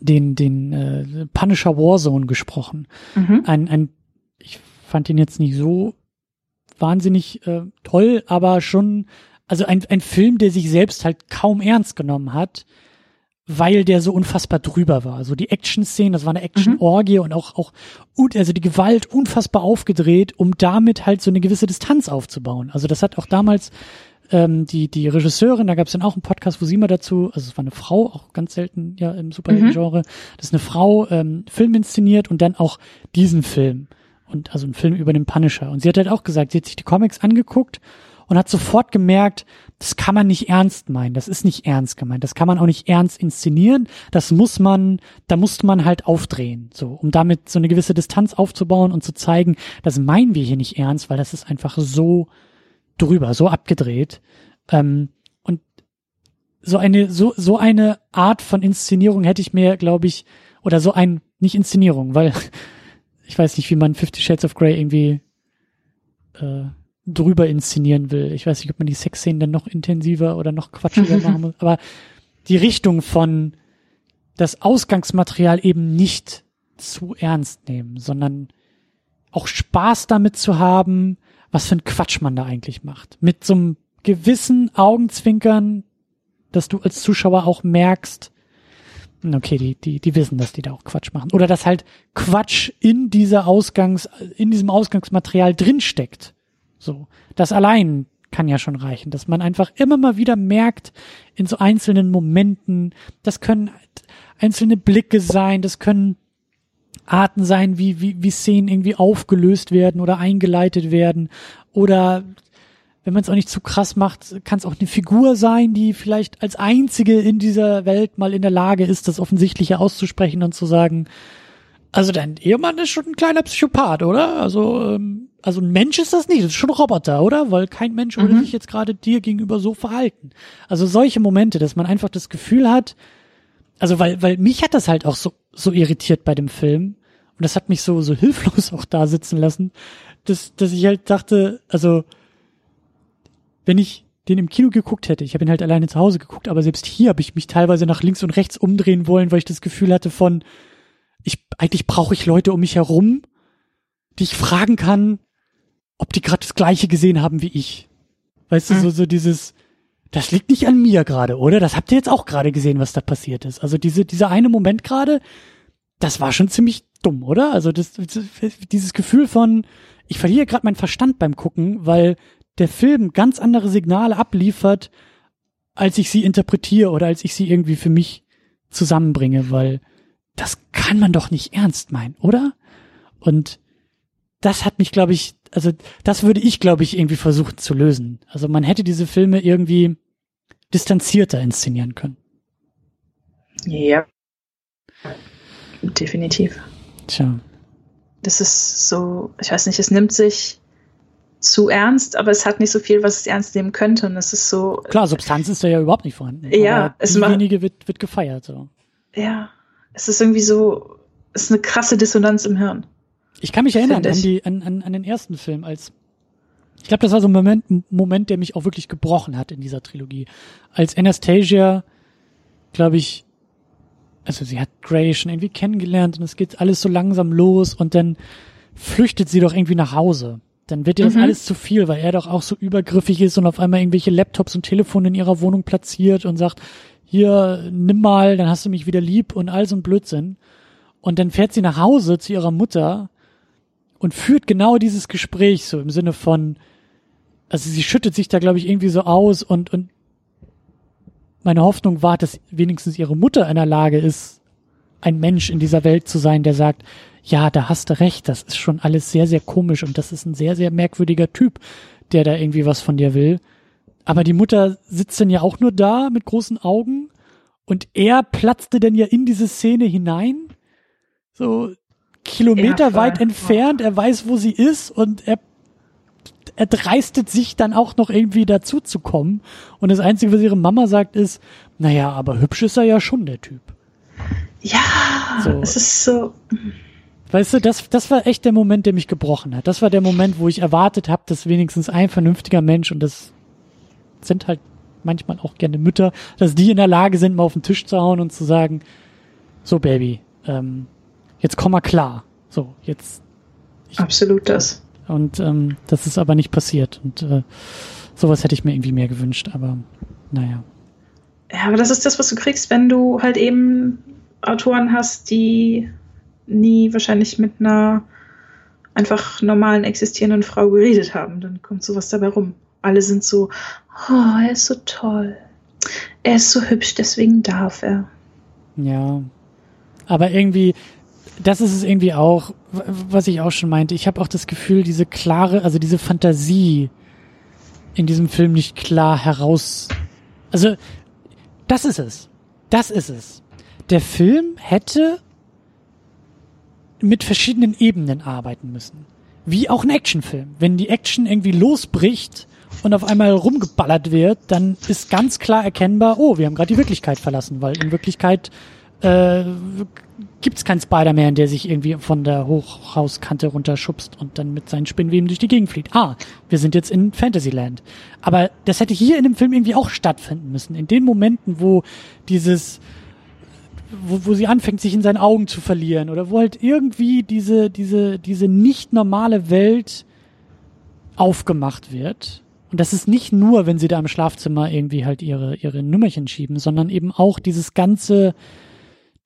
den, den äh, Punisher Warzone gesprochen. Mhm. Ein, ein, ich fand ihn jetzt nicht so wahnsinnig äh, toll, aber schon, also ein, ein Film, der sich selbst halt kaum ernst genommen hat, weil der so unfassbar drüber war. Also die Action-Szenen, das war eine Action-Orgie und auch, auch, also die Gewalt unfassbar aufgedreht, um damit halt so eine gewisse Distanz aufzubauen. Also das hat auch damals ähm, die, die Regisseurin, da gab es dann auch einen Podcast, wo sie mal dazu, also es war eine Frau, auch ganz selten ja im Superhelden-Genre, das ist eine Frau, ähm, Film inszeniert und dann auch diesen Film. Und also ein Film über den Punisher. Und sie hat halt auch gesagt, sie hat sich die Comics angeguckt und hat sofort gemerkt, das kann man nicht ernst meinen, das ist nicht ernst gemeint, das kann man auch nicht ernst inszenieren, das muss man, da musste man halt aufdrehen, so, um damit so eine gewisse Distanz aufzubauen und zu zeigen, das meinen wir hier nicht ernst, weil das ist einfach so drüber, so abgedreht. Ähm, und so eine, so, so eine Art von Inszenierung hätte ich mir, glaube ich, oder so ein, nicht Inszenierung, weil ich weiß nicht, wie man Fifty Shades of Grey irgendwie äh, drüber inszenieren will. Ich weiß nicht, ob man die Sexszenen dann noch intensiver oder noch quatschiger machen muss, aber die Richtung von das Ausgangsmaterial eben nicht zu ernst nehmen, sondern auch Spaß damit zu haben, was für ein Quatsch man da eigentlich macht. Mit so einem gewissen Augenzwinkern, dass du als Zuschauer auch merkst, okay, die, die, die wissen, dass die da auch Quatsch machen. Oder dass halt Quatsch in dieser Ausgangs, in diesem Ausgangsmaterial drinsteckt. So. Das allein kann ja schon reichen, dass man einfach immer mal wieder merkt, in so einzelnen Momenten, das können einzelne Blicke sein, das können Arten sein, wie, wie, wie Szenen irgendwie aufgelöst werden oder eingeleitet werden. Oder wenn man es auch nicht zu krass macht, kann es auch eine Figur sein, die vielleicht als einzige in dieser Welt mal in der Lage ist, das Offensichtliche auszusprechen und zu sagen, also dein Ehemann ist schon ein kleiner Psychopath, oder? Also, ähm, also ein Mensch ist das nicht, das ist schon ein Roboter, oder? Weil kein Mensch würde Mhm. sich jetzt gerade dir gegenüber so verhalten. Also solche Momente, dass man einfach das Gefühl hat, also weil, weil mich hat das halt auch so, so irritiert bei dem Film. Und das hat mich so, so hilflos auch da sitzen lassen, dass, dass ich halt dachte, also, wenn ich den im Kino geguckt hätte, ich habe ihn halt alleine zu Hause geguckt, aber selbst hier habe ich mich teilweise nach links und rechts umdrehen wollen, weil ich das Gefühl hatte von, ich, eigentlich brauche ich Leute um mich herum, die ich fragen kann, ob die gerade das Gleiche gesehen haben wie ich. Weißt du, Mhm. so, so dieses, das liegt nicht an mir gerade, oder? Das habt ihr jetzt auch gerade gesehen, was da passiert ist. Also diese, dieser eine Moment gerade, das war schon ziemlich dumm, oder? Also das, dieses Gefühl von, ich verliere gerade meinen Verstand beim Gucken, weil der Film ganz andere Signale abliefert, als ich sie interpretiere oder als ich sie irgendwie für mich zusammenbringe, weil das kann man doch nicht ernst meinen, oder? Und das hat mich, glaube ich, also das würde ich, glaube ich, irgendwie versuchen zu lösen. Also man hätte diese Filme irgendwie distanzierter inszenieren können. Ja. Definitiv. Tja. Das ist so, ich weiß nicht, es nimmt sich zu ernst, aber es hat nicht so viel, was es ernst nehmen könnte. Und es ist so. Klar, Substanz ist da ja überhaupt nicht vorhanden. Ja, es wenige wird, wird gefeiert. So. Ja, es ist irgendwie so, es ist eine krasse Dissonanz im Hirn. Ich kann mich erinnern an, die, an, an, an den ersten Film, als ich glaube, das war so ein Moment, ein Moment, der mich auch wirklich gebrochen hat in dieser Trilogie. Als Anastasia, glaube ich, also sie hat Grey schon irgendwie kennengelernt und es geht alles so langsam los und dann flüchtet sie doch irgendwie nach Hause. Dann wird ihr das mhm. alles zu viel, weil er doch auch so übergriffig ist und auf einmal irgendwelche Laptops und Telefone in ihrer Wohnung platziert und sagt, hier, nimm mal, dann hast du mich wieder lieb und all so ein Blödsinn. Und dann fährt sie nach Hause zu ihrer Mutter und führt genau dieses Gespräch so im Sinne von, also sie schüttet sich da, glaube ich, irgendwie so aus und, und meine Hoffnung war, dass wenigstens ihre Mutter in der Lage ist, ein Mensch in dieser Welt zu sein, der sagt, ja, da hast du recht, das ist schon alles sehr, sehr komisch und das ist ein sehr, sehr merkwürdiger Typ, der da irgendwie was von dir will. Aber die Mutter sitzt dann ja auch nur da mit großen Augen und er platzte dann ja in diese Szene hinein. So, Kilometer ja, weit entfernt, er weiß, wo sie ist und er, er dreistet sich dann auch noch irgendwie dazu zu kommen. Und das Einzige, was ihre Mama sagt, ist, naja, aber hübsch ist er ja schon, der Typ. Ja, so. es ist so. Weißt du, das, das war echt der Moment, der mich gebrochen hat. Das war der Moment, wo ich erwartet habe, dass wenigstens ein vernünftiger Mensch, und das sind halt manchmal auch gerne Mütter, dass die in der Lage sind, mal auf den Tisch zu hauen und zu sagen, so Baby, ähm, jetzt komm mal klar. So, jetzt. Ich, Absolut das. Und ähm, das ist aber nicht passiert. Und äh, sowas hätte ich mir irgendwie mehr gewünscht, aber naja. Ja, aber das ist das, was du kriegst, wenn du halt eben Autoren hast, die nie wahrscheinlich mit einer einfach normalen existierenden Frau geredet haben. Dann kommt sowas dabei rum. Alle sind so, oh, er ist so toll. Er ist so hübsch, deswegen darf er. Ja. Aber irgendwie, das ist es irgendwie auch, was ich auch schon meinte. Ich habe auch das Gefühl, diese klare, also diese Fantasie in diesem Film nicht klar heraus. Also, das ist es. Das ist es. Der Film hätte mit verschiedenen Ebenen arbeiten müssen. Wie auch ein Actionfilm. Wenn die Action irgendwie losbricht und auf einmal rumgeballert wird, dann ist ganz klar erkennbar, oh, wir haben gerade die Wirklichkeit verlassen, weil in Wirklichkeit äh, gibt es keinen Spider-Man, der sich irgendwie von der Hochhauskante runterschubst und dann mit seinen Spinnweben durch die Gegend fliegt. Ah, wir sind jetzt in Fantasyland. Aber das hätte hier in dem Film irgendwie auch stattfinden müssen. In den Momenten, wo dieses, wo, wo sie anfängt, sich in seinen Augen zu verlieren oder wo halt irgendwie diese, diese, diese nicht normale Welt aufgemacht wird. Und das ist nicht nur, wenn sie da im Schlafzimmer irgendwie halt ihre, ihre Nummerchen schieben, sondern eben auch dieses ganze,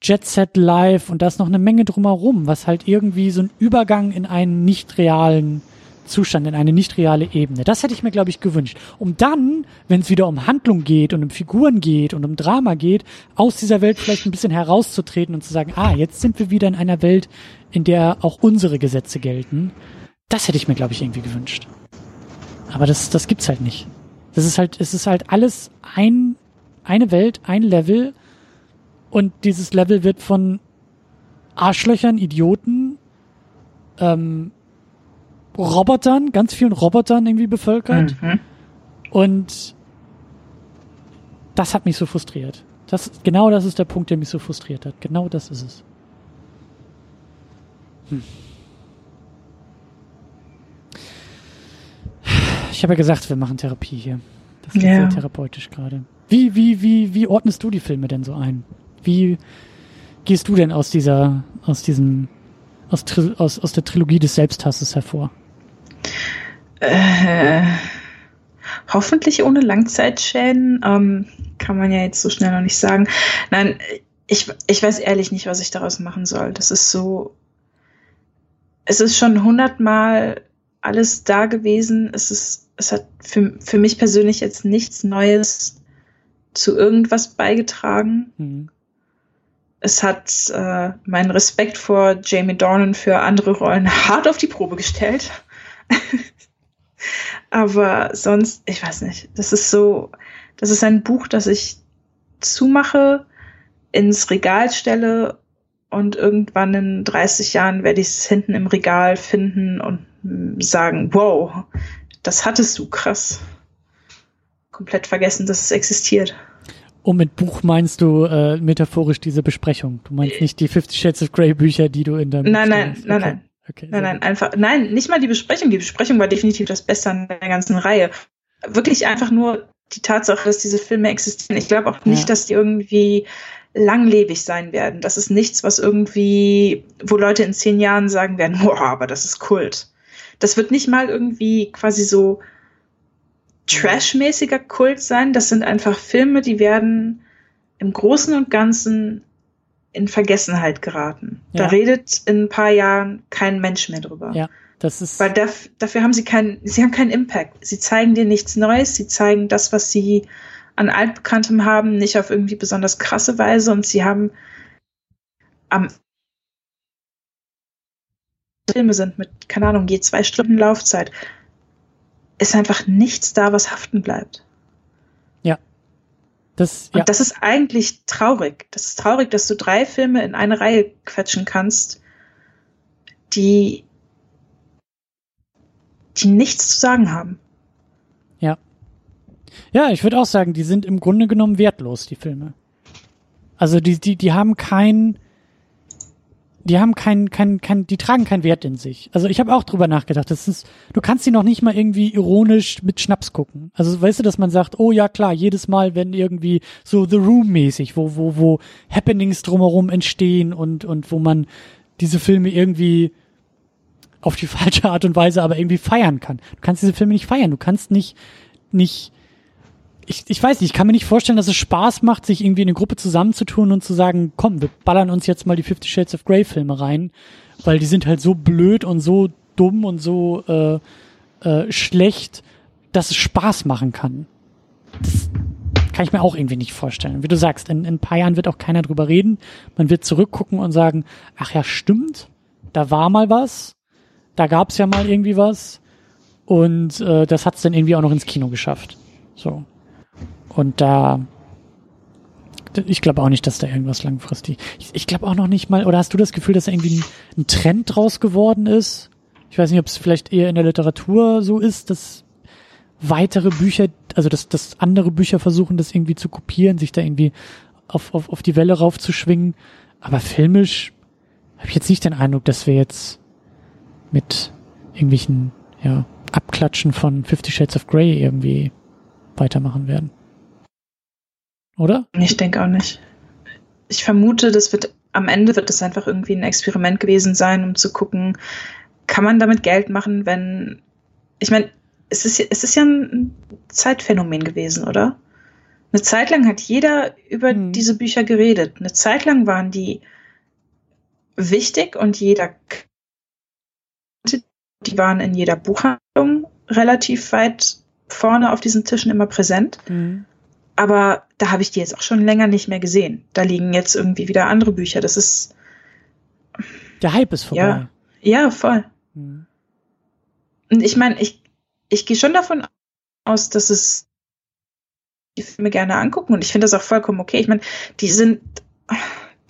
Jet Set Live und da ist noch eine Menge drumherum, was halt irgendwie so ein Übergang in einen nicht realen Zustand, in eine nicht reale Ebene. Das hätte ich mir, glaube ich, gewünscht. Um dann, wenn es wieder um Handlung geht und um Figuren geht und um Drama geht, aus dieser Welt vielleicht ein bisschen herauszutreten und zu sagen, ah, jetzt sind wir wieder in einer Welt, in der auch unsere Gesetze gelten. Das hätte ich mir, glaube ich, irgendwie gewünscht. Aber das, das gibt's halt nicht. Das ist halt, es ist halt alles ein, eine Welt, ein Level und dieses Level wird von Arschlöchern, Idioten, ähm, Robotern, ganz vielen Robotern irgendwie bevölkert. Mhm. Und das hat mich so frustriert. Das, genau das ist der Punkt, der mich so frustriert hat. Genau das ist es. Hm. Ich habe ja gesagt, wir machen Therapie hier. Das ist ja. sehr therapeutisch gerade. Wie, wie, wie, wie ordnest du die Filme denn so ein? Wie gehst du denn aus dieser, aus diesem, aus, aus, aus der Trilogie des Selbsthasses hervor? Äh, hoffentlich ohne Langzeitschäden. Ähm, kann man ja jetzt so schnell noch nicht sagen. Nein, ich, ich weiß ehrlich nicht, was ich daraus machen soll. Das ist so. Es ist schon hundertmal alles da gewesen. Es ist, es hat für, für mich persönlich jetzt nichts Neues zu irgendwas beigetragen. Mhm es hat äh, meinen Respekt vor Jamie Dornan für andere Rollen hart auf die Probe gestellt. Aber sonst, ich weiß nicht, das ist so, das ist ein Buch, das ich zumache, ins Regal stelle und irgendwann in 30 Jahren werde ich es hinten im Regal finden und sagen, wow, das hattest du, krass. Komplett vergessen, dass es existiert. Und mit Buch meinst du äh, metaphorisch diese Besprechung? Du meinst nicht die Fifty Shades of Grey Bücher, die du in deinem Nein, nein, okay. nein, nein. Okay, nein, nein, einfach, nein, nicht mal die Besprechung. Die Besprechung war definitiv das Beste an der ganzen Reihe. Wirklich einfach nur die Tatsache, dass diese Filme existieren. Ich glaube auch nicht, ja. dass die irgendwie langlebig sein werden. Das ist nichts, was irgendwie, wo Leute in zehn Jahren sagen werden, boah, aber das ist Kult. Das wird nicht mal irgendwie quasi so trashmäßiger Kult sein. Das sind einfach Filme, die werden im Großen und Ganzen in Vergessenheit geraten. Ja. Da redet in ein paar Jahren kein Mensch mehr drüber. Ja, das ist. Weil daf dafür haben sie keinen, sie haben keinen Impact. Sie zeigen dir nichts Neues, sie zeigen das, was sie an Altbekanntem haben, nicht auf irgendwie besonders krasse Weise und sie haben am Filme sind mit, keine Ahnung, je zwei Stunden Laufzeit, ist einfach nichts da, was haften bleibt. Ja. Das, ja. Und das ist eigentlich traurig. Das ist traurig, dass du drei Filme in eine Reihe quetschen kannst, die, die nichts zu sagen haben. Ja. Ja, ich würde auch sagen, die sind im Grunde genommen wertlos, die Filme. Also die, die, die haben kein, die haben kein, kein, kein, die tragen keinen Wert in sich. Also ich habe auch drüber nachgedacht. Das ist, du kannst die noch nicht mal irgendwie ironisch mit Schnaps gucken. Also weißt du, dass man sagt, oh ja klar, jedes Mal, wenn irgendwie so The Room mäßig, wo, wo, wo Happenings drumherum entstehen und, und wo man diese Filme irgendwie auf die falsche Art und Weise aber irgendwie feiern kann. Du kannst diese Filme nicht feiern. Du kannst nicht, nicht ich, ich weiß nicht, ich kann mir nicht vorstellen, dass es Spaß macht, sich irgendwie in eine Gruppe zusammenzutun und zu sagen, komm, wir ballern uns jetzt mal die Fifty Shades of Grey Filme rein, weil die sind halt so blöd und so dumm und so äh, äh, schlecht, dass es Spaß machen kann. Das kann ich mir auch irgendwie nicht vorstellen. Wie du sagst, in, in ein paar Jahren wird auch keiner drüber reden. Man wird zurückgucken und sagen, ach ja, stimmt, da war mal was, da gab's ja mal irgendwie was und äh, das hat's dann irgendwie auch noch ins Kino geschafft. So. Und da, ich glaube auch nicht, dass da irgendwas langfristig. Ich, ich glaube auch noch nicht mal, oder hast du das Gefühl, dass da irgendwie ein, ein Trend draus geworden ist? Ich weiß nicht, ob es vielleicht eher in der Literatur so ist, dass weitere Bücher, also dass, dass andere Bücher versuchen, das irgendwie zu kopieren, sich da irgendwie auf, auf, auf die Welle raufzuschwingen. Aber filmisch habe ich jetzt nicht den Eindruck, dass wir jetzt mit irgendwelchen ja, Abklatschen von Fifty Shades of Grey irgendwie weitermachen werden. Oder? Ich denke auch nicht. Ich vermute, das wird am Ende wird es einfach irgendwie ein Experiment gewesen sein, um zu gucken, kann man damit Geld machen, wenn ich meine, es ist, es ist ja ein Zeitphänomen gewesen, oder? Eine Zeit lang hat jeder über hm. diese Bücher geredet. Eine Zeit lang waren die wichtig und jeder die waren in jeder Buchhandlung relativ weit vorne auf diesen Tischen immer präsent. Mhm. Aber da habe ich die jetzt auch schon länger nicht mehr gesehen. Da liegen jetzt irgendwie wieder andere Bücher. Das ist. Der Hype ist vorbei. Ja, ja voll. Mhm. Und ich meine, ich, ich gehe schon davon aus, dass es die Filme gerne angucken und ich finde das auch vollkommen okay. Ich meine, die sind,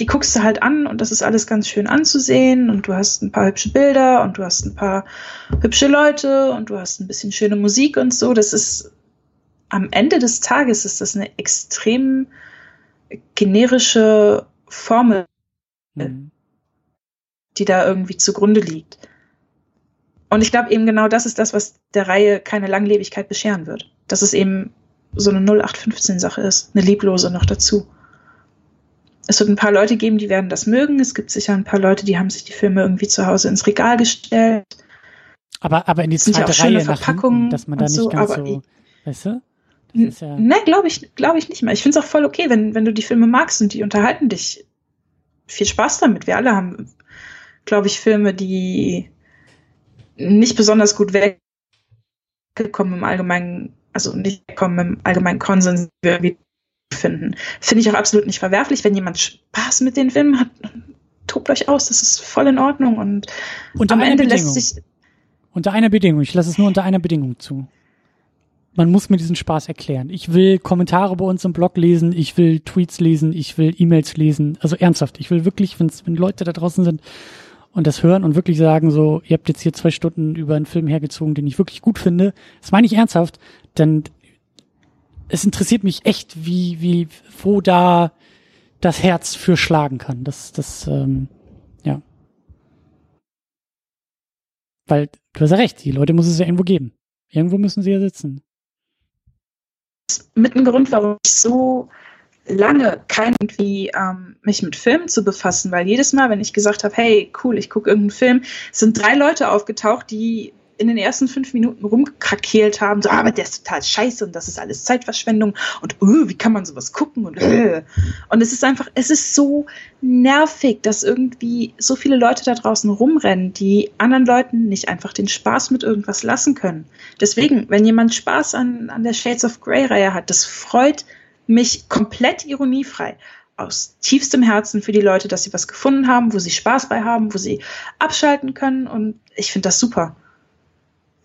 die guckst du halt an und das ist alles ganz schön anzusehen und du hast ein paar hübsche Bilder und du hast ein paar hübsche Leute und du hast ein bisschen schöne Musik und so. Das ist am Ende des Tages ist das eine extrem generische Formel, mhm. die da irgendwie zugrunde liegt. Und ich glaube eben genau das ist das, was der Reihe keine Langlebigkeit bescheren wird. Dass es eben so eine 0815-Sache ist, eine lieblose noch dazu. Es wird ein paar Leute geben, die werden das mögen. Es gibt sicher ein paar Leute, die haben sich die Filme irgendwie zu Hause ins Regal gestellt. Aber, aber in die zweite Reihe nach hinten, dass man da nicht so, ganz so, weißt du? Ja ne, glaube ich, glaube ich nicht mehr. Ich finde es auch voll okay, wenn, wenn du die Filme magst und die unterhalten dich. Viel Spaß damit. Wir alle haben, glaube ich, Filme, die nicht besonders gut weggekommen im allgemeinen, also nicht wegkommen im allgemeinen Konsens, wie finden. Finde ich auch absolut nicht verwerflich. Wenn jemand Spaß mit den Filmen hat, tobt euch aus. Das ist voll in Ordnung. Und unter am Ende Bedingung. lässt sich. Unter einer Bedingung. Ich lasse es nur unter einer Bedingung zu. Man muss mir diesen Spaß erklären. Ich will Kommentare bei uns im Blog lesen, ich will Tweets lesen, ich will E-Mails lesen. Also ernsthaft, ich will wirklich, wenn's, wenn Leute da draußen sind und das hören und wirklich sagen so, ihr habt jetzt hier zwei Stunden über einen Film hergezogen, den ich wirklich gut finde, das meine ich ernsthaft, denn es interessiert mich echt, wie, wie, wo da das Herz für schlagen kann. Das, das, ähm, ja. Weil, du hast ja recht, die Leute muss es ja irgendwo geben. Irgendwo müssen sie ja sitzen. Mit ein Grund, warum ich so lange kein irgendwie ähm, mich mit Filmen zu befassen, weil jedes Mal, wenn ich gesagt habe, hey, cool, ich gucke irgendeinen Film, sind drei Leute aufgetaucht, die in den ersten fünf Minuten rumkrakeelt haben, so, ah, aber der ist total scheiße und das ist alles Zeitverschwendung und uh, wie kann man sowas gucken und uh. und es ist einfach, es ist so nervig, dass irgendwie so viele Leute da draußen rumrennen, die anderen Leuten nicht einfach den Spaß mit irgendwas lassen können. Deswegen, wenn jemand Spaß an, an der Shades of Grey Reihe hat, das freut mich komplett ironiefrei aus tiefstem Herzen für die Leute, dass sie was gefunden haben, wo sie Spaß bei haben, wo sie abschalten können und ich finde das super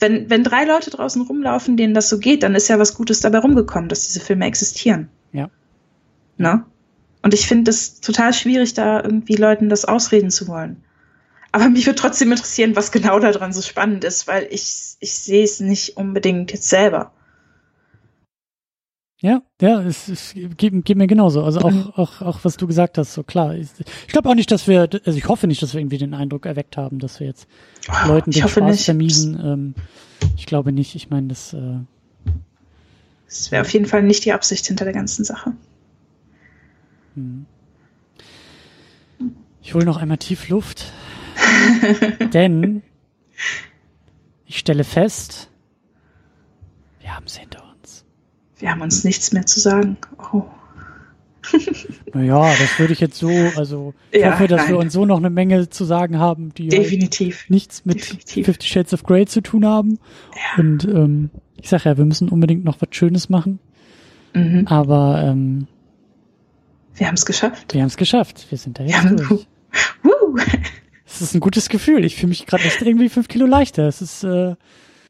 wenn, wenn drei Leute draußen rumlaufen, denen das so geht, dann ist ja was Gutes dabei rumgekommen, dass diese Filme existieren. Ja. Ne? Und ich finde es total schwierig, da irgendwie Leuten das ausreden zu wollen. Aber mich würde trotzdem interessieren, was genau daran so spannend ist, weil ich, ich sehe es nicht unbedingt jetzt selber. Ja, ja, es, es geht, geht mir genauso. Also auch, auch, auch was du gesagt hast, so klar. Ich, ich glaube auch nicht, dass wir, also ich hoffe nicht, dass wir irgendwie den Eindruck erweckt haben, dass wir jetzt oh, Leuten den Spaß nicht. vermiesen. Ähm, ich glaube nicht. Ich meine, das. Äh, das wäre auf jeden Fall nicht die Absicht hinter der ganzen Sache. Hm. Ich hole noch einmal tief Luft, denn ich stelle fest, wir haben es hinter uns wir haben uns nichts mehr zu sagen. Oh. naja, das würde ich jetzt so, also ich ja, hoffe, dass nein. wir uns so noch eine Menge zu sagen haben, die halt Definitiv. Halt nichts mit Definitiv. Fifty Shades of Grey zu tun haben. Ja. Und ähm, ich sage ja, wir müssen unbedingt noch was Schönes machen. Mhm. Aber ähm, wir haben es geschafft. Wir haben es geschafft. Wir sind da jetzt ja, durch. Es ist ein gutes Gefühl. Ich fühle mich gerade echt irgendwie fünf Kilo leichter. Es ist. Äh,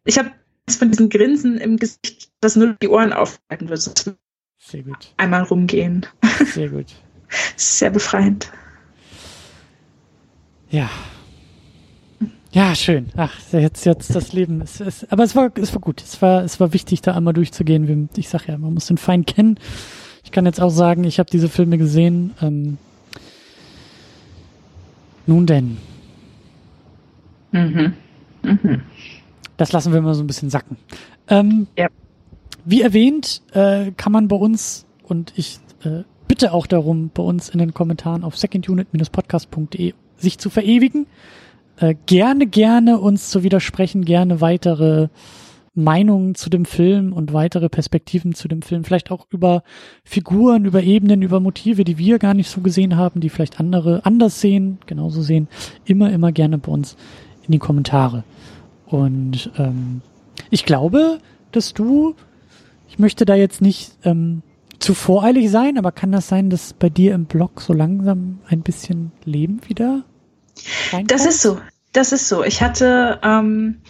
ich habe von diesen Grinsen im Gesicht, das nur die Ohren aufhalten wird. Sehr gut. Einmal rumgehen. Sehr gut. Sehr befreiend. Ja. Ja, schön. Ach, jetzt, jetzt das Leben. Es, es, aber es war, es war gut. Es war, es war wichtig, da einmal durchzugehen. Ich sag ja, man muss den Feind kennen. Ich kann jetzt auch sagen, ich habe diese Filme gesehen. Ähm, nun denn. Mhm. Mhm. Das lassen wir mal so ein bisschen sacken. Ähm, ja. Wie erwähnt, äh, kann man bei uns, und ich äh, bitte auch darum, bei uns in den Kommentaren auf secondunit-podcast.de sich zu verewigen. Äh, gerne, gerne uns zu widersprechen, gerne weitere Meinungen zu dem Film und weitere Perspektiven zu dem Film, vielleicht auch über Figuren, über Ebenen, über Motive, die wir gar nicht so gesehen haben, die vielleicht andere anders sehen, genauso sehen, immer, immer gerne bei uns in die Kommentare. Und ähm, ich glaube, dass du, ich möchte da jetzt nicht ähm, zu voreilig sein, aber kann das sein, dass bei dir im Blog so langsam ein bisschen Leben wieder reinkommt? Das ist so. Das ist so. Ich hatte, ähm,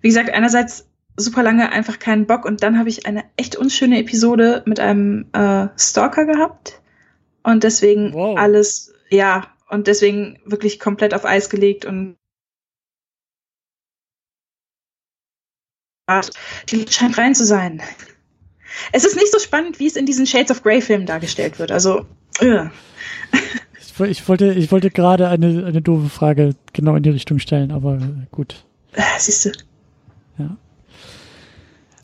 wie gesagt, einerseits super lange einfach keinen Bock und dann habe ich eine echt unschöne Episode mit einem äh, Stalker gehabt und deswegen wow. alles, ja, und deswegen wirklich komplett auf Eis gelegt und die scheint rein zu sein. Es ist nicht so spannend, wie es in diesen Shades of Grey Filmen dargestellt wird. Also, äh. ich, ich, wollte, ich wollte gerade eine, eine doofe Frage genau in die Richtung stellen, aber gut. Äh, siehst du. Ja.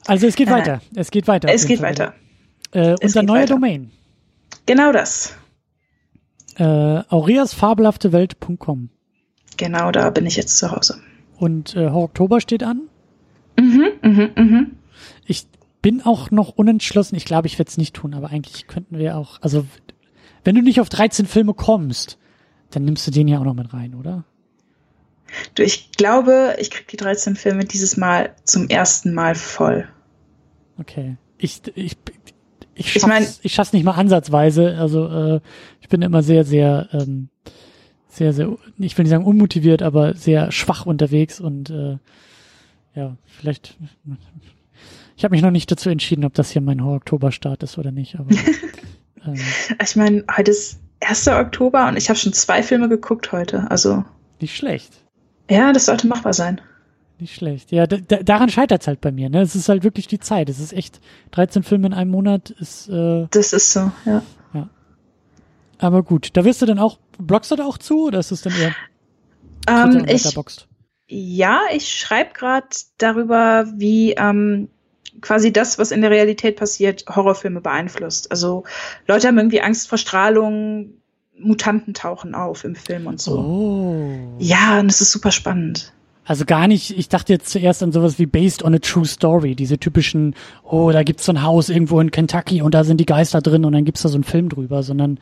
Also es geht äh, weiter. Es geht weiter. Es geht weiter. Äh, es unser neuer weiter. Domain. Genau das. Äh, aureasfabelhaftewelt.com. Genau, da bin ich jetzt zu Hause. Und äh, Oktober steht an? Mhm, mhm, mhm. Ich bin auch noch unentschlossen. Ich glaube, ich werde es nicht tun, aber eigentlich könnten wir auch, also wenn du nicht auf 13 Filme kommst, dann nimmst du den ja auch noch mit rein, oder? Du, ich glaube, ich krieg die 13 Filme dieses Mal zum ersten Mal voll. Okay. Ich, ich, ich schaff's, ich, mein, ich schaff's nicht mal ansatzweise. Also äh, ich bin immer sehr, sehr, ähm, sehr, sehr, ich will nicht sagen unmotiviert, aber sehr schwach unterwegs und äh, ja, vielleicht. Ich habe mich noch nicht dazu entschieden, ob das hier mein Oktoberstart ist oder nicht. Aber ähm, ich meine, heute ist 1. Oktober und ich habe schon zwei Filme geguckt heute. Also nicht schlecht. Ja, das sollte machbar sein. Nicht schlecht. Ja, daran scheitert es halt bei mir. Ne? Es ist halt wirklich die Zeit. Es ist echt 13 Filme in einem Monat. Ist, äh, das ist so, ja. ja. Aber gut, da wirst du dann auch, blockst du da auch zu oder ist es dann eher ähm, ich, Ja, ich schreibe gerade darüber, wie ähm, quasi das, was in der Realität passiert, Horrorfilme beeinflusst. Also Leute haben irgendwie Angst vor Strahlung, Mutanten tauchen auf im Film und so. Oh. Ja, und es ist super spannend. Also gar nicht, ich dachte jetzt zuerst an sowas wie Based on a True Story, diese typischen, oh, da gibt's so ein Haus irgendwo in Kentucky und da sind die Geister drin und dann gibt's da so einen Film drüber, sondern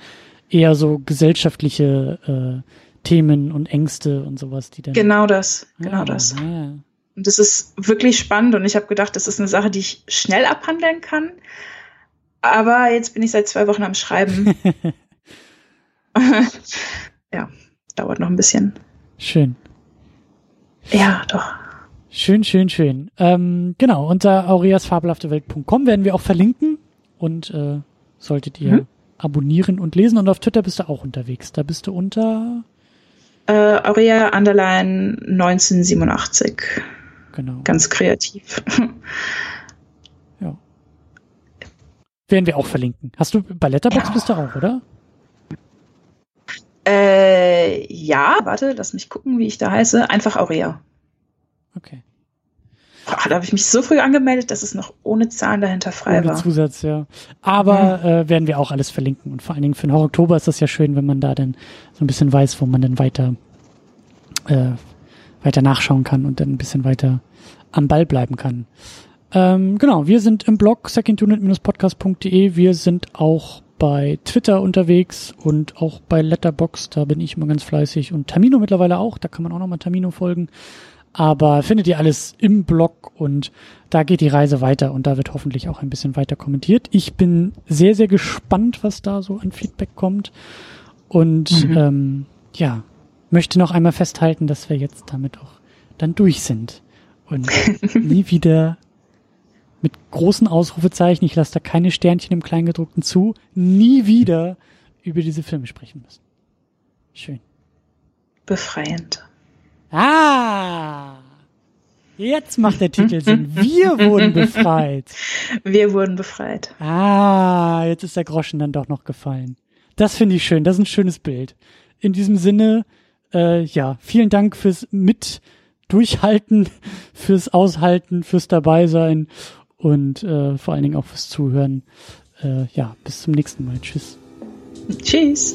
eher so gesellschaftliche äh, Themen und Ängste und sowas, die dann. Genau das, genau ah, das. Ja. Und das ist wirklich spannend und ich habe gedacht, das ist eine Sache, die ich schnell abhandeln kann. Aber jetzt bin ich seit zwei Wochen am Schreiben. ja, dauert noch ein bisschen. Schön. Ja, doch. Schön, schön, schön. Ähm, genau, unter aureasfabelhaftewelt.com werden wir auch verlinken und äh, solltet ihr mhm. abonnieren und lesen. Und auf Twitter bist du auch unterwegs. Da bist du unter äh, Aurea Underline 1987. Genau. Ganz kreativ. ja. Werden wir auch verlinken. Hast du bei Letterbox ja. bist du auch, oder? Äh, ja, warte, lass mich gucken, wie ich da heiße. Einfach Aurea. Boah, da habe ich mich so früh angemeldet, dass es noch ohne Zahlen dahinter frei ohne war. Zusatz, ja. Aber mhm. äh, werden wir auch alles verlinken. Und vor allen Dingen für den Horror Oktober ist das ja schön, wenn man da dann so ein bisschen weiß, wo man dann weiter, äh, weiter nachschauen kann und dann ein bisschen weiter am Ball bleiben kann. Ähm, genau, wir sind im Blog secondunit-podcast.de. Wir sind auch bei Twitter unterwegs und auch bei Letterbox, da bin ich immer ganz fleißig und Tamino mittlerweile auch, da kann man auch nochmal Tamino folgen. Aber findet ihr alles im Blog und da geht die Reise weiter und da wird hoffentlich auch ein bisschen weiter kommentiert. Ich bin sehr, sehr gespannt, was da so an Feedback kommt. Und mhm. ähm, ja, möchte noch einmal festhalten, dass wir jetzt damit auch dann durch sind und nie wieder mit großen Ausrufezeichen, ich lasse da keine Sternchen im Kleingedruckten zu, nie wieder über diese Filme sprechen müssen. Schön. Befreiend. Ah! Jetzt macht der Titel Sinn. Wir wurden befreit. Wir wurden befreit. Ah, jetzt ist der Groschen dann doch noch gefallen. Das finde ich schön. Das ist ein schönes Bild. In diesem Sinne, äh, ja, vielen Dank fürs Mit durchhalten, fürs Aushalten, fürs Dabeisein und äh, vor allen Dingen auch fürs Zuhören. Äh, ja, bis zum nächsten Mal. Tschüss. Tschüss.